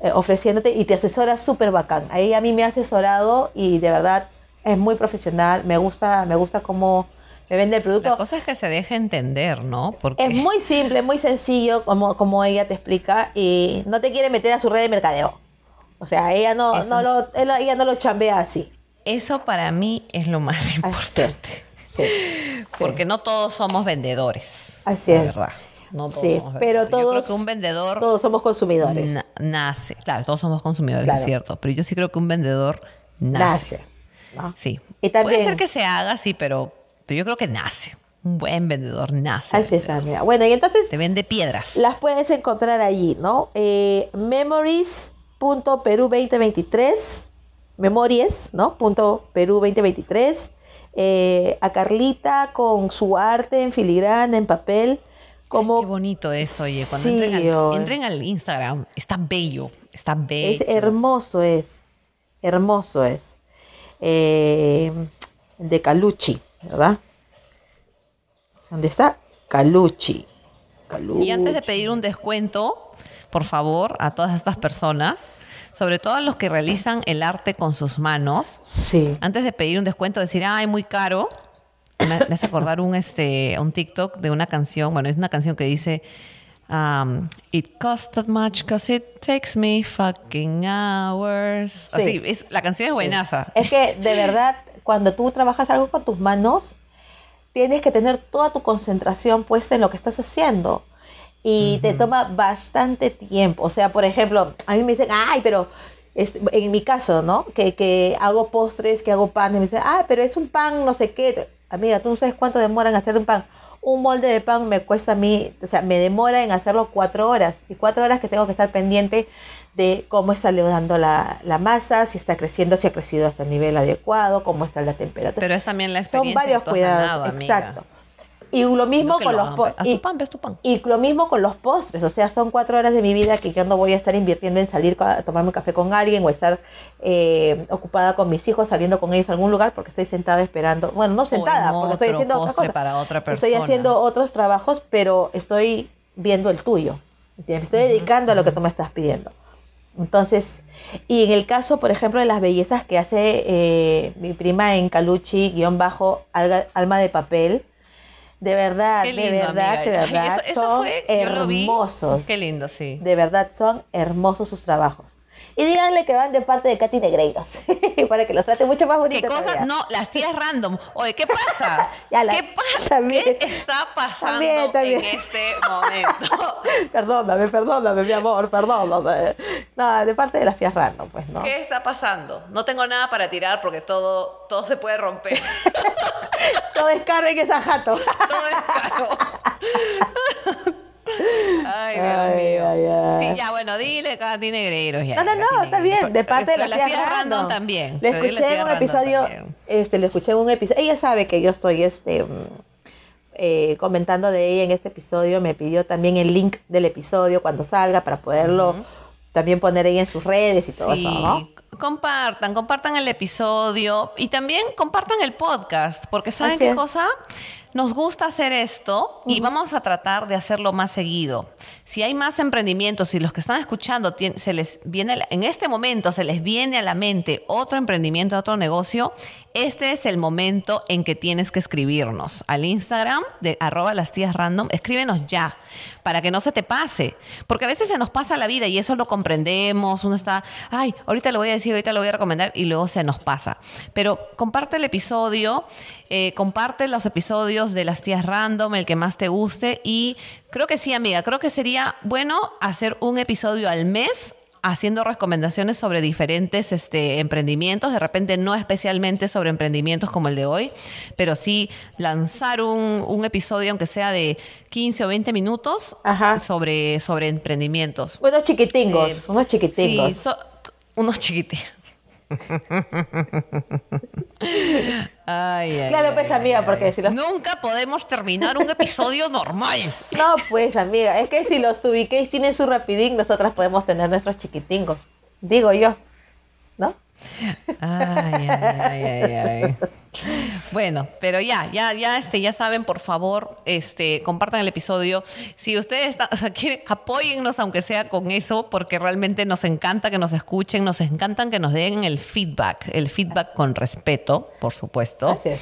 eh, ofreciéndote y te asesora súper bacán. Ahí a mí me ha asesorado y de verdad es muy profesional. Me gusta, me gusta cómo me vende el producto. La cosa es que se deje entender, ¿no? Porque Es muy simple, muy sencillo, como, como ella te explica, y no te quiere meter a su red de mercadeo. O sea, ella no, Eso. no lo, ella no lo chambea así. eso para mí es lo más importante. es. Sí, sí. Porque no todos somos vendedores. Así la es. verdad. No todos Sí, somos pero vendedores. Yo creo todos- que un vendedor Todos somos consumidores. na- nace. Claro, todos somos consumidores, Claro. es cierto. Pero yo sí creo que un vendedor nace. Nace. ¿no? Sí. Y también- Puede ser que se haga, sí, pero, pero yo creo que nace. Un buen vendedor nace. Así es, amiga. Bueno, y entonces Te vende piedras. las puedes encontrar allí, ¿no? Eh, memories.peru2023, memories, ¿no? Punto Perú 2023. Eh, a Carlita con su arte en filigrana, en papel, como Qué bonito es, oye. Cuando Sí, entren, al, entren al Instagram, está bello. Está bello. Es hermoso es, hermoso es. Eh, de Calucci, ¿verdad? ¿Dónde está? Calucci. Y antes de pedir un descuento, por favor, a todas estas personas, sobre todo a los que realizan el arte con sus manos, Sí, antes de pedir un descuento, decir, ay, muy caro, me, me hace acordar un, este, un TikTok de una canción, bueno, es una canción que dice, um, It costs that much because it takes me fucking hours. Así, es- la canción es buenaza. Es que de verdad, cuando tú trabajas algo con tus manos, tienes que tener toda tu concentración puesta en lo que estás haciendo. Y te toma bastante tiempo. O sea, por ejemplo, a mí me dicen, ay, pero este, en mi caso, ¿no? Que, que hago postres, que hago pan. Y me dicen, ah, pero es un pan, no sé qué. Amiga, ¿tú no sabes cuánto demora en hacer un pan? Un molde de pan me cuesta a mí, o sea, me demora en hacerlo cuatro horas. Y cuatro horas que tengo que estar pendiente de cómo está leudando la, la masa, si está creciendo, si ha crecido hasta el nivel adecuado, cómo está la temperatura. Pero es también la Son experiencia varios que tú has cuidados, ganado, amiga. Y lo mismo No con lo los hagan, po- Haz y, pan, ves tu pan. y lo mismo con los postres, o sea, son cuatro horas de mi vida que yo no voy a estar invirtiendo en salir a tomarme un café con alguien o estar eh, ocupada con mis hijos, saliendo con ellos a algún lugar porque estoy sentada esperando, bueno, no sentada, porque estoy haciendo otra cosa. para otra Estoy persona. haciendo otros trabajos, pero estoy viendo el tuyo. Me estoy dedicando a lo que tú me estás pidiendo. Entonces, y en el caso, por ejemplo, de las bellezas que hace eh, mi prima en Caluchi, guion bajo, alga- alma de papel, de verdad, de verdad, amiga. de Ay, verdad, eso- eso son fue- hermosos. Qué lindo, sí. De verdad, son hermosos sus trabajos. Y díganle que van de parte de Katy Negreiros, para que los trate mucho más bonito. ¿Qué cosas? No, las tías random. Oye, ¿qué pasa? Ya la- ¿Qué pasa? también. ¿Qué está pasando También, también. en este momento? Perdóname, perdóname, mi amor, perdóname. No, de parte de las tías random, pues, ¿no? ¿Qué está pasando? No tengo nada para tirar porque todo, todo se puede romper. Todo es carne esa jato. todo es caro. Ay, Dios Ay, mío. ay, ay. Sí, ya, bueno, dile Katy Negreiros ya. No, no, no, está bien, de parte de random random también. Le escuché en un episodio, también. este, le escuché en un episodio. Ella sabe que yo estoy este mm, eh, comentando de ella en este episodio. Me pidió también el link del episodio cuando salga para poderlo también poner ahí en sus redes y todo Sí, eso, ¿no? compartan, compartan el episodio y también compartan el podcast, porque ¿saben Así qué es. cosa? Nos gusta hacer esto y vamos a tratar de hacerlo más seguido. Si hay más emprendimientos, si los que están escuchando se les viene en este momento se les viene a la mente otro emprendimiento, otro negocio, este es el momento en que tienes que escribirnos al Instagram de arroba las tías random, escríbenos ya para que no se te pase, porque a veces se nos pasa la vida y eso lo comprendemos, uno está, ay, ahorita lo voy a decir, ahorita lo voy a recomendar y luego se nos pasa. Pero comparte el episodio, eh, comparte los episodios de las tías random, el que más te guste y creo que sí, amiga, creo que sería bueno hacer un episodio al mes haciendo recomendaciones sobre diferentes este, emprendimientos, de repente no especialmente sobre emprendimientos como el de hoy, pero sí lanzar un, un episodio, aunque sea de 15 o 20 minutos, Ajá. sobre, sobre emprendimientos. Unos chiquitingos, Eh, unos chiquitingos. Sí, so- unos chiquitos. Ay, ay, Claro, ay, pues, ay, amiga, porque si los- Nunca podemos terminar un episodio normal. No, pues, amiga, es que si los ubiquéis tienen su rapidín, nosotras podemos tener nuestros chiquitingos. Digo yo, ¿no? Ay, ay, ay, ay, ay. Bueno, pero ya, ya, ya, este, ya saben, por favor, este, compartan el episodio. Si ustedes están, o sea, quieren, apóyennos aunque sea con eso, porque realmente nos encanta que nos escuchen, nos encantan que nos den el feedback, el feedback con respeto, por supuesto. Así es.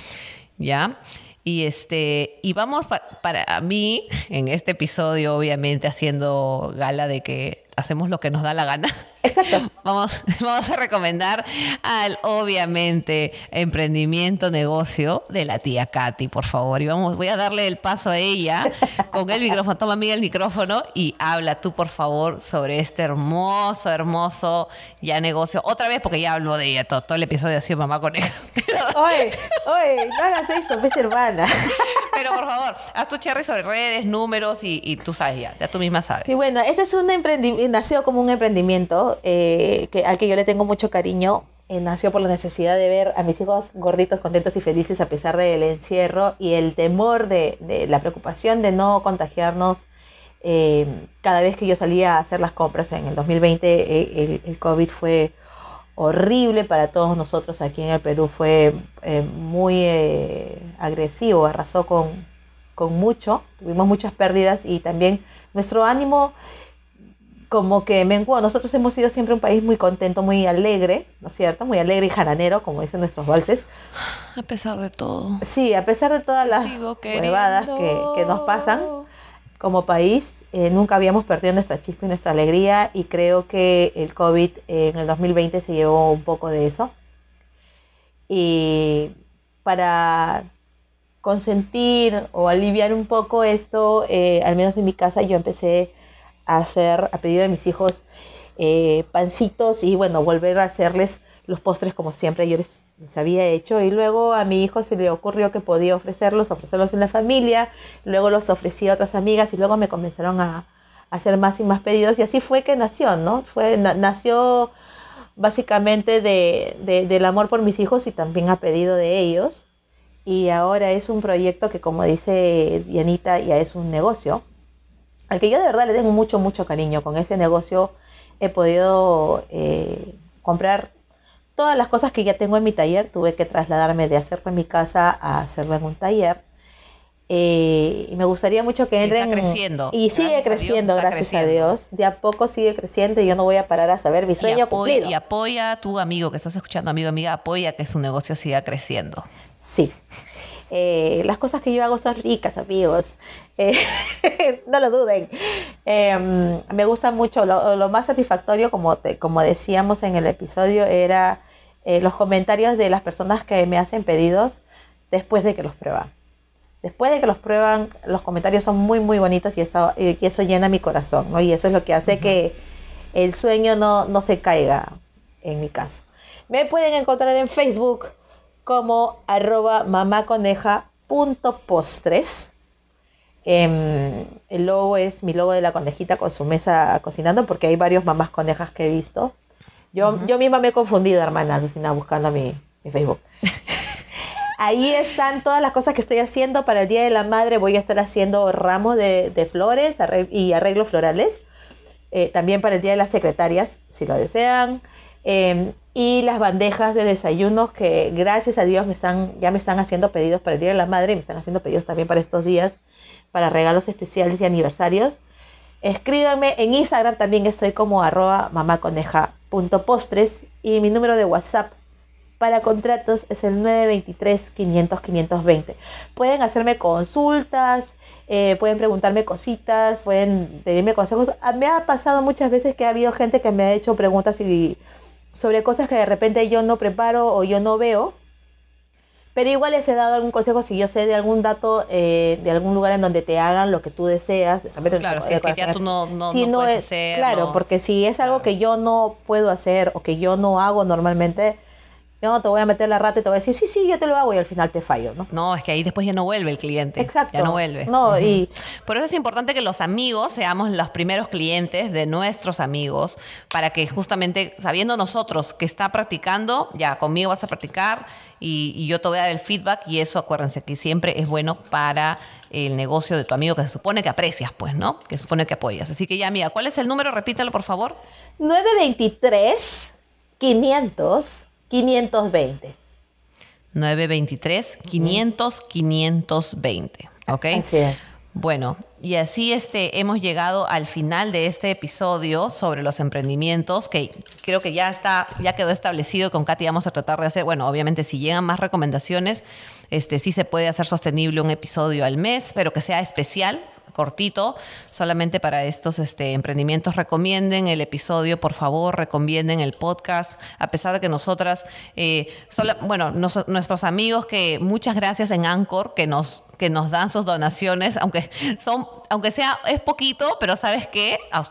¿Ya? Y este, y vamos pa- para mí, en este episodio, obviamente, haciendo gala de que hacemos lo que nos da la gana. Exacto. Vamos, vamos a recomendar al, obviamente, emprendimiento, negocio de la tía Katy, por favor. Y vamos, voy a darle el paso a ella con el micrófono. Toma, amiga, el micrófono y habla tú, por favor, sobre este hermoso, hermoso ya negocio. Otra vez, porque ya hablo de ella, todo, todo el episodio ha sido mamá con ella. Oye, oye, no hagas eso, pues, hermana. Pero por favor, haz tu cherry sobre redes, números y, y tú sabes ya, ya tú misma sabes. Sí, bueno, este es un emprendimiento, nació como un emprendimiento eh, que, al que yo le tengo mucho cariño. Eh, nació por la necesidad de ver a mis hijos gorditos, contentos y felices a pesar del encierro y el temor de, de la preocupación de no contagiarnos. eh, cada vez que yo salía a hacer las compras en el 2020, eh, el, el COVID fue horrible para todos nosotros aquí en el Perú, fue eh, muy eh, agresivo, arrasó con, con mucho, tuvimos muchas pérdidas y también nuestro ánimo como que menguó. Nosotros hemos sido siempre un país muy contento, muy alegre, ¿no es cierto? Muy alegre y jaranero, como dicen nuestros valses. A pesar de todo. Sí, a pesar de todas las huevadas que, que, nos pasan como país, eh, nunca habíamos perdido nuestra chispa y nuestra alegría y creo que el COVID en el 2020 se llevó un poco de eso. Y para consentir o aliviar un poco esto, eh, al menos en mi casa yo empecé a hacer, a pedido de mis hijos, eh, pancitos y bueno, volver a hacerles los postres como siempre yo les, había hecho. Y luego a mi hijo se le ocurrió que podía ofrecerlos, ofrecerlos en la familia, luego los ofrecí a otras amigas y luego me comenzaron a, hacer más y más pedidos y así fue que nació, ¿no? Fue, nació básicamente de, del amor por mis hijos y también a pedido de ellos. Y ahora es un proyecto que, como dice Dianita, ya es un negocio al que yo de verdad le tengo mucho, mucho cariño. Con ese negocio he podido eh, comprar todas las cosas que ya tengo en mi taller. Tuve que trasladarme de hacerlo en mi casa a hacerlo en un taller. Eh, y me gustaría mucho que entren. Y está creciendo. Y sigue creciendo, gracias a Dios. De a poco sigue creciendo y yo no voy a parar a saber mi sueño cumplido. Y apoya a tu amigo que estás escuchando, amigo, amiga, apoya que su negocio siga creciendo. Sí. Eh, las cosas que yo hago son ricas, amigos. Eh, no lo duden. Em, me gusta mucho. Lo, más satisfactorio, como, como decíamos en el episodio, era eh, los comentarios de las personas que me hacen pedidos después de que los prueban. Después de que los prueban, los comentarios son muy, muy bonitos y eso, y eso llena mi corazón. ¿no? Y eso es lo que hace que el sueño no, no se caiga, en mi caso. Me pueden encontrar en Facebook como arroba mamaconeja.postres. Eh, el logo es mi logo de la conejita con su mesa cocinando porque hay varios mamás conejas que he visto. Yo, yo misma me he confundido, hermana, Lucina, buscando mi, mi Facebook. Ahí están todas las cosas que estoy haciendo para el Día de la Madre. Voy a estar haciendo ramos de, de flores y arreglos florales. Eh, también para el Día de las Secretarias, si lo desean. Em, y las bandejas de desayunos que gracias a Dios me están, ya me están haciendo pedidos para el Día de la Madre, me están haciendo pedidos también para estos días, para regalos especiales y aniversarios. Escríbanme en Instagram también estoy como arroba mamaconeja.postres y mi número de WhatsApp para contratos es el 923-500-520. Pueden hacerme consultas, eh, pueden preguntarme cositas, pueden pedirme consejos. Ah, me ha pasado muchas veces que ha habido gente que me ha hecho preguntas sobre cosas que de repente yo no preparo o yo no veo. Pero igual les he dado algún consejo si yo sé de algún dato eh, de algún lugar en donde te hagan lo que tú deseas. claro, si es que ya tú no, no, puedes hacer. Claro, porque si es algo que yo no puedo hacer o que yo no hago normalmente, yo no te voy a meter la rata y te voy a decir, sí, sí, yo te lo hago y al final te fallo, ¿no? No, es que ahí después ya no vuelve el cliente. Exacto. Ya no vuelve. No, y... Por eso es importante que los amigos seamos los primeros clientes de nuestros amigos, para que justamente, sabiendo nosotros que está practicando, ya conmigo vas a practicar y, yo te voy a dar el feedback y eso acuérdense que siempre es bueno para el negocio de tu amigo que se supone que aprecias, pues, ¿no? Que se supone que apoyas. Así que ya, amiga, ¿cuál es el número? Repítelo, por favor. 923 500 520. 923 500 520. ¿Ok? Así es. Bueno, y así este, hemos llegado al final de este episodio sobre los emprendimientos, que creo que ya está, ya quedó establecido. Con Katy vamos a tratar de hacer, bueno, obviamente si llegan más recomendaciones, este, sí se puede hacer sostenible un episodio al mes, pero que sea especial, cortito, solamente para estos este, emprendimientos. Recomienden el episodio, por favor, recomienden el podcast, a pesar de que nosotras, eh, bueno, nuestros amigos que muchas gracias en Anchor que nos que nos dan sus donaciones, aunque son, aunque sea, es poquito, pero ¿sabes qué? Ah,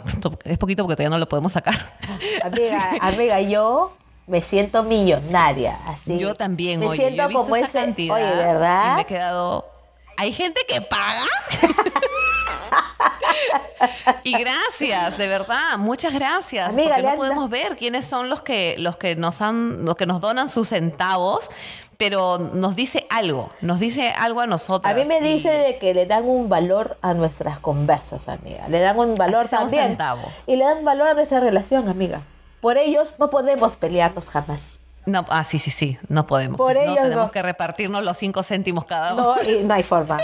es poquito porque todavía no lo podemos sacar. Amiga, amiga, yo me siento millonaria, así. Yo también, me siento como esa cantidad oye, ¿verdad? Y me he quedado, hay gente que paga. y gracias, de verdad, muchas gracias. Amiga, porque no podemos ver quiénes son los que, los que nos han, los que nos donan sus centavos, pero nos dice algo, nos dice algo a nosotros. A mí me dice de que le dan un valor a nuestras conversas, amiga. Le dan un valor también. centavo. Y le dan valor a nuestra relación, amiga. Por ellos no podemos pelearnos jamás. No, ah, sí, sí, sí, no podemos. Por ellos no, tenemos que repartirnos los cinco céntimos cada uno. No, y no hay forma.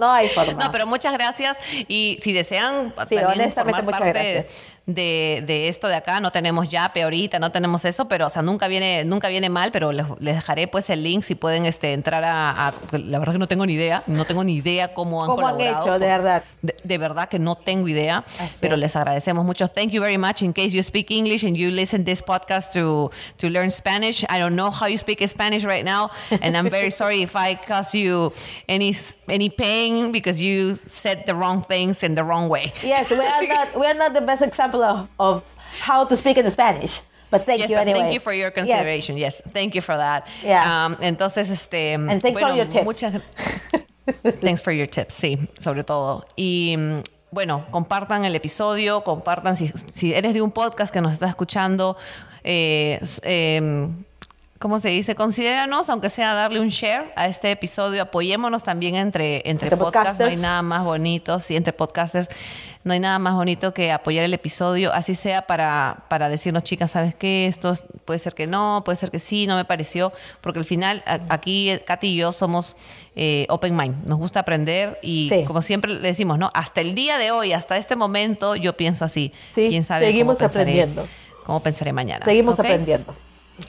No hay forma. No, pero muchas gracias. Y si desean también formar parte de, de esto de acá. No tenemos yape ahorita, no tenemos eso, pero, o sea, nunca viene, nunca viene mal, pero les, les dejaré pues el link si pueden este, entrar a, a- La verdad que no tengo ni idea, no tengo ni idea cómo han ¿Cómo han hecho, de verdad? De, de verdad que no tengo idea, Así pero es. les agradecemos mucho. Thank you very much. In case you speak English and you listen this podcast to to learn Spanish, I don't know how you speak Spanish right now, and I'm very sorry if I caused you any any pain because you said the wrong things in the wrong way. Yes, we are not we are not the best example of, of how to speak in Spanish. But thank Yes, you but anyway. thank you for your consideration. Yes, thank you for that. Yeah. Um, entonces, este. And thanks for your tips. Muchas, thanks for your tips, sí, sobre todo. Y mm, bueno, compartan el episodio, compartan si, si eres de un podcast que nos estás escuchando. Eh, em, ¿Cómo se dice? Considéranos, aunque sea darle un share a este episodio. Apoyémonos también entre, entre, Entre podcasts. No hay nada más bonito, sí, entre podcasters. No hay nada más bonito que apoyar el episodio, así sea para, para decirnos, chicas, ¿sabes qué? Esto puede ser que no, puede ser que sí, no me pareció. Porque al final, a- aquí eh, Katy y yo somos eh, open mind. Nos gusta aprender y, Sí. como siempre le decimos, ¿no? Hasta el día de hoy, hasta este momento, yo pienso así. Sí, ¿Quién sabe seguimos cómo pensaré- aprendiendo. ¿Cómo pensaré mañana? Seguimos aprendiendo.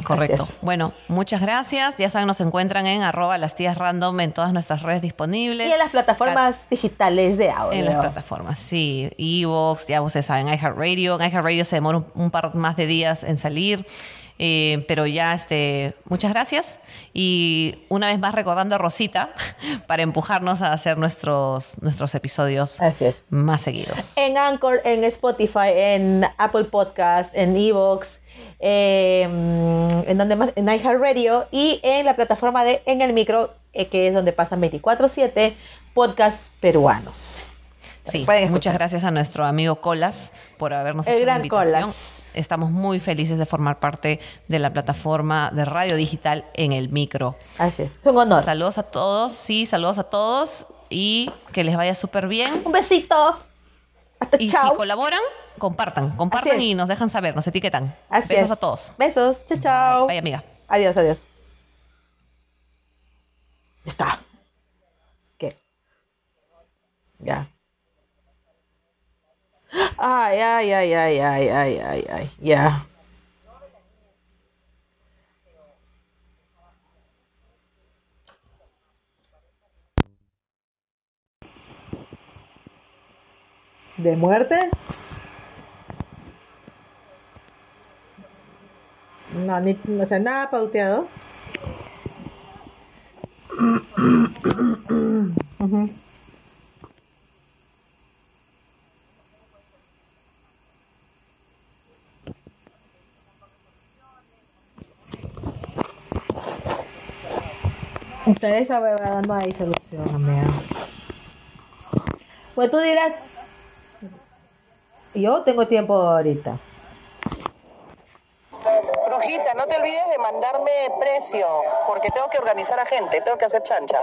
Correcto. Bueno, muchas gracias. Ya saben, nos encuentran en arroba las tías random en todas nuestras redes disponibles. Y en las plataformas digitales de audio. En las plataformas, sí. Evox, ya ustedes saben, iHeartRadio. En iHeartRadio se demora un, un par más de días en salir. eh, pero ya, este, muchas gracias. Y una vez más recordando a Rosita para empujarnos a hacer nuestros, nuestros episodios más seguidos. En Anchor, en Spotify, en Apple Podcast, en Evox, eh, en donde más, en iHeartRadio y en la plataforma de En el Micro, eh, que es donde pasan 24/7 podcasts peruanos. Sí, muchas gracias a nuestro amigo Colas por habernos El hecho la gran invitación. Colas. Estamos muy felices de formar parte de la plataforma de radio digital en el micro. Así es. Es un honor. Saludos a todos, sí, saludos a todos y que les vaya súper bien. Un besito. Hasta Y chao. si colaboran, compartan, compartan y nos dejan saber, nos etiquetan. Así Besos es. a todos. Besos. Chao, chao. Bye, amiga. Adiós, adiós. Ya está. ¿Qué? Ya. Ay, ay, ay, ay, ay, ay, ay, ay. Ya. ¿De muerte? No, ni, o sea, nada pauteado. Ustedes esa huevada no hay solución, amiga. Pues tú dirás, yo tengo tiempo ahorita. No te olvides de mandarme precio, porque tengo que organizar a gente, tengo que hacer chancha.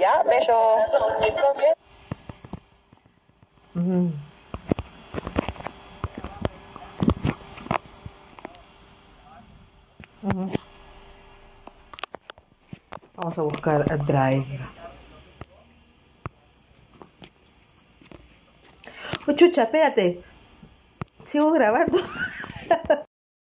¿Ya? Bello. Vamos a buscar a Drive. Oh, chucha, espérate. Sigo grabando.